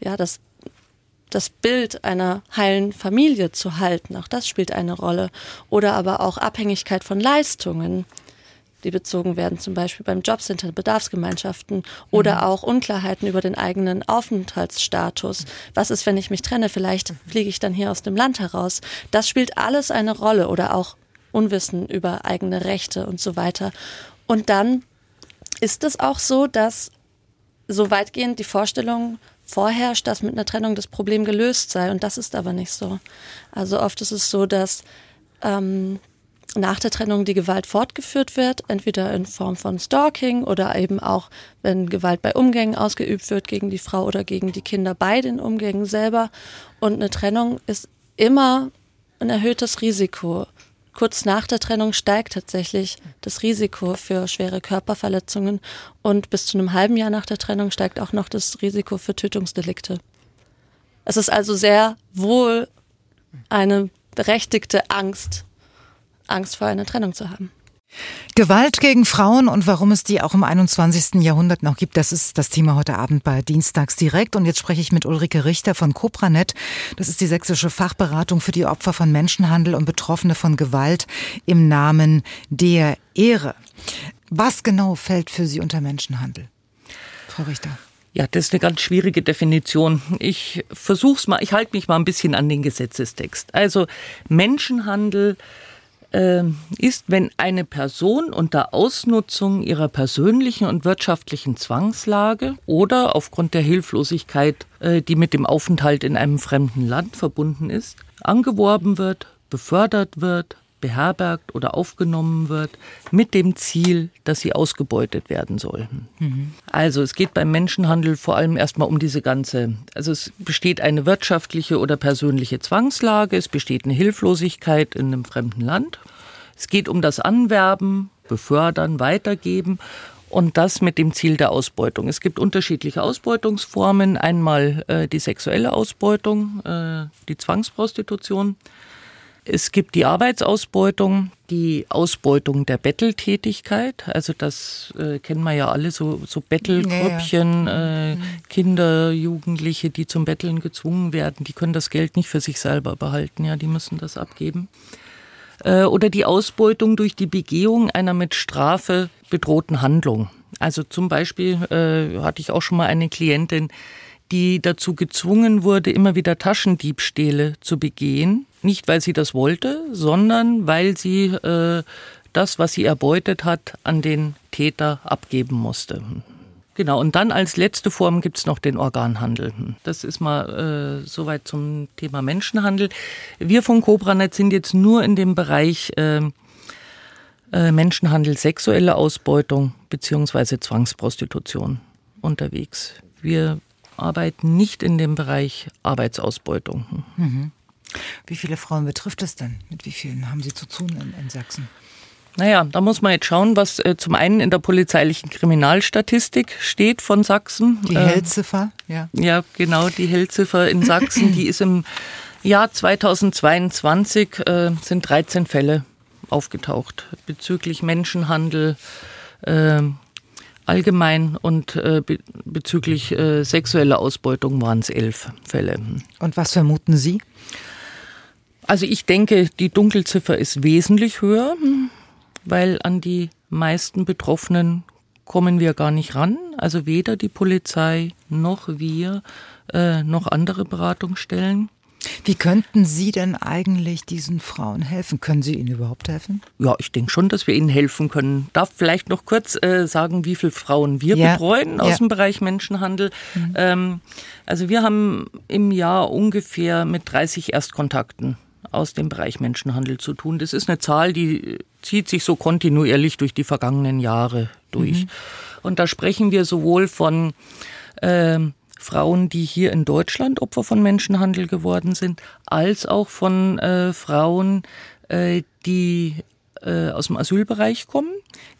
Ja, das das Bild einer heilen Familie zu halten. Auch das spielt eine Rolle. Oder aber auch Abhängigkeit von Leistungen, die bezogen werden, zum Beispiel beim Jobcenter, Bedarfsgemeinschaften oder mhm. auch Unklarheiten über den eigenen Aufenthaltsstatus. Was ist, wenn ich mich trenne? Vielleicht fliege ich dann hier aus dem Land heraus. Das spielt alles eine Rolle oder auch Unwissen über eigene Rechte und so weiter. Und dann ist es auch so, dass so weitgehend die Vorstellung vorherrscht, dass mit einer Trennung das Problem gelöst sei. Und das ist aber nicht so. Also oft ist es so, dass ähm, nach der Trennung die Gewalt fortgeführt wird, entweder in Form von Stalking oder eben auch, wenn Gewalt bei Umgängen ausgeübt wird gegen die Frau oder gegen die Kinder bei den Umgängen selber. Und eine Trennung ist immer ein erhöhtes Risiko kurz nach der Trennung steigt tatsächlich das Risiko für schwere Körperverletzungen und bis zu einem halben Jahr nach der Trennung steigt auch noch das Risiko für Tötungsdelikte. Es ist also sehr wohl eine berechtigte Angst, Angst vor einer Trennung zu haben. Gewalt gegen Frauen und warum es die auch im 21. Jahrhundert noch gibt, das ist das Thema heute Abend bei Dienstags direkt. Und jetzt spreche ich mit Ulrike Richter von Copranet. Das ist die sächsische Fachberatung für die Opfer von Menschenhandel und Betroffene von Gewalt im Namen der Ehre. Was genau fällt für Sie unter Menschenhandel? Frau Richter. Ja, das ist eine ganz schwierige Definition. Ich versuch's mal, ich halte mich mal ein bisschen an den Gesetzestext. Also Menschenhandel äh, ist, wenn eine Person unter Ausnutzung ihrer persönlichen und wirtschaftlichen Zwangslage oder aufgrund der Hilflosigkeit, äh, die mit dem Aufenthalt in einem fremden Land verbunden ist, angeworben wird, befördert wird, beherbergt oder aufgenommen wird, mit dem Ziel, dass sie ausgebeutet werden sollen. Mhm. Also es geht beim Menschenhandel vor allem erstmal um diese ganze, also es besteht eine wirtschaftliche oder persönliche Zwangslage, es besteht eine Hilflosigkeit in einem fremden Land. Es geht um das Anwerben, Befördern, Weitergeben und das mit dem Ziel der Ausbeutung. Es gibt unterschiedliche Ausbeutungsformen. Einmal äh, die sexuelle Ausbeutung, äh, die Zwangsprostitution. Es gibt die Arbeitsausbeutung, die Ausbeutung der Betteltätigkeit. Also das äh, kennen wir ja alle, so, so Bettelgrüppchen, ja, ja. Äh, mhm. Kinder, Jugendliche, die zum Betteln gezwungen werden, die können das Geld nicht für sich selber behalten, ja, die müssen das abgeben. Äh, oder die Ausbeutung durch die Begehung einer mit Strafe bedrohten Handlung. Also zum Beispiel äh, hatte ich auch schon mal eine Klientin, die dazu gezwungen wurde, immer wieder Taschendiebstähle zu begehen. Nicht, weil sie das wollte, sondern weil sie äh, das, was sie erbeutet hat, an den Täter abgeben musste. Genau, und dann als letzte Form gibt's noch den Organhandel. Das ist mal äh, soweit zum Thema Menschenhandel. Wir von Cobranet sind jetzt nur in dem Bereich äh, äh, Menschenhandel, sexuelle Ausbeutung beziehungsweise Zwangsprostitution unterwegs. Wir arbeiten nicht in dem Bereich Arbeitsausbeutung. Mhm. Wie viele Frauen betrifft es denn? Mit wie vielen haben Sie zu tun in, in Sachsen? Naja, da muss man jetzt schauen, was äh, zum einen in der polizeilichen Kriminalstatistik steht von Sachsen. Die ähm, Hellziffer, ja. Ja, genau, die Hellziffer in Sachsen, die ist im Jahr 2022, äh, sind 13 Fälle aufgetaucht bezüglich Menschenhandel äh, allgemein und äh, be bezüglich äh, sexueller Ausbeutung waren es elf Fälle. Und was vermuten Sie? Also ich denke, die Dunkelziffer ist wesentlich höher weil an die meisten Betroffenen kommen wir gar nicht ran. Also weder die Polizei noch wir äh, noch andere Beratungsstellen. Wie könnten Sie denn eigentlich diesen Frauen helfen? Können Sie ihnen überhaupt helfen? Ja, ich denke schon, dass wir ihnen helfen können. Darf vielleicht noch kurz äh, sagen, wie viele Frauen wir ja. betreuen aus ja. dem Bereich Menschenhandel. Mhm. Ähm, also wir haben im Jahr ungefähr mit 30 Erstkontakten aus dem Bereich Menschenhandel zu tun. Das ist eine Zahl, die zieht sich so kontinuierlich durch die vergangenen Jahre durch. Mhm. Und da sprechen wir sowohl von äh, Frauen, die hier in Deutschland Opfer von Menschenhandel geworden sind, als auch von äh, Frauen, äh, die äh, aus dem Asylbereich kommen,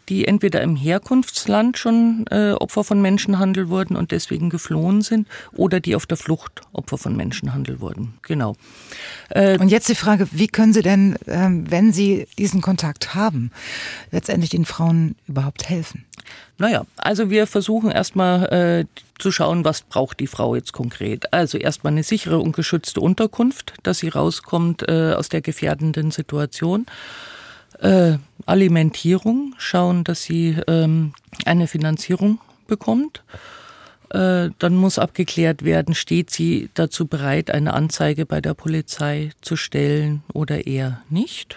die entweder im Herkunftsland schon äh, Opfer von Menschenhandel wurden und deswegen geflohen sind oder die auf der Flucht Opfer von Menschenhandel wurden. Genau. Äh, und jetzt die Frage, wie können Sie denn, äh, wenn Sie diesen Kontakt haben, letztendlich den Frauen überhaupt helfen? Naja, also wir versuchen erstmal äh, zu schauen, was braucht die Frau jetzt konkret. Also erstmal eine sichere und geschützte Unterkunft, dass sie rauskommt äh, aus der gefährdenden Situation äh, Alimentierung, schauen, dass sie ähm, eine Finanzierung bekommt. Äh, dann muss abgeklärt werden, steht sie dazu bereit, eine Anzeige bei der Polizei zu stellen oder eher nicht.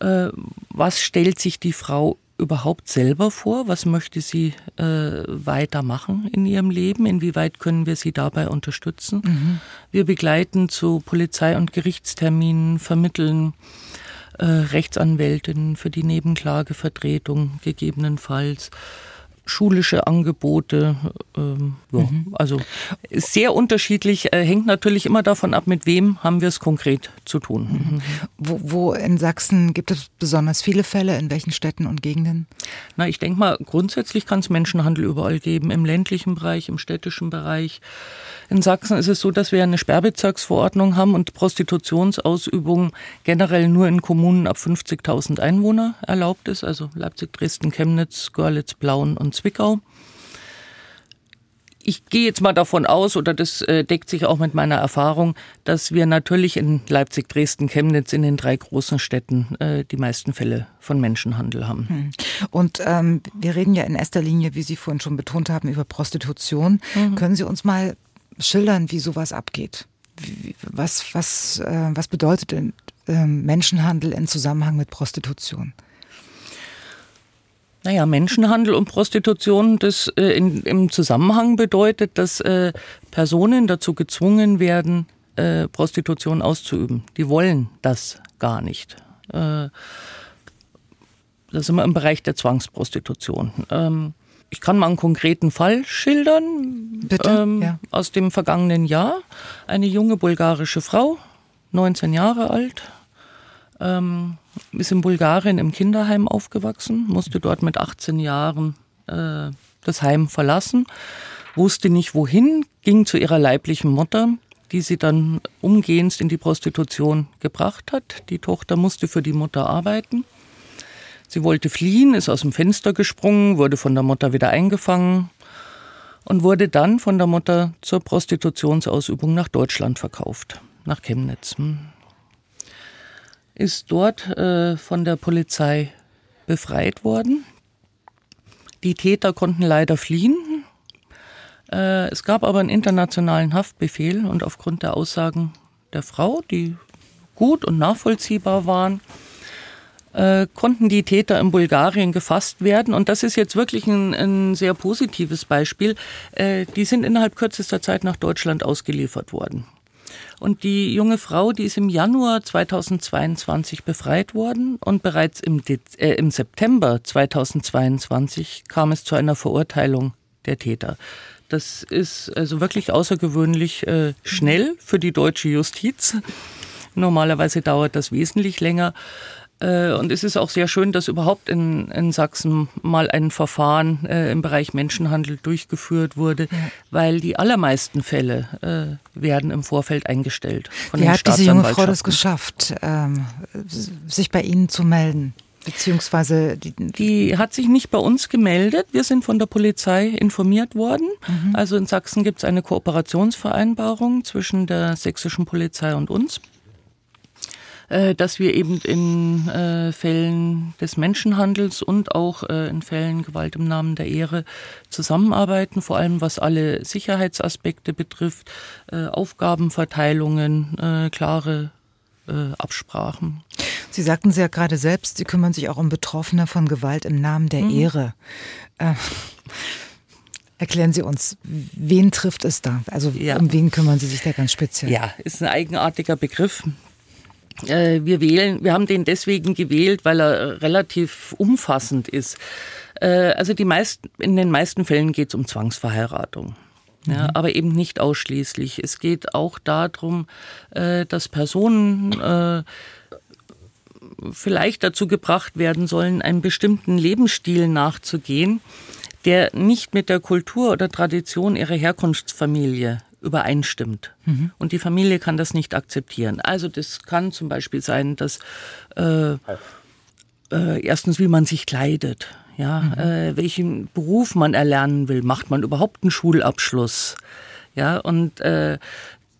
Äh, was stellt sich die Frau überhaupt selber vor? Was möchte sie äh, weitermachen in ihrem Leben? Inwieweit können wir sie dabei unterstützen? Mhm. Wir begleiten zu Polizei- und Gerichtsterminen, vermitteln Rechtsanwältin für die Nebenklagevertretung gegebenenfalls schulische Angebote. Ähm, ja, mhm. Also sehr unterschiedlich, äh, hängt natürlich immer davon ab, mit wem haben wir es konkret zu tun. Mhm. Wo, wo, in Sachsen gibt es besonders viele Fälle, in welchen Städten und Gegenden? Na, ich denke mal, grundsätzlich kann es Menschenhandel überall geben, im ländlichen Bereich, im städtischen Bereich. In Sachsen ist es so, dass wir eine Sperrbezirksverordnung haben und Prostitutionsausübung generell nur in Kommunen ab 50.000 Einwohner erlaubt ist, also Leipzig, Dresden, Chemnitz, Görlitz, Blauen und Zwickau. Ich gehe jetzt mal davon aus, oder das äh, deckt sich auch mit meiner Erfahrung, dass wir natürlich in Leipzig, Dresden, Chemnitz, in den drei großen Städten äh, die meisten Fälle von Menschenhandel haben. Hm. Und ähm, wir reden ja in erster Linie, wie Sie vorhin schon betont haben, über Prostitution. Mhm. Können Sie uns mal schildern, wie sowas abgeht? Was, was, äh, was bedeutet denn äh, Menschenhandel in Zusammenhang mit Prostitution? Naja, Menschenhandel und Prostitution, das äh, in, im Zusammenhang bedeutet, dass äh, Personen dazu gezwungen werden, äh, Prostitution auszuüben. Die wollen das gar nicht. Äh, da sind wir im Bereich der Zwangsprostitution. Ähm, ich kann mal einen konkreten Fall schildern Bitte? Ähm, ja. aus dem vergangenen Jahr. Eine junge bulgarische Frau, 19 Jahre alt, ähm, ist in Bulgarien im Kinderheim aufgewachsen, musste dort mit 18 Jahren äh, das Heim verlassen, wusste nicht wohin, ging zu ihrer leiblichen Mutter, die sie dann umgehend in die Prostitution gebracht hat. Die Tochter musste für die Mutter arbeiten. Sie wollte fliehen, ist aus dem Fenster gesprungen, wurde von der Mutter wieder eingefangen und wurde dann von der Mutter zur Prostitutionsausübung nach Deutschland verkauft, nach Chemnitz. Ist dort äh, von der Polizei befreit worden. Die Täter konnten leider fliehen. Äh, es gab aber einen internationalen Haftbefehl und aufgrund der Aussagen der Frau, die gut und nachvollziehbar waren, äh, konnten die Täter in Bulgarien gefasst werden. Und das ist jetzt wirklich ein, ein sehr positives Beispiel. Äh, die sind innerhalb kürzester Zeit nach Deutschland ausgeliefert worden. Und die junge Frau, die ist im Januar 2022 befreit worden und bereits im, Dez äh, im September 2022 kam es zu einer Verurteilung der Täter. Das ist also wirklich außergewöhnlich äh, schnell für die deutsche Justiz. Normalerweise dauert das wesentlich länger. Äh, und es ist auch sehr schön, dass überhaupt in, in Sachsen mal ein Verfahren äh, im Bereich Menschenhandel durchgeführt wurde, ja. weil die allermeisten Fälle äh, werden im Vorfeld eingestellt. Von Wie hat diese junge Frau das geschafft, ähm, sich bei Ihnen zu melden? Beziehungsweise die, die, hat sich nicht bei uns gemeldet. Wir sind von der Polizei informiert worden. Mhm. Also in Sachsen gibt es eine Kooperationsvereinbarung zwischen der sächsischen Polizei und uns. Äh, dass wir eben in äh, Fällen des Menschenhandels und auch äh, in Fällen Gewalt im Namen der Ehre zusammenarbeiten, vor allem was alle Sicherheitsaspekte betrifft, Aufgabenverteilungen, klare Absprachen. Sie sagten es ja gerade selbst, Sie kümmern sich auch um Betroffene von Gewalt im Namen der mhm. Ehre. Äh, erklären Sie uns, wen trifft es da? Also ja. um wen kümmern Sie sich da ganz speziell? Ja, ist ein eigenartiger Begriff. Äh, wir wählen, wir haben den deswegen gewählt, weil er relativ umfassend ist. Äh, also die meisten, in den meisten Fällen geht es um Zwangsverheiratung. Ja, mhm. aber eben nicht ausschließlich. Es geht auch darum, äh, dass Personen vielleicht dazu gebracht werden sollen, einem bestimmten Lebensstil nachzugehen, der nicht mit der Kultur oder Tradition ihrer Herkunftsfamilie übereinstimmt. Mhm. Und die Familie kann das nicht akzeptieren. Also das kann zum Beispiel sein, dass äh, äh, erstens, wie man sich kleidet, ja, mhm. äh, welchen Beruf man erlernen will, macht man überhaupt einen Schulabschluss, ja, und äh,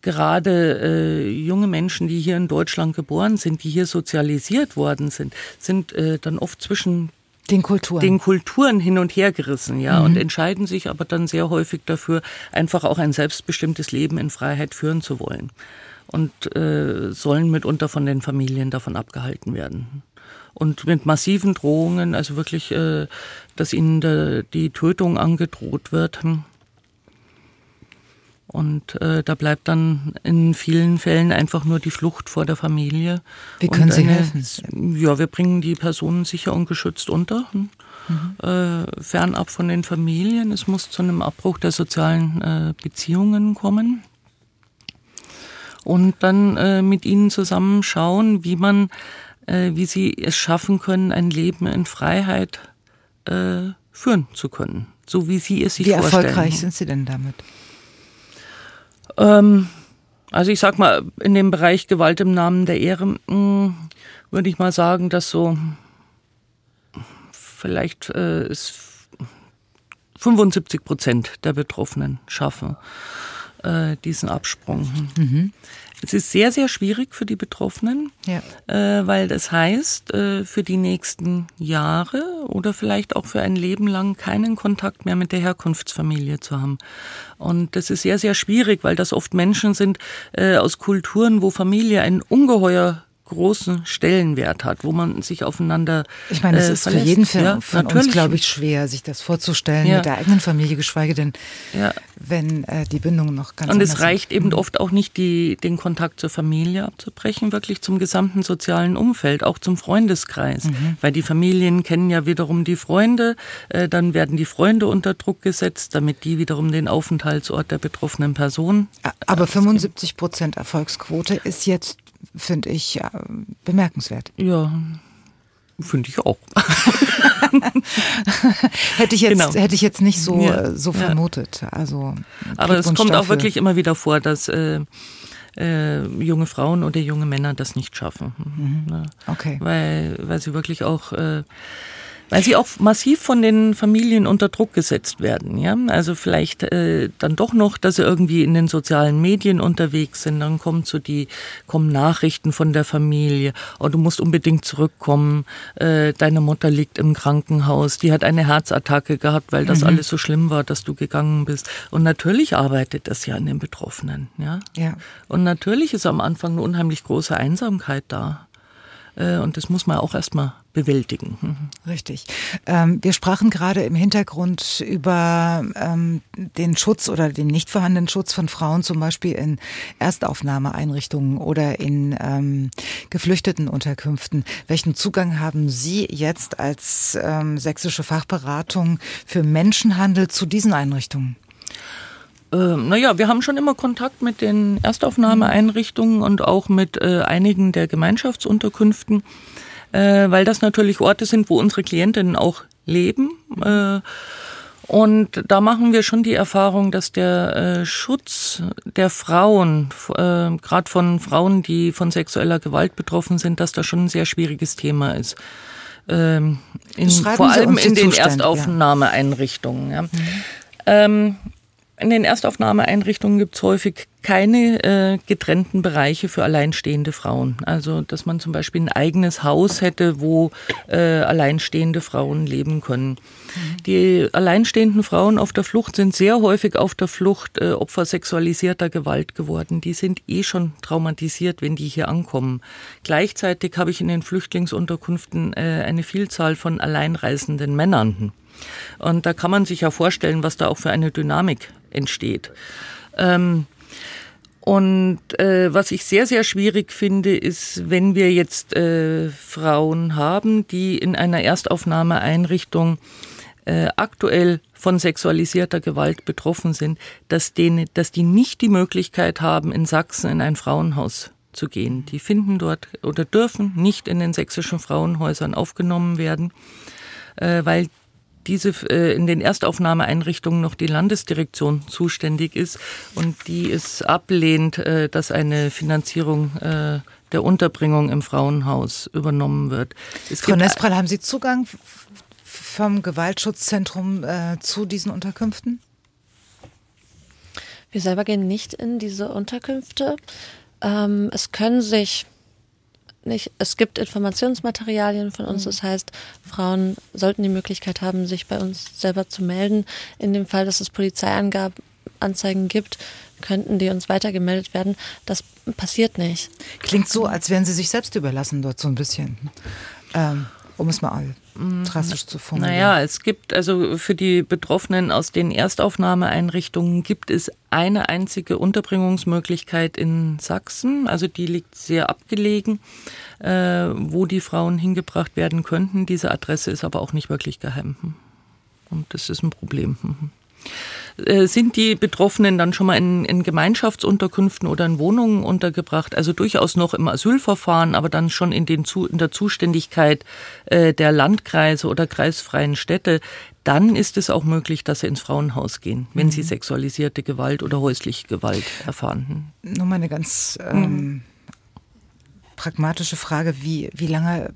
gerade äh, junge Menschen, die hier in Deutschland geboren sind, die hier sozialisiert worden sind, sind äh, dann oft zwischen den Kulturen. Den Kulturen hin und her gerissen, ja, mhm. und entscheiden sich aber dann sehr häufig dafür, einfach auch ein selbstbestimmtes Leben in Freiheit führen zu wollen. Und äh, sollen mitunter von den Familien davon abgehalten werden. Und mit massiven Drohungen, also wirklich, äh, dass ihnen de, die Tötung angedroht wird. Hm. Und äh, da bleibt dann in vielen Fällen einfach nur die Flucht vor der Familie. Wie können Sie eine, helfen? Ja, wir bringen die Personen sicher und geschützt unter, hm? mhm. äh, fernab von den Familien. Es muss zu einem Abbruch der sozialen äh, Beziehungen kommen. Und dann äh, mit ihnen zusammen schauen, wie man, äh, wie sie es schaffen können, ein Leben in Freiheit äh, führen zu können, so wie sie es sich vorstellen. Wie erfolgreich sind Sie denn damit? Ähm, also ich sag mal, in dem Bereich Gewalt im Namen der Ehre mh, hm, würde ich mal sagen, dass so vielleicht äh, ist 75 Prozent der Betroffenen schaffen äh, diesen Absprung. Mhm. Es ist sehr, sehr schwierig für die Betroffenen, ja. äh, weil das heißt, äh, für die nächsten Jahre oder vielleicht auch für ein Leben lang keinen Kontakt mehr mit der Herkunftsfamilie zu haben. Und das ist sehr, sehr schwierig, weil das oft Menschen sind äh, aus Kulturen, wo Familie ein ungeheuer großen Stellenwert hat, wo man sich aufeinander Ich meine, es äh, ist verlässt. für jeden ja, von uns, glaube ich, schwer, sich das vorzustellen ja. mit der eigenen Familie, geschweige denn, ja. wenn äh, die Bindung noch ganz Und es reicht sind. eben mhm. oft auch nicht, die, den Kontakt zur Familie abzubrechen, wirklich zum gesamten sozialen Umfeld, auch zum Freundeskreis, mhm. weil die Familien kennen ja wiederum die Freunde, äh, dann werden die Freunde unter Druck gesetzt, damit die wiederum den Aufenthaltsort der betroffenen Person. Aber 75 Prozent Erfolgsquote ist jetzt finde ich ja, bemerkenswert. Ja. Finde ich auch. <laughs> hätte ich jetzt genau. hätte ich jetzt nicht so ja. so vermutet. Ja. Also aber es kommt dafür. auch wirklich immer wieder vor, dass äh, äh, junge Frauen oder junge Männer das nicht schaffen. Mhm. Okay. Weil weil sie wirklich auch äh, weil sie auch massiv von den Familien unter Druck gesetzt werden. Ja? Also vielleicht äh, dann doch noch, dass sie irgendwie in den sozialen Medien unterwegs sind. Dann kommen so die kommen Nachrichten von der Familie. Oh, du musst unbedingt zurückkommen. Äh, deine Mutter liegt im Krankenhaus. Die hat eine Herzattacke gehabt, weil das mhm. alles so schlimm war, dass du gegangen bist. Und natürlich arbeitet das ja an den Betroffenen. Ja. ja. Und natürlich ist am Anfang eine unheimlich große Einsamkeit da. Äh, und das muss man auch erstmal bewältigen. Mhm. Richtig. Ähm, wir sprachen gerade im Hintergrund über ähm, den Schutz oder den nicht vorhandenen Schutz von Frauen, zum Beispiel in Erstaufnahmeeinrichtungen oder in ähm, geflüchteten Unterkünften. Welchen Zugang haben Sie jetzt als ähm, sächsische Fachberatung für Menschenhandel zu diesen Einrichtungen? Ähm, naja, wir haben schon immer Kontakt mit den Erstaufnahmeeinrichtungen und auch mit äh, einigen der Gemeinschaftsunterkünften. äh, weil das natürlich Orte sind, wo unsere Klientinnen auch leben. Äh, und da machen wir schon die Erfahrung, dass der äh, Schutz der Frauen, äh, gerade von Frauen, die von sexueller Gewalt betroffen sind, dass das schon ein sehr schwieriges Thema ist. Ähm, in, vor allem in den Zustand, Erstaufnahmeeinrichtungen. Ja. Mhm. Ähm, in den Erstaufnahmeeinrichtungen gibt es häufig keine äh, getrennten Bereiche für alleinstehende Frauen. Also, dass man zum Beispiel ein eigenes Haus hätte, wo äh, alleinstehende Frauen leben können. Die alleinstehenden Frauen auf der Flucht sind sehr häufig auf der Flucht äh, Opfer sexualisierter Gewalt geworden. Die sind eh schon traumatisiert, wenn die hier ankommen. Gleichzeitig habe ich in den Flüchtlingsunterkünften äh, eine Vielzahl von alleinreisenden Männern. Und da kann man sich ja vorstellen, was da auch für eine Dynamik entsteht. Ähm, und äh, was ich sehr, sehr schwierig finde, ist, wenn wir jetzt äh, Frauen haben, die in einer Erstaufnahmeeinrichtung äh, aktuell von sexualisierter Gewalt betroffen sind, dass, denen, dass die nicht die Möglichkeit haben, in Sachsen in ein Frauenhaus zu gehen. Die finden dort oder dürfen nicht in den sächsischen Frauenhäusern aufgenommen werden, äh, weil diese äh, in den Erstaufnahmeeinrichtungen noch die Landesdirektion zuständig ist und die es ablehnt, äh, dass eine Finanzierung äh, der Unterbringung im Frauenhaus übernommen wird. Es Frau Nespral, haben Sie Zugang vom Gewaltschutzzentrum äh, zu diesen Unterkünften? Wir selber gehen nicht in diese Unterkünfte. Ähm, es können sich nicht, es gibt Informationsmaterialien von uns, mhm. das heißt, Frauen sollten die Möglichkeit haben, sich bei uns selber zu melden. In dem Fall, dass es Polizeianzeigen gibt, könnten die uns weitergemeldet werden. Das passiert nicht. Klingt so, als wären sie sich selbst überlassen dort so ein bisschen. Ähm, um es mal Mhm. drastisch zu formulieren? Naja, es gibt also für die Betroffenen aus den Erstaufnahmeeinrichtungen gibt es eine einzige Unterbringungsmöglichkeit in Sachsen. Also die liegt sehr abgelegen, äh, wo die Frauen hingebracht werden könnten. Diese Adresse ist aber auch nicht wirklich geheim. Und das ist ein Problem. Äh, sind die Betroffenen dann schon mal in, in, Gemeinschaftsunterkünften oder in Wohnungen untergebracht? Also durchaus noch im Asylverfahren, aber dann schon in, den, in der Zuständigkeit äh, der Landkreise oder kreisfreien Städte. Dann ist es auch möglich, dass sie ins Frauenhaus gehen, wenn mhm. sie sexualisierte Gewalt oder häusliche Gewalt erfahren. Nur mal eine ganz ähm, mhm. pragmatische Frage. Wie, wie lange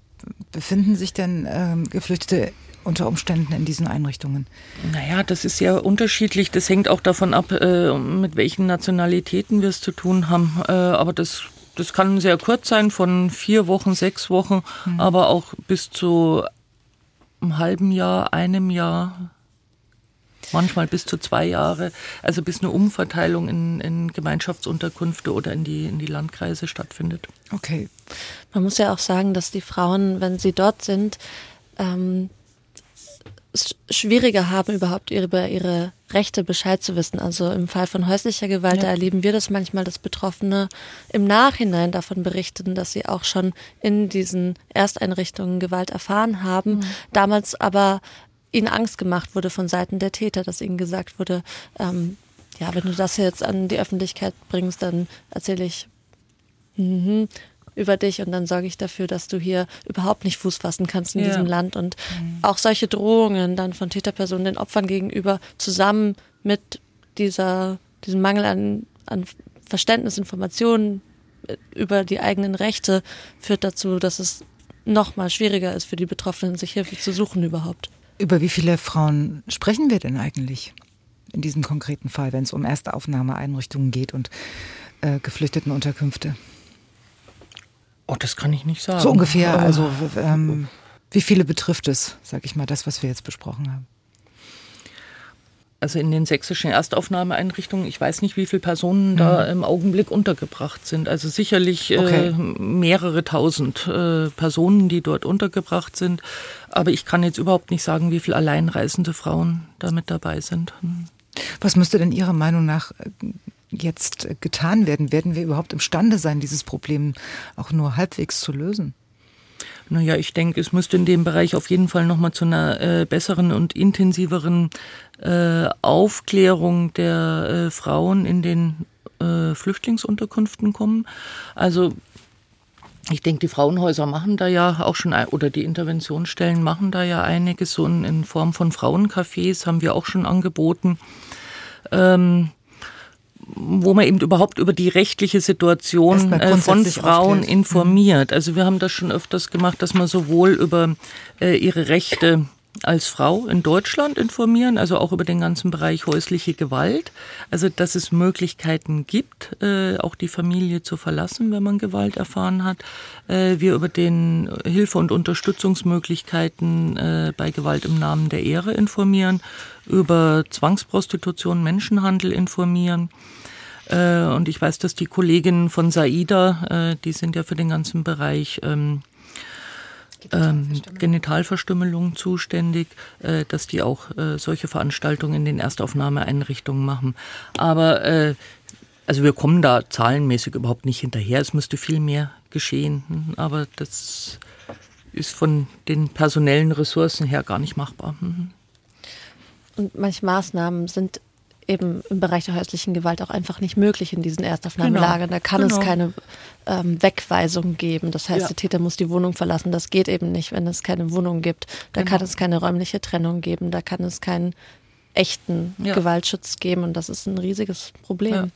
befinden sich denn ähm, Geflüchtete unter Umständen in diesen Einrichtungen? Naja, das ist ja unterschiedlich. Das hängt auch davon ab, äh, mit welchen Nationalitäten wir es zu tun haben. Äh, aber das, das kann sehr kurz sein, von vier Wochen, sechs Wochen, mhm. aber auch bis zu einem halben Jahr, einem Jahr manchmal bis zu zwei Jahre, also bis eine Umverteilung in, in Gemeinschaftsunterkünfte oder in die, in die Landkreise stattfindet. Okay. Man muss ja auch sagen, dass die Frauen, wenn sie dort sind, ähm, schwieriger haben, überhaupt über ihre Rechte Bescheid zu wissen. Also im Fall von häuslicher Gewalt, ja. da erleben wir das manchmal, dass Betroffene im Nachhinein davon berichten, dass sie auch schon in diesen Ersteinrichtungen Gewalt erfahren haben, mhm. damals aber ihnen Angst gemacht wurde von Seiten der Täter, dass ihnen gesagt wurde, ähm, ja, wenn du das jetzt an die Öffentlichkeit bringst, dann erzähle ich, mhm, über dich und dann sorge ich dafür, dass du hier überhaupt nicht Fuß fassen kannst in ja. diesem Land. Und mhm. auch solche Drohungen dann von Täterpersonen den Opfern gegenüber zusammen mit dieser, diesem Mangel an, an Verständnis, Informationen äh, über die eigenen Rechte führt dazu, dass es noch mal schwieriger ist für die Betroffenen, sich Hilfe zu suchen überhaupt. Über wie viele Frauen sprechen wir denn eigentlich in diesem konkreten Fall, wenn es um erste Aufnahmeeinrichtungen geht und äh, Geflüchtetenunterkünfte? Oh, das kann ich nicht sagen. So ungefähr. Oh. Also ähm, wie viele betrifft es, sag ich mal, das, was wir jetzt besprochen haben? Also in den sächsischen Erstaufnahmeeinrichtungen, ich weiß nicht, wie viele Personen mhm. da im Augenblick untergebracht sind. Also sicherlich äh, okay. äh, mehrere tausend äh, Personen, die dort untergebracht sind. Aber ich kann jetzt überhaupt nicht sagen, wie viele alleinreisende Frauen da mit dabei sind. Hm. Was müsste denn Ihrer Meinung nach äh, jetzt getan werden? Werden wir überhaupt imstande sein, dieses Problem auch nur halbwegs zu lösen? Naja, ich denke, es müsste in dem Bereich auf jeden Fall nochmal zu einer äh, besseren und intensiveren äh, Aufklärung der äh, Frauen in den äh, Flüchtlingsunterkünften kommen. Also ich denke, die Frauenhäuser machen da ja auch schon, oder die Interventionsstellen machen da ja einiges. So in, Form von Frauencafés haben wir auch schon angeboten. Ähm, wo man eben überhaupt über die rechtliche Situation äh, von Frauen aufklärt. informiert. Also wir haben das schon öfters gemacht, dass man sowohl über äh, ihre Rechte als Frau in Deutschland informieren, also auch über den ganzen Bereich häusliche Gewalt. Also dass es Möglichkeiten gibt, äh, auch die Familie zu verlassen, wenn man Gewalt erfahren hat. Äh, wir über den Hilfe- und Unterstützungsmöglichkeiten äh, bei Gewalt im Namen der Ehre informieren, über Zwangsprostitution, Menschenhandel informieren. Äh, und ich weiß, dass die Kolleginnen von Saida, äh, die sind ja für den ganzen Bereich ähm, ähm, Genitalverstümmelung zuständig, äh, dass die auch äh, solche Veranstaltungen in den Erstaufnahmeeinrichtungen machen. Aber äh, also wir kommen da zahlenmäßig überhaupt nicht hinterher. Es müsste viel mehr geschehen, aber das ist von den personellen Ressourcen her gar nicht machbar. Hm. Und manche Maßnahmen sind eben im Bereich der häuslichen Gewalt auch einfach nicht möglich in diesen Erstaufnahmelagern. Genau. Da kann genau. es keine ähm, Wegweisung geben. Das heißt, ja. der Täter muss die Wohnung verlassen. Das geht eben nicht, wenn es keine Wohnung gibt. Da genau. kann es keine räumliche Trennung geben. Da kann es keinen echten ja. Gewaltschutz geben. Und das ist ein riesiges Problem. Ja.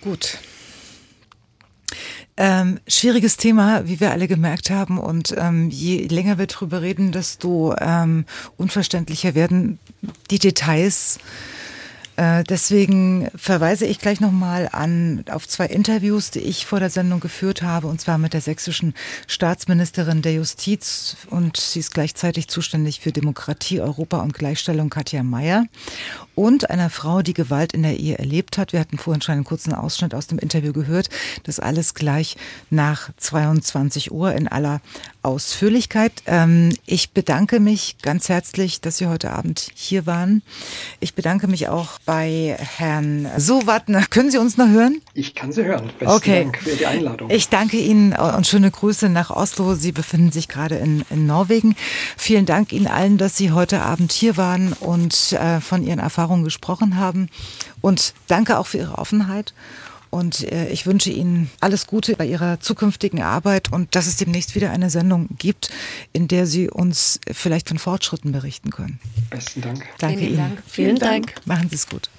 Gut. Ähm, schwieriges Thema, wie wir alle gemerkt haben. Und ähm, je länger wir drüber reden, desto ähm, unverständlicher werden die Details. Äh, deswegen verweise ich gleich nochmal an auf zwei Interviews, die ich vor der Sendung geführt habe, und zwar mit der sächsischen Staatsministerin der Justiz und sie ist gleichzeitig zuständig für Demokratie, Europa und Gleichstellung, Katja Mayer, und einer Frau, die Gewalt in der Ehe erlebt hat. Wir hatten vorhin schon einen kurzen Ausschnitt aus dem Interview gehört. Das alles gleich nach 22 Uhr in aller Ausführlichkeit. Ähm, ich bedanke mich ganz herzlich, dass Sie heute Abend hier waren. Ich bedanke mich auch bei Herrn Sowatner. Können Sie uns noch hören? Ich kann Sie hören. Besten okay. Dank für die Einladung. Ich danke Ihnen und schöne Grüße nach Oslo. Sie befinden sich gerade in, in Norwegen. Vielen Dank Ihnen allen, dass Sie heute Abend hier waren und äh, von Ihren Erfahrungen gesprochen haben. Und danke auch für Ihre Offenheit. Und äh, ich wünsche Ihnen alles Gute bei Ihrer zukünftigen Arbeit und dass es demnächst wieder eine Sendung gibt, in der Sie uns vielleicht von Fortschritten berichten können. Besten Dank. Danke Vielen Ihnen. Dank. Vielen Dank. Machen Sie es gut.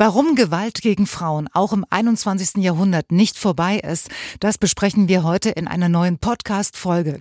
Warum Gewalt gegen Frauen auch im 21. Jahrhundert nicht vorbei ist, das besprechen wir heute in einer neuen Podcast-Folge.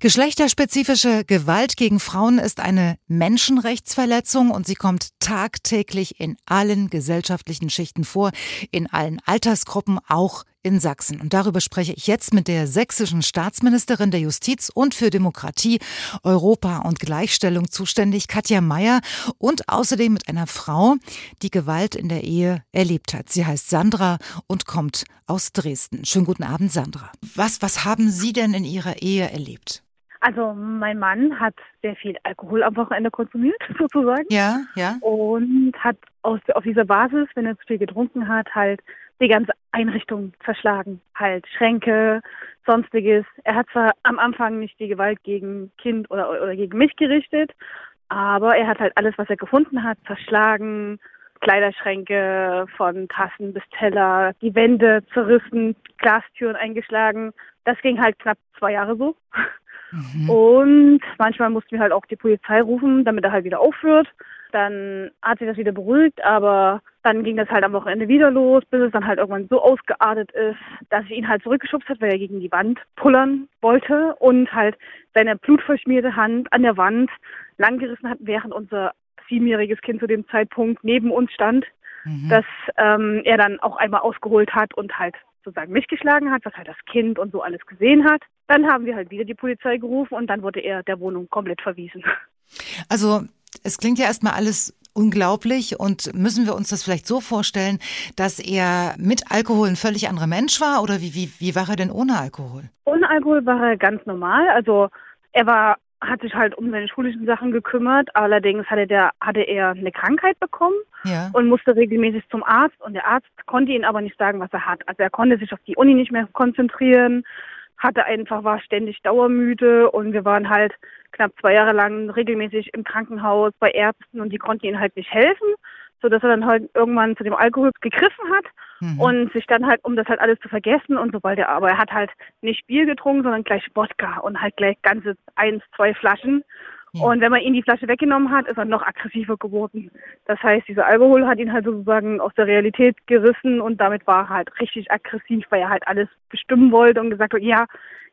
Geschlechterspezifische Gewalt gegen Frauen ist eine Menschenrechtsverletzung und sie kommt tagtäglich in allen gesellschaftlichen Schichten vor, in allen Altersgruppen, auch in Sachsen. Und darüber spreche ich jetzt mit der sächsischen Staatsministerin der Justiz und für Demokratie, Europa und Gleichstellung zuständig, Katja Mayer, und außerdem mit einer Frau, die Gewalt in der Ehe erlebt hat. Sie heißt Sandra und kommt aus Dresden. Schönen guten Abend, Sandra. Was, was haben Sie denn in Ihrer Ehe erlebt? Also mein Mann hat sehr viel Alkohol am Wochenende konsumiert, <laughs> sozusagen. Ja, ja. Und hat aus, auf dieser Basis, wenn er zu viel getrunken hat, halt die ganze Einrichtung zerschlagen. Halt Schränke, sonstiges. Er hat zwar am Anfang nicht die Gewalt gegen Kind oder, oder gegen mich gerichtet, aber er hat halt alles, was er gefunden hat, zerschlagen, Kleiderschränke von Tassen bis Teller, die Wände zerrissen, Glastüren eingeschlagen. Das ging halt knapp zwei Jahre so. Mhm. Und manchmal mussten wir halt auch die Polizei rufen, damit er halt wieder aufhört. Dann hat sich das wieder beruhigt, aber dann ging das halt am Wochenende wieder los, bis es dann halt irgendwann so ausgeartet ist, dass ich ihn halt zurückgeschubst hat, weil er gegen die Wand pullern wollte und halt seine blutverschmierte Hand an der Wand langgerissen hat, während unser siebenjähriges Kind zu dem Zeitpunkt neben uns stand, mhm. dass ähm, er dann auch einmal ausgeholt hat und halt sozusagen mich geschlagen hat, was halt das Kind und so alles gesehen hat. Dann haben wir halt wieder die Polizei gerufen und dann wurde er der Wohnung komplett verwiesen. Also es klingt ja erstmal alles unglaublich und müssen wir uns das vielleicht so vorstellen, dass er mit Alkohol ein völlig anderer Mensch war oder wie, wie, wie war er denn ohne Alkohol? Ohne Alkohol war er ganz normal. Also er war hat sich halt um seine schulischen Sachen gekümmert. Allerdings hatte, der, hatte er eine Krankheit bekommen ja. und musste regelmäßig zum Arzt. Und der Arzt konnte ihm aber nicht sagen, was er hat. Also er konnte sich auf die Uni nicht mehr konzentrieren, hatte einfach, war ständig dauermüde und wir waren halt knapp zwei Jahre lang regelmäßig im Krankenhaus bei Ärzten und die konnten ihm halt nicht helfen, so dass er dann halt irgendwann zu dem Alkohol gegriffen hat mhm. und sich dann halt, um das halt alles zu vergessen und sobald er, aber er hat halt nicht Bier getrunken, sondern gleich Wodka und halt gleich ganze eins, zwei Flaschen und wenn man ihn die Flasche weggenommen hat, ist er noch aggressiver geworden. Das heißt, dieser Alkohol hat ihn halt sozusagen aus der Realität gerissen und damit war er halt richtig aggressiv, weil er halt alles bestimmen wollte und gesagt hat, ja,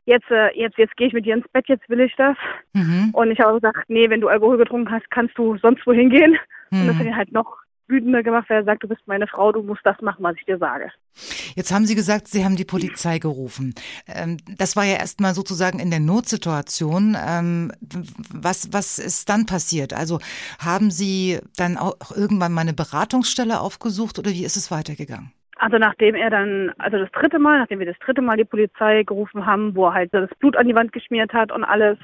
jetzt, äh, jetzt, jetzt gehe ich mit dir ins Bett, jetzt will ich das. Mhm. Und ich habe gesagt, nee, wenn du Alkohol getrunken hast, kannst du sonst wohin gehen. Mhm. Und das hat ihn halt noch wütender gemacht, weil er sagt, du bist meine Frau, du musst das machen, was ich dir sage. Jetzt haben Sie gesagt, Sie haben die Polizei gerufen. Ähm, das war ja erstmal sozusagen in der Notsituation. Ähm, was, was ist dann passiert? Also haben Sie dann auch irgendwann mal eine Beratungsstelle aufgesucht oder wie ist es weitergegangen? Also nachdem er dann, also das dritte Mal, nachdem wir das dritte Mal die Polizei gerufen haben, wo er halt das Blut an die Wand geschmiert hat und alles,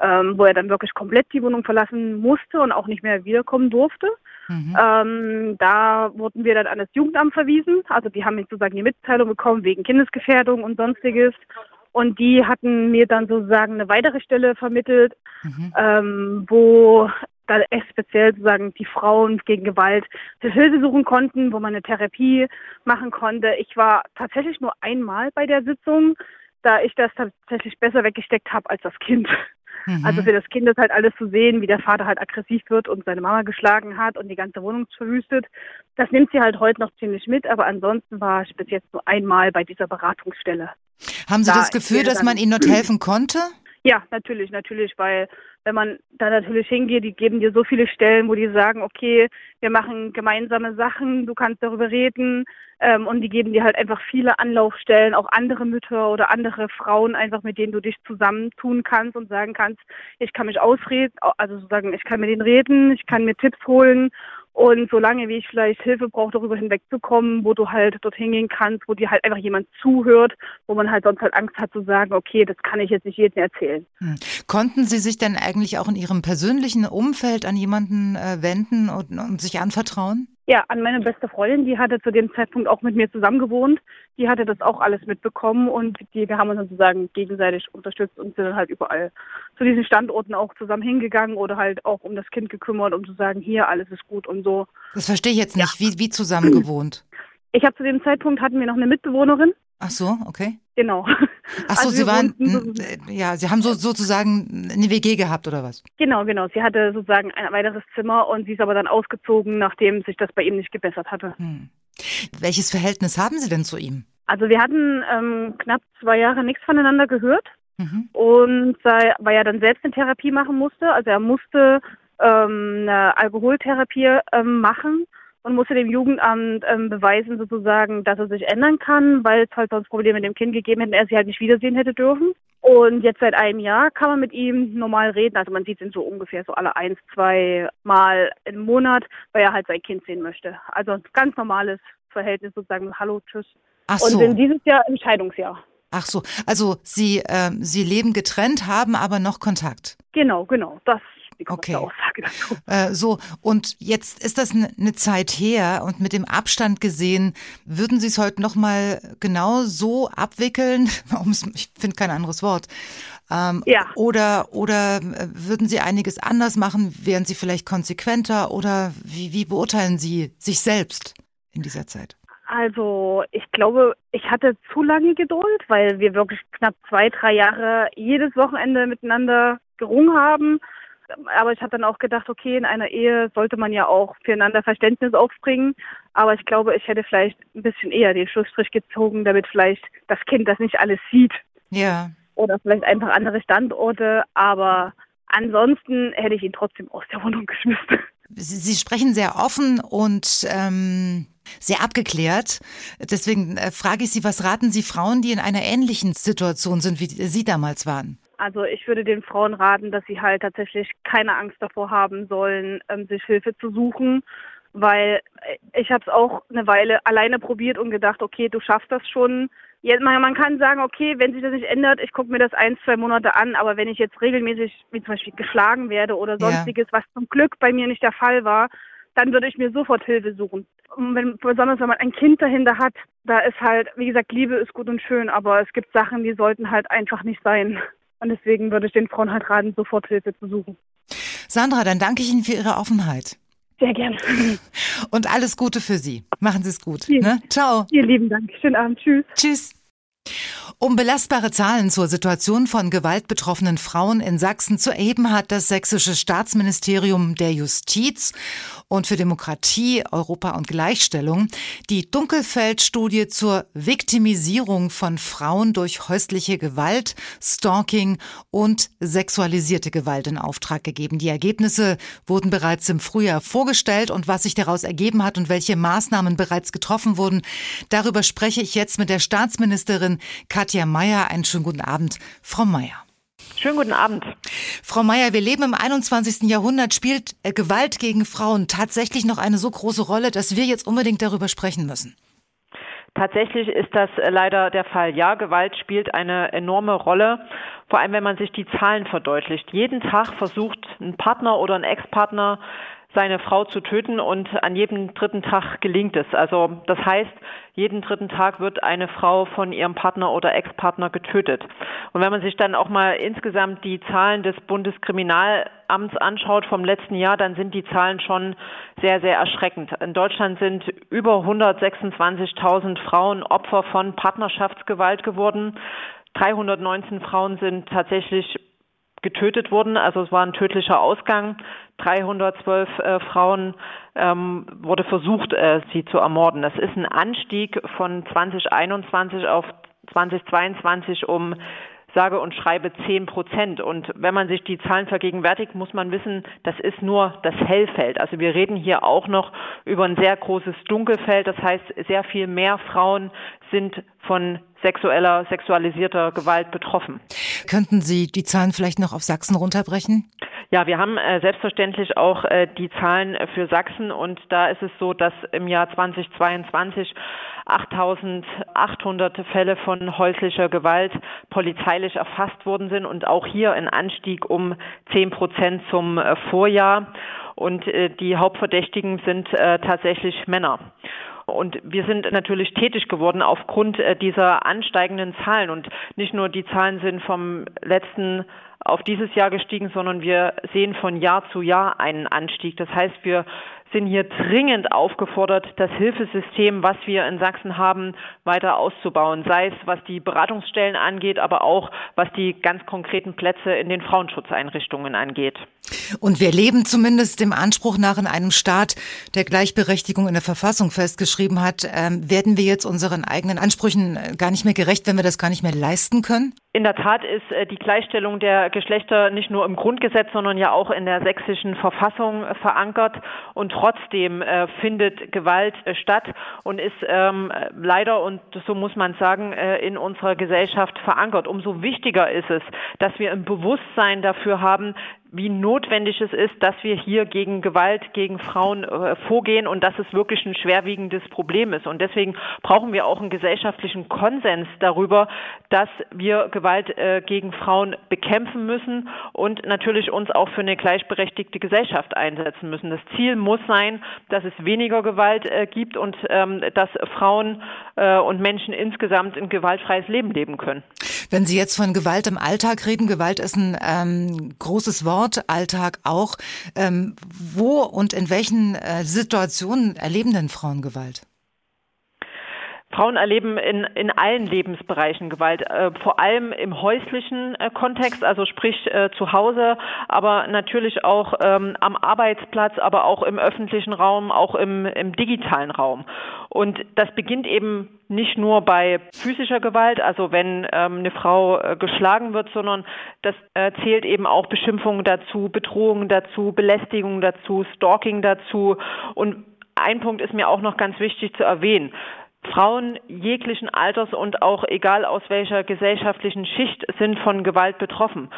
ähm, wo er dann wirklich komplett die Wohnung verlassen musste und auch nicht mehr wiederkommen durfte, Mhm. Ähm, da wurden wir dann an das Jugendamt verwiesen. Also die haben sozusagen die Mitteilung bekommen wegen Kindesgefährdung und sonstiges. Und die hatten mir dann sozusagen eine weitere Stelle vermittelt, mhm. ähm, wo da speziell sozusagen die Frauen gegen Gewalt Hilfe suchen konnten, wo man eine Therapie machen konnte. Ich war tatsächlich nur einmal bei der Sitzung, da ich das tatsächlich besser weggesteckt habe als das Kind. Mhm. Also für das Kind ist halt alles zu sehen, wie der Vater halt aggressiv wird und seine Mama geschlagen hat und die ganze Wohnung verwüstet. Das nimmt sie halt heute noch ziemlich mit, aber ansonsten war ich bis jetzt nur einmal bei dieser Beratungsstelle. Haben Sie da das Gefühl, dass man Ihnen dort <clears throat> helfen konnte? Ja, natürlich, natürlich, weil wenn man da natürlich hingeht, die geben dir so viele Stellen, wo die sagen, okay, wir machen gemeinsame Sachen, du kannst darüber reden ähm, und die geben dir halt einfach viele Anlaufstellen, auch andere Mütter oder andere Frauen einfach, mit denen du dich zusammentun kannst und sagen kannst, ich kann mich ausreden, also sozusagen, ich kann mit denen reden, ich kann mir Tipps holen und solange wie ich vielleicht Hilfe brauche, darüber hinwegzukommen, wo du halt dorthin gehen kannst, wo dir halt einfach jemand zuhört, wo man halt sonst halt Angst hat zu sagen, okay, das kann ich jetzt nicht jedem erzählen. Hm. Konnten Sie sich denn eigentlich auch in Ihrem persönlichen Umfeld an jemanden äh, wenden und, und sich anvertrauen? Ja, an meine beste Freundin, die hatte zu dem Zeitpunkt auch mit mir zusammen gewohnt. Die hatte das auch alles mitbekommen und die, wir haben uns sozusagen gegenseitig unterstützt und sind dann halt überall zu diesen Standorten auch zusammen hingegangen oder halt auch um das Kind gekümmert, um zu sagen, hier, alles ist gut und so. Das verstehe ich jetzt nicht. Ja. Wie, wie zusammen gewohnt? Ich habe zu dem Zeitpunkt hatten wir noch eine Mitbewohnerin. Ach so, okay. Genau. Ach so, also Sie waren, ja, Sie haben so, sozusagen eine WG gehabt oder was? Genau, genau. Sie hatte sozusagen ein weiteres Zimmer und sie ist aber dann ausgezogen, nachdem sich das bei ihm nicht gebessert hatte. Hm. Welches Verhältnis haben Sie denn zu ihm? Also wir hatten ähm, knapp zwei Jahre nichts voneinander gehört mhm. und sei, weil er dann selbst eine Therapie machen musste. Also er musste ähm, eine Alkoholtherapie ähm, machen und musste dem Jugendamt ähm, beweisen sozusagen, dass er sich ändern kann, weil es halt sonst Probleme mit dem Kind gegeben hätten, er sie halt nicht wiedersehen hätte dürfen. Und jetzt seit einem Jahr kann man mit ihm normal reden. Also man sieht ihn so ungefähr so alle eins, zwei Mal im Monat, weil er halt sein Kind sehen möchte. Also ein ganz normales Verhältnis sozusagen. Hallo, tschüss. Ach so. Und sind dieses Jahr im Scheidungsjahr. Ach so, also Sie, äh, Sie leben getrennt, haben aber noch Kontakt. Genau, genau. Das die okay. Aussage dazu. <laughs> Äh, so, und jetzt ist das eine ne Zeit her und mit dem Abstand gesehen, würden Sie es heute nochmal genau so abwickeln? <laughs> ich finde kein anderes Wort. Ähm, ja. Oder, oder äh, würden Sie einiges anders machen? Wären Sie vielleicht konsequenter oder wie, wie beurteilen Sie sich selbst in dieser Zeit? Also ich glaube, ich hatte zu lange Geduld, weil wir wirklich knapp zwei, drei Jahre jedes Wochenende miteinander gerungen haben. Aber ich habe dann auch gedacht, okay, in einer Ehe sollte man ja auch füreinander Verständnis aufbringen. Aber ich glaube, ich hätte vielleicht ein bisschen eher den Schlussstrich gezogen, damit vielleicht das Kind das nicht alles sieht. Ja. Oder vielleicht einfach andere Standorte. Aber ansonsten hätte ich ihn trotzdem aus der Wohnung geschmissen. Sie, Sie sprechen sehr offen und ähm, sehr abgeklärt. Deswegen äh, frage ich Sie, was raten Sie Frauen, die in einer ähnlichen Situation sind, wie Sie damals waren? Also ich würde den Frauen raten, dass sie halt tatsächlich keine Angst davor haben sollen, ähm, sich Hilfe zu suchen, weil äh, ich habe es auch eine Weile alleine probiert und gedacht, okay, du schaffst das schon. Ja, man, man kann sagen, okay, wenn sich das nicht ändert, ich gucke mir das ein, zwei Monate an, aber wenn ich jetzt regelmäßig, wie zum Beispiel geschlagen werde oder sonstiges, ja. was zum Glück bei mir nicht der Fall war, dann würde ich mir sofort Hilfe suchen. Und wenn, besonders wenn man ein Kind dahinter hat, da ist halt, wie gesagt, Liebe ist gut und schön, aber es gibt Sachen, die sollten halt einfach nicht sein. Und deswegen würde ich den Frauen halt raten, sofort Hilfe zu suchen. Sandra, dann danke ich Ihnen für Ihre Offenheit. Sehr gerne. Und alles Gute für Sie. Machen Sie es gut. Ne? Ciao. Vielen lieben Dank. Schönen Abend. Tschüss. Tschüss. Um belastbare Zahlen zur Situation von gewaltbetroffenen Frauen in Sachsen zu erheben, hat das sächsische Staatsministerium der Justiz und für Demokratie, Europa und Gleichstellung die Dunkelfeld-Studie zur Viktimisierung von Frauen durch häusliche Gewalt, Stalking und sexualisierte Gewalt in Auftrag gegeben. Die Ergebnisse wurden bereits im Frühjahr vorgestellt und was sich daraus ergeben hat und welche Maßnahmen bereits getroffen wurden, darüber spreche ich jetzt mit der Staatsministerin Katja Mayer. Einen schönen guten Abend, Frau Mayer. Schönen guten Abend. Frau Mayer, wir leben im 21. Jahrhundert. Spielt äh, Gewalt gegen Frauen tatsächlich noch eine so große Rolle, dass wir jetzt unbedingt darüber sprechen müssen? Tatsächlich ist das äh, leider der Fall. Ja, Gewalt spielt eine enorme Rolle, vor allem wenn man sich die Zahlen verdeutlicht. Jeden Tag versucht ein Partner oder ein Ex-Partner seine Frau zu töten und an jedem dritten Tag gelingt es. Also das heißt, jeden dritten Tag wird eine Frau von ihrem Partner oder Ex-Partner getötet. Und wenn man sich dann auch mal insgesamt die Zahlen des Bundeskriminalamts anschaut vom letzten Jahr, dann sind die Zahlen schon sehr, sehr erschreckend. In Deutschland sind über 126.000 Frauen Opfer von Partnerschaftsgewalt geworden. 319 Frauen sind tatsächlich getötet wurden. Also es war ein tödlicher Ausgang. 312 äh, Frauen ähm, wurde versucht, äh, sie zu ermorden. Das ist ein Anstieg von 2021 auf 2022 um sage und schreibe 10 Prozent. Und wenn man sich die Zahlen vergegenwärtigt, muss man wissen, das ist nur das Hellfeld. Also wir reden hier auch noch über ein sehr großes Dunkelfeld. Das heißt, sehr viel mehr Frauen sind von sexueller, sexualisierter Gewalt betroffen. Könnten Sie die Zahlen vielleicht noch auf Sachsen runterbrechen? Ja, wir haben äh, selbstverständlich auch äh, die Zahlen für Sachsen und da ist es so, dass im Jahr 2022 8.800 Fälle von häuslicher Gewalt polizeilich erfasst worden sind und auch hier ein Anstieg um 10 Prozent zum äh, Vorjahr. Und äh, die Hauptverdächtigen sind äh, tatsächlich Männer. Und wir sind natürlich tätig geworden aufgrund dieser ansteigenden Zahlen. Und nicht nur die Zahlen sind vom letzten auf dieses Jahr gestiegen, sondern wir sehen von Jahr zu Jahr einen Anstieg. Das heißt, wir sind hier dringend aufgefordert, das Hilfesystem, was wir in Sachsen haben, weiter auszubauen, sei es was die Beratungsstellen angeht, aber auch was die ganz konkreten Plätze in den Frauenschutzeinrichtungen angeht. Und wir leben zumindest dem Anspruch nach in einem Staat, der Gleichberechtigung in der Verfassung festgeschrieben hat. Ähm, werden wir jetzt unseren eigenen Ansprüchen äh, gar nicht mehr gerecht, wenn wir das gar nicht mehr leisten können? In der Tat ist äh, die Gleichstellung der Geschlechter nicht nur im Grundgesetz, sondern ja auch in der sächsischen Verfassung verankert. Und trotzdem äh, findet Gewalt äh, statt und ist ähm, leider, und so muss man sagen, äh, in unserer Gesellschaft verankert. Umso wichtiger ist es, dass wir ein Bewusstsein dafür haben, wie notwendig es ist, dass wir hier gegen Gewalt gegen Frauen äh, vorgehen und dass es wirklich ein schwerwiegendes Problem ist. Und deswegen brauchen wir auch einen gesellschaftlichen Konsens darüber, dass wir Gewalt äh, gegen Frauen bekämpfen müssen und natürlich uns auch für eine gleichberechtigte Gesellschaft einsetzen müssen. Das Ziel muss sein, dass es weniger Gewalt äh, gibt und ähm, dass Frauen äh, und Menschen insgesamt ein gewaltfreies Leben leben können. Wenn Sie jetzt von Gewalt im Alltag reden, Gewalt ist ein ähm, großes Wort, Alltag auch. Ähm, wo und in welchen äh, Situationen erleben denn Frauen Gewalt? Frauen erleben in, in allen Lebensbereichen Gewalt, äh, vor allem im häuslichen äh, Kontext, also sprich äh, zu Hause, aber natürlich auch ähm, am Arbeitsplatz, aber auch im öffentlichen Raum, auch im, im digitalen Raum. Und das beginnt eben nicht nur bei physischer Gewalt, also wenn ähm, eine Frau äh, geschlagen wird, sondern das äh, zählt eben auch Beschimpfungen dazu, Bedrohungen dazu, Belästigungen dazu, Stalking dazu. Und ein Punkt ist mir auch noch ganz wichtig zu erwähnen. Frauen jeglichen Alters und auch egal aus welcher gesellschaftlichen Schicht sind von Gewalt betroffen.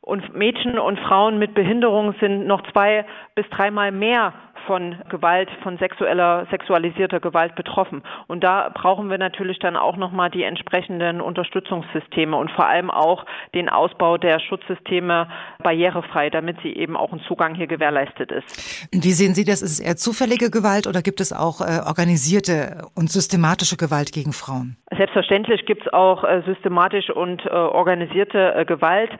Und Mädchen und Frauen mit Behinderung sind noch zwei bis dreimal mehr von Gewalt, von sexueller, sexualisierter Gewalt betroffen. Und da brauchen wir natürlich dann auch nochmal die entsprechenden Unterstützungssysteme und vor allem auch den Ausbau der Schutzsysteme barrierefrei, damit sie eben auch ein Zugang hier gewährleistet ist. Wie sehen Sie das? Ist es eher zufällige Gewalt oder gibt es auch äh, organisierte und systematische Gewalt gegen Frauen? Selbstverständlich gibt es auch äh, systematisch und äh, organisierte äh, Gewalt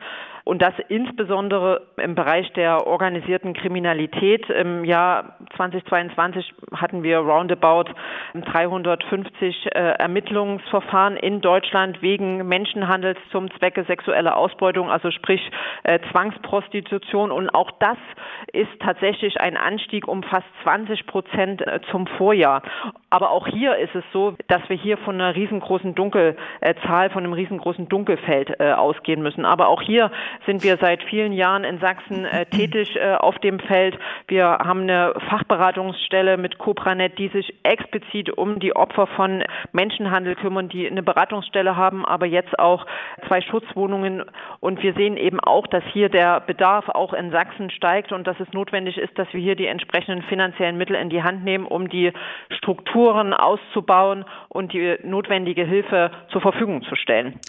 und das insbesondere im Bereich der organisierten Kriminalität. Im Jahr 2022 hatten wir roundabout 350 äh, Ermittlungsverfahren in Deutschland wegen Menschenhandels zum Zwecke sexueller Ausbeutung, also sprich äh, Zwangsprostitution. Und auch das ist tatsächlich ein Anstieg um fast 20 Prozent äh, zum Vorjahr. Aber auch hier ist es so, dass wir hier von einer riesengroßen Dunkelzahl, von einem riesengroßen Dunkelfeld ausgehen müssen. Aber auch hier sind wir seit vielen Jahren in Sachsen äh, tätig äh, auf dem Feld. Wir haben eine Fachberatungsstelle mit Copranet, die sich explizit um die Opfer von Menschenhandel kümmern, die eine Beratungsstelle haben, aber jetzt auch zwei Schutzwohnungen. Und wir sehen eben auch, dass hier der Bedarf auch in Sachsen steigt und dass es notwendig ist, dass wir hier die entsprechenden finanziellen Mittel in die Hand nehmen, um die Strukturen auszubauen und die notwendige Hilfe zur Verfügung zu stellen.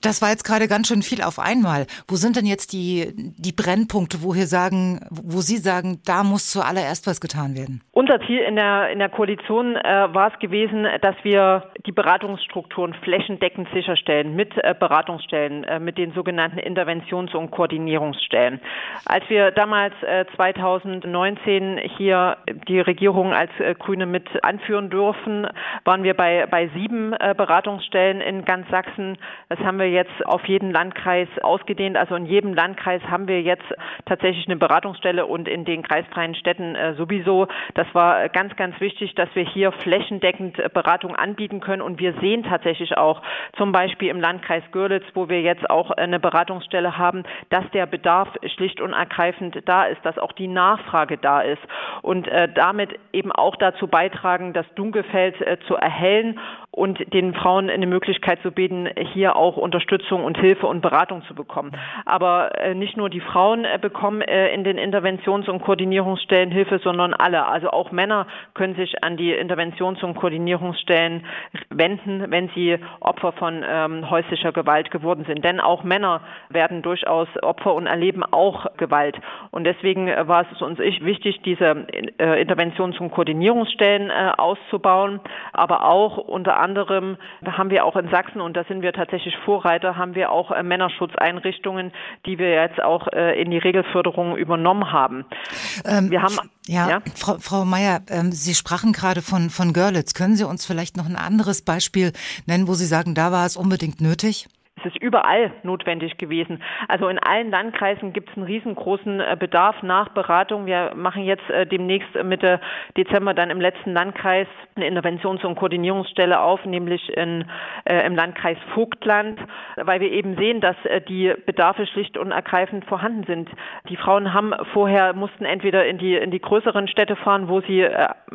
Das war jetzt gerade ganz schön viel auf einmal. Wo sind denn jetzt die, die Brennpunkte, wo, hier sagen, wo Sie sagen, da muss zuallererst was getan werden? Unser Ziel in der, in der Koalition äh, war es gewesen, dass wir die Beratungsstrukturen flächendeckend sicherstellen mit äh, Beratungsstellen, äh, mit den sogenannten Interventions- und Koordinierungsstellen. Als wir damals 2019 äh, hier die Regierung als äh, Grüne mit anführen dürfen, waren wir bei, bei sieben äh, Beratungsstellen in ganz Sachsen. Das haben wir jetzt auf jeden Landkreis ausgedehnt. Also in jedem Landkreis haben wir jetzt tatsächlich eine Beratungsstelle und in den kreisfreien Städten äh, sowieso. Das war ganz, ganz wichtig, dass wir hier flächendeckend äh, Beratung anbieten können. Und wir sehen tatsächlich auch zum Beispiel im Landkreis Görlitz, wo wir jetzt auch eine Beratungsstelle haben, dass der Bedarf schlicht und ergreifend da ist, dass auch die Nachfrage da ist und äh, damit eben auch dazu beitragen, das Dunkelfeld äh, zu erhellen und den Frauen eine Möglichkeit zu bieten, hier auch Unterstützung und Hilfe und Beratung zu bekommen. Aber äh, nicht nur die Frauen äh, bekommen äh, in den Interventions- und Koordinierungsstellen Hilfe, sondern alle. Also auch Männer können sich an die Interventions- und Koordinierungsstellen wenden, wenn sie Opfer von ähm, häuslicher Gewalt geworden sind. Denn auch Männer werden durchaus Opfer und erleben auch Gewalt. Und deswegen war es uns wichtig, diese Interventions- und Koordinierungsstellen auszubauen, aber auch unter anderem haben wir auch in Sachsen, und da sind wir tatsächlich Vorreiter, haben wir auch äh, Männerschutzeinrichtungen, die wir jetzt auch äh, in die Regelförderung übernommen haben. Ähm, wir haben ja, ja, Frau, Frau Mayer, ähm, Sie sprachen gerade von, von Görlitz. Können Sie uns vielleicht noch ein anderes Beispiel nennen, wo Sie sagen, da war es unbedingt nötig? Es ist überall notwendig gewesen. Also in allen Landkreisen gibt es einen riesengroßen äh, Bedarf nach Beratung. Wir machen jetzt äh, demnächst Mitte Dezember dann im letzten Landkreis eine Interventions- und Koordinierungsstelle auf, nämlich in, äh, im Landkreis Vogtland, weil wir eben sehen, dass äh, die Bedarfe schlicht und ergreifend vorhanden sind. Die Frauen haben vorher mussten entweder in die in die größeren Städte fahren, wo sie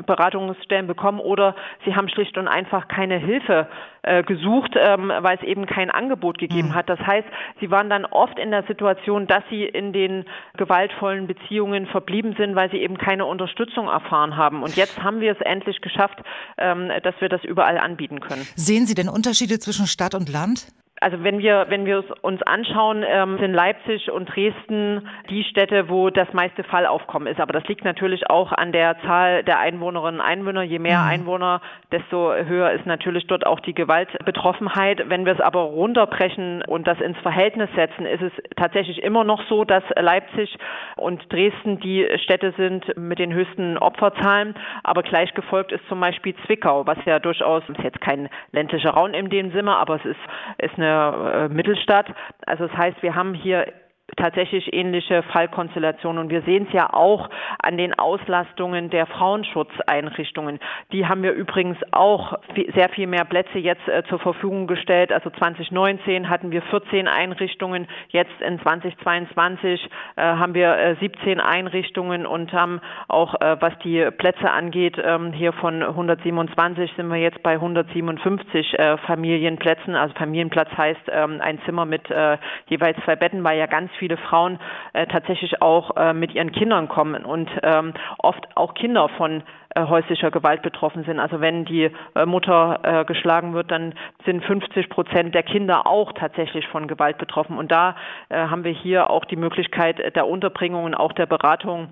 Beratungsstellen bekommen, oder sie haben schlicht und einfach keine Hilfe äh, gesucht, ähm, weil es eben kein Angebot gegeben mhm. hat. Das heißt, sie waren dann oft in der Situation, dass sie in den gewaltvollen Beziehungen verblieben sind, weil sie eben keine Unterstützung erfahren haben. Und jetzt haben wir es endlich geschafft, ähm, dass wir das überall anbieten können. Sehen Sie denn Unterschiede zwischen Stadt und Land? Also wenn wir, wenn wir uns anschauen, ähm, sind Leipzig und Dresden die Städte, wo das meiste Fallaufkommen ist. Aber das liegt natürlich auch an der Zahl der Einwohnerinnen und Einwohner. Je mehr mhm. Einwohner, desto höher ist natürlich dort auch die Gewaltbetroffenheit. Wenn wir es aber runterbrechen und das ins Verhältnis setzen, ist es tatsächlich immer noch so, dass Leipzig und Dresden die Städte sind mit den höchsten Opferzahlen. Aber gleich gefolgt ist zum Beispiel Zwickau, was ja durchaus, ist jetzt kein ländlicher Raum in dem Sinne, aber es ist, ist eine eine äh, Mittelstadt. Also das heißt, wir haben hier tatsächlich ähnliche Fallkonstellationen. Und wir sehen es ja auch an den Auslastungen der Frauenschutzeinrichtungen. Die haben wir übrigens auch sehr viel mehr Plätze jetzt äh, zur Verfügung gestellt. Also 2019 hatten wir 14 Einrichtungen, jetzt in 2022 äh, haben wir äh, 17 Einrichtungen und haben auch, äh, was die Plätze angeht, ähm, hier von 127 sind wir jetzt bei 157 äh, Familienplätzen. Also Familienplatz heißt ähm, ein Zimmer mit äh, jeweils zwei Betten, weil ja ganz viele Frauen äh, tatsächlich auch äh, mit ihren Kindern kommen und ähm, oft auch Kinder von äh, häuslicher Gewalt betroffen sind. Also wenn die äh, Mutter äh, geschlagen wird, dann sind 50 Prozent der Kinder auch tatsächlich von Gewalt betroffen. Und da äh, haben wir hier auch die Möglichkeit der Unterbringung und auch der Beratung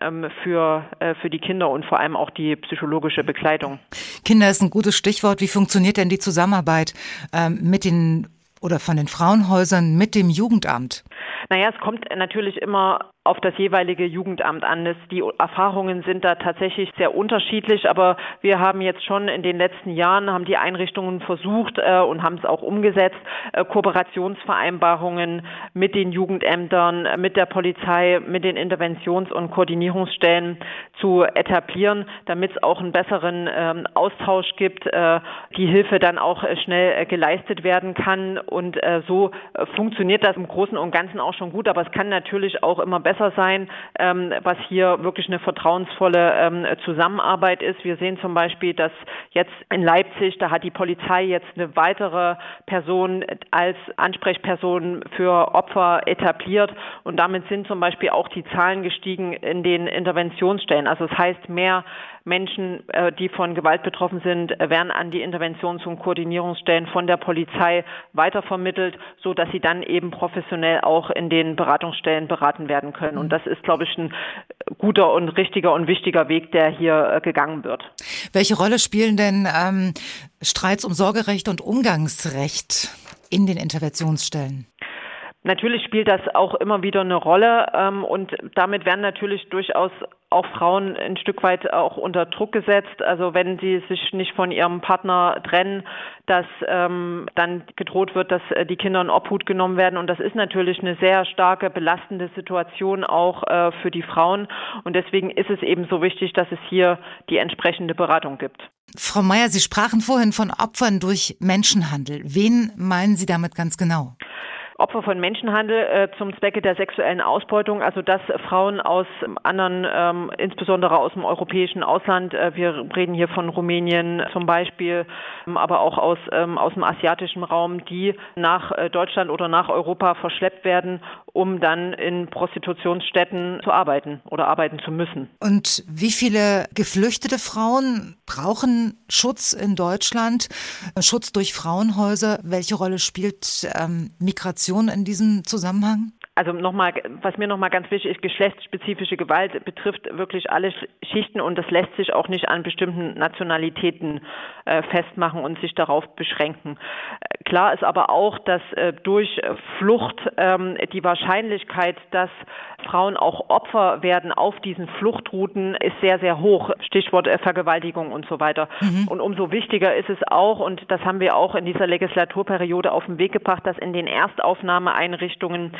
ähm, für, äh, für die Kinder und vor allem auch die psychologische Begleitung. Kinder ist ein gutes Stichwort. Wie funktioniert denn die Zusammenarbeit ähm, mit den oder von den Frauenhäusern mit dem Jugendamt? Naja, es kommt natürlich immer auf das jeweilige Jugendamt an. Die Erfahrungen sind da tatsächlich sehr unterschiedlich, aber wir haben jetzt schon in den letzten Jahren, haben die Einrichtungen versucht äh, und haben es auch umgesetzt, äh, Kooperationsvereinbarungen mit den Jugendämtern, mit der Polizei, mit den Interventions- und Koordinierungsstellen zu etablieren, damit es auch einen besseren ähm, Austausch gibt, äh, die Hilfe dann auch äh, schnell äh, geleistet werden kann. Und äh, so funktioniert das im Großen und Ganzen auch schon gut, aber es kann natürlich auch immer besser besser sein, ähm, was hier wirklich eine vertrauensvolle ähm, Zusammenarbeit ist. Wir sehen zum Beispiel, dass jetzt in Leipzig, da hat die Polizei jetzt eine weitere Person als Ansprechperson für Opfer etabliert und damit sind zum Beispiel auch die Zahlen gestiegen in den Interventionsstellen. Also das heißt, mehr Menschen, äh, die von Gewalt betroffen sind, werden an die Interventions- und Koordinierungsstellen von der Polizei weitervermittelt, so dass sie dann eben professionell auch in den Beratungsstellen beraten werden können. Und das ist, glaube ich, ein guter und richtiger und wichtiger Weg, der hier äh, gegangen wird. Welche Rolle spielen denn ähm, Streits um Sorgerecht und Umgangsrecht in den Interventionsstellen? Natürlich spielt das auch immer wieder eine Rolle ähm, und damit werden natürlich durchaus auch Frauen ein Stück weit auch unter Druck gesetzt. Also wenn sie sich nicht von ihrem Partner trennen, dass ähm, dann gedroht wird, dass äh, die Kinder in Obhut genommen werden. Und das ist natürlich eine sehr starke belastende Situation auch äh, für die Frauen. Und deswegen ist es eben so wichtig, dass es hier die entsprechende Beratung gibt. Frau Mayer, Sie sprachen vorhin von Opfern durch Menschenhandel. Wen meinen Sie damit ganz genau? Opfer von Menschenhandel äh, zum Zwecke der sexuellen Ausbeutung, also dass Frauen aus anderen, ähm, insbesondere aus dem europäischen Ausland, äh, wir reden hier von Rumänien zum Beispiel, ähm, aber auch aus, ähm, aus dem asiatischen Raum, die nach äh, Deutschland oder nach Europa verschleppt werden, um dann in Prostitutionsstätten zu arbeiten oder arbeiten zu müssen. Und wie viele geflüchtete Frauen brauchen Schutz in Deutschland, Schutz durch Frauenhäuser? Welche Rolle spielt ähm, Migration? Definition in diesem Zusammenhang? Also nochmal, was mir nochmal ganz wichtig ist, geschlechtsspezifische Gewalt betrifft wirklich alle Schichten und das lässt sich auch nicht an bestimmten Nationalitäten äh, festmachen und sich darauf beschränken. Äh, klar ist aber auch, dass äh, durch Flucht ähm, die Wahrscheinlichkeit, dass Frauen auch Opfer werden auf diesen Fluchtrouten, ist sehr, sehr hoch. Stichwort äh, Vergewaltigung und so weiter. Mhm. Und umso wichtiger ist es auch, und das haben wir auch in dieser Legislaturperiode auf den Weg gebracht, dass in den Erstaufnahmeeinrichtungen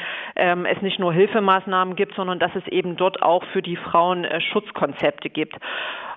ähm, es nicht nur Hilfemaßnahmen gibt, sondern dass es eben dort auch für die Frauen äh, Schutzkonzepte gibt.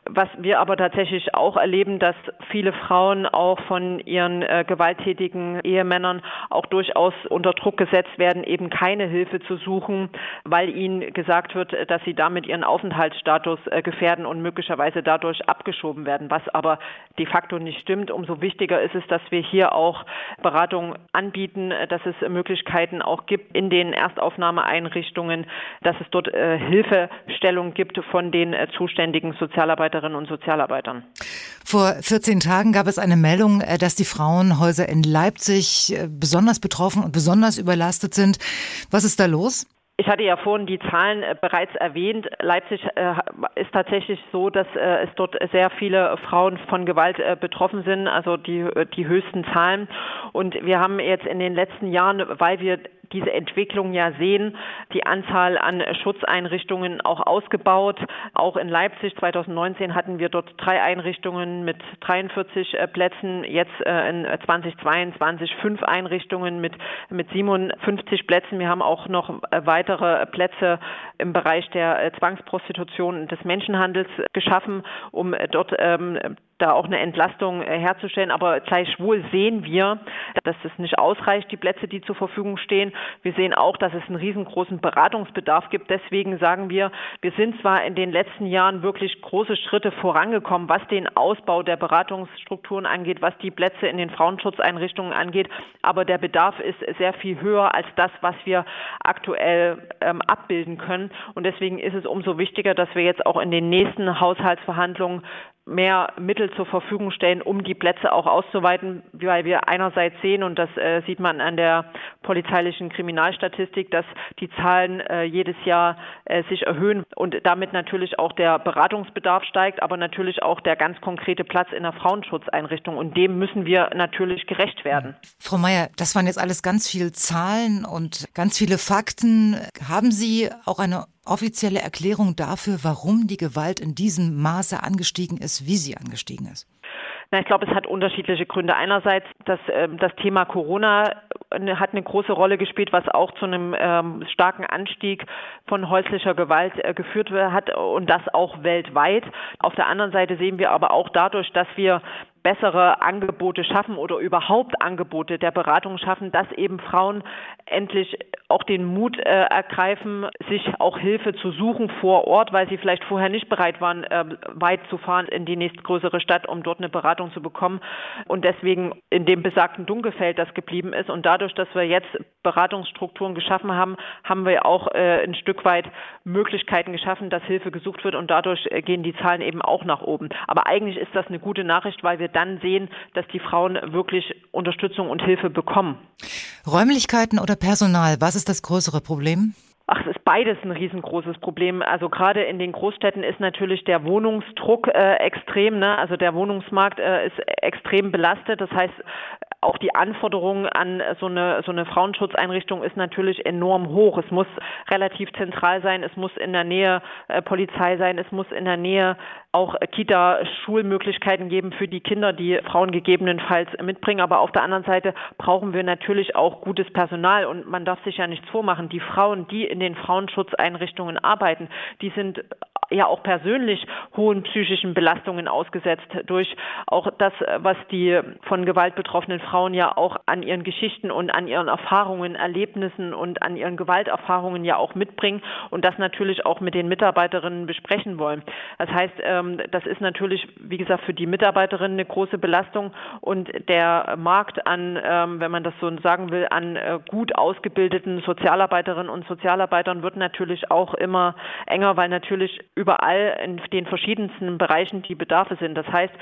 Was wir aber tatsächlich auch erleben, dass viele Frauen auch von ihren äh, gewalttätigen Ehemännern auch durchaus unter Druck gesetzt werden, eben keine Hilfe zu suchen, weil ihnen gesagt wird, dass sie damit ihren Aufenthaltsstatus äh, gefährden und möglicherweise dadurch abgeschoben werden, was aber de facto nicht stimmt. Umso wichtiger ist es, dass wir hier auch Beratung anbieten, dass es Möglichkeiten auch gibt in den Erstaufnahmeeinrichtungen, dass es dort äh, Hilfestellung gibt von den äh, zuständigen Sozialarbeiterinnen Sozialarbeiterinnen und Sozialarbeitern. Vor 14 Tagen gab es eine Meldung, äh, dass die Frauenhäuser in Leipzig äh, besonders betroffen und besonders überlastet sind. Was ist da los? Ich hatte ja vorhin die Zahlen äh, bereits erwähnt. Leipzig ist tatsächlich so, dass es dort sehr viele Frauen von Gewalt betroffen sind, also die, die höchsten Zahlen. Und wir haben jetzt in den letzten Jahren, weil wir diese Entwicklung ja sehen, die Anzahl an Schutzeinrichtungen auch ausgebaut. Auch in Leipzig 2019 hatten wir dort drei Einrichtungen mit 43 äh, Plätzen, jetzt äh, in 2022 fünf Einrichtungen mit, mit 57 Plätzen. Wir haben auch noch äh, weitere Plätze im Bereich der Zwangsprostitution und des Menschenhandels geschaffen, um dort ähm, da auch eine Entlastung äh, herzustellen. Aber gleichwohl sehen wir, dass es nicht ausreicht, die Plätze, die zur Verfügung stehen. Wir sehen auch, dass es einen riesengroßen Beratungsbedarf gibt. Deswegen sagen wir, wir sind zwar in den letzten Jahren wirklich große Schritte vorangekommen, was den Ausbau der Beratungsstrukturen angeht, was die Plätze in den Frauenschutzeinrichtungen angeht, aber der Bedarf ist sehr viel höher als das, was wir aktuell ähm, abbilden können. Und deswegen ist es umso wichtiger, dass wir jetzt auch in den nächsten Haushaltsverhandlungen mehr Mittel zur Verfügung stellen, um die Plätze auch auszuweiten, weil wir einerseits sehen, und das äh, sieht man an der polizeilichen Kriminalstatistik, dass die Zahlen äh, jedes Jahr äh, sich erhöhen und damit natürlich auch der Beratungsbedarf steigt, aber natürlich auch der ganz konkrete Platz in der Frauenschutzeinrichtung. Und dem müssen wir natürlich gerecht werden. Frau Mayer, das waren jetzt alles ganz viele Zahlen und ganz viele Fakten. Haben Sie auch eine offizielle Erklärung dafür, warum die Gewalt in diesem Maße angestiegen ist, wie sie angestiegen ist? Na, ich glaube, es hat unterschiedliche Gründe. Einerseits, dass ähm, das Thema Corona hat eine große Rolle gespielt, was auch zu einem ähm, starken Anstieg von häuslicher Gewalt äh, geführt hat und das auch weltweit. Auf der anderen Seite sehen wir aber auch dadurch, dass wir bessere Angebote schaffen oder überhaupt Angebote der Beratung schaffen, dass eben Frauen endlich auch den Mut äh, ergreifen, sich auch Hilfe zu suchen vor Ort, weil sie vielleicht vorher nicht bereit waren, äh, weit zu fahren in die nächstgrößere Stadt, um dort eine Beratung zu bekommen und deswegen in dem besagten Dunkelfeld das geblieben ist. Und dadurch, dass wir jetzt Beratungsstrukturen geschaffen haben, haben wir auch äh, ein Stück weit Möglichkeiten geschaffen, dass Hilfe gesucht wird und dadurch äh, gehen die Zahlen eben auch nach oben. Aber eigentlich ist das eine gute Nachricht, weil wir dann sehen, dass die Frauen wirklich Unterstützung und Hilfe bekommen. Räumlichkeiten oder Personal, was ist das größere Problem? Ach, es ist beides ein riesengroßes Problem. Also gerade in den Großstädten ist natürlich der Wohnungsdruck äh, extrem. Ne? Also der Wohnungsmarkt äh, ist extrem belastet. Das heißt, auch die Anforderungen an so eine, so eine Frauenschutzeinrichtung ist natürlich enorm hoch. Es muss relativ zentral sein, es muss in der Nähe äh, Polizei sein, es muss in der Nähe auch Kita-Schulmöglichkeiten geben für die Kinder, die Frauen gegebenenfalls mitbringen. Aber auf der anderen Seite brauchen wir natürlich auch gutes Personal und man darf sich ja nichts vormachen. Die Frauen, die in den Frauenschutzeinrichtungen arbeiten, die sind ja auch persönlich hohen psychischen Belastungen ausgesetzt durch auch das, was die von Gewalt betroffenen Frauen ja auch an ihren Geschichten und an ihren Erfahrungen, Erlebnissen und an ihren Gewalterfahrungen ja auch mitbringen und das natürlich auch mit den Mitarbeiterinnen besprechen wollen. Das heißt, ähm, das ist natürlich, wie gesagt, für die Mitarbeiterinnen eine große Belastung und der Markt an, ähm, wenn man das so sagen will, an äh, gut ausgebildeten Sozialarbeiterinnen und Sozialarbeitern wird natürlich auch immer enger, weil natürlich überall in den verschiedensten Bereichen die Bedarfe sind. Das heißt,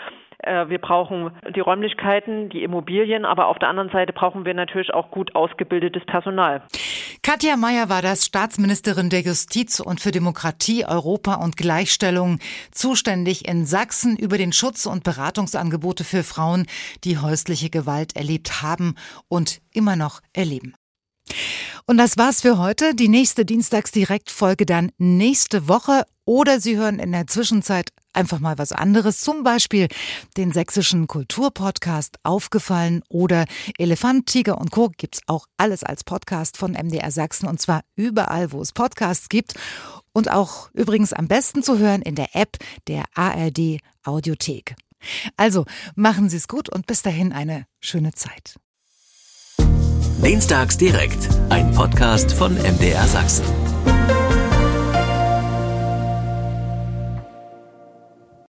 wir brauchen die Räumlichkeiten, die Immobilien, aber auf der anderen Seite brauchen wir natürlich auch gut ausgebildetes Personal. Katja Mayer war das Staatsministerin der Justiz und für Demokratie, Europa und Gleichstellung, zuständig in Sachsen über den Schutz und Beratungsangebote für Frauen, die häusliche Gewalt erlebt haben und immer noch erleben. Und das war's für heute. Die nächste Dienstagsdirektfolge dann nächste Woche oder Sie hören in der Zwischenzeit einfach mal was anderes, zum Beispiel den sächsischen Kulturpodcast Aufgefallen oder Elefant, Tiger und Co. gibt's auch alles als Podcast von MDR Sachsen und zwar überall, wo es Podcasts gibt und auch übrigens am besten zu hören in der App der ARD Audiothek. Also machen Sie es gut und bis dahin eine schöne Zeit. Dienstags direkt, ein Podcast von MDR Sachsen.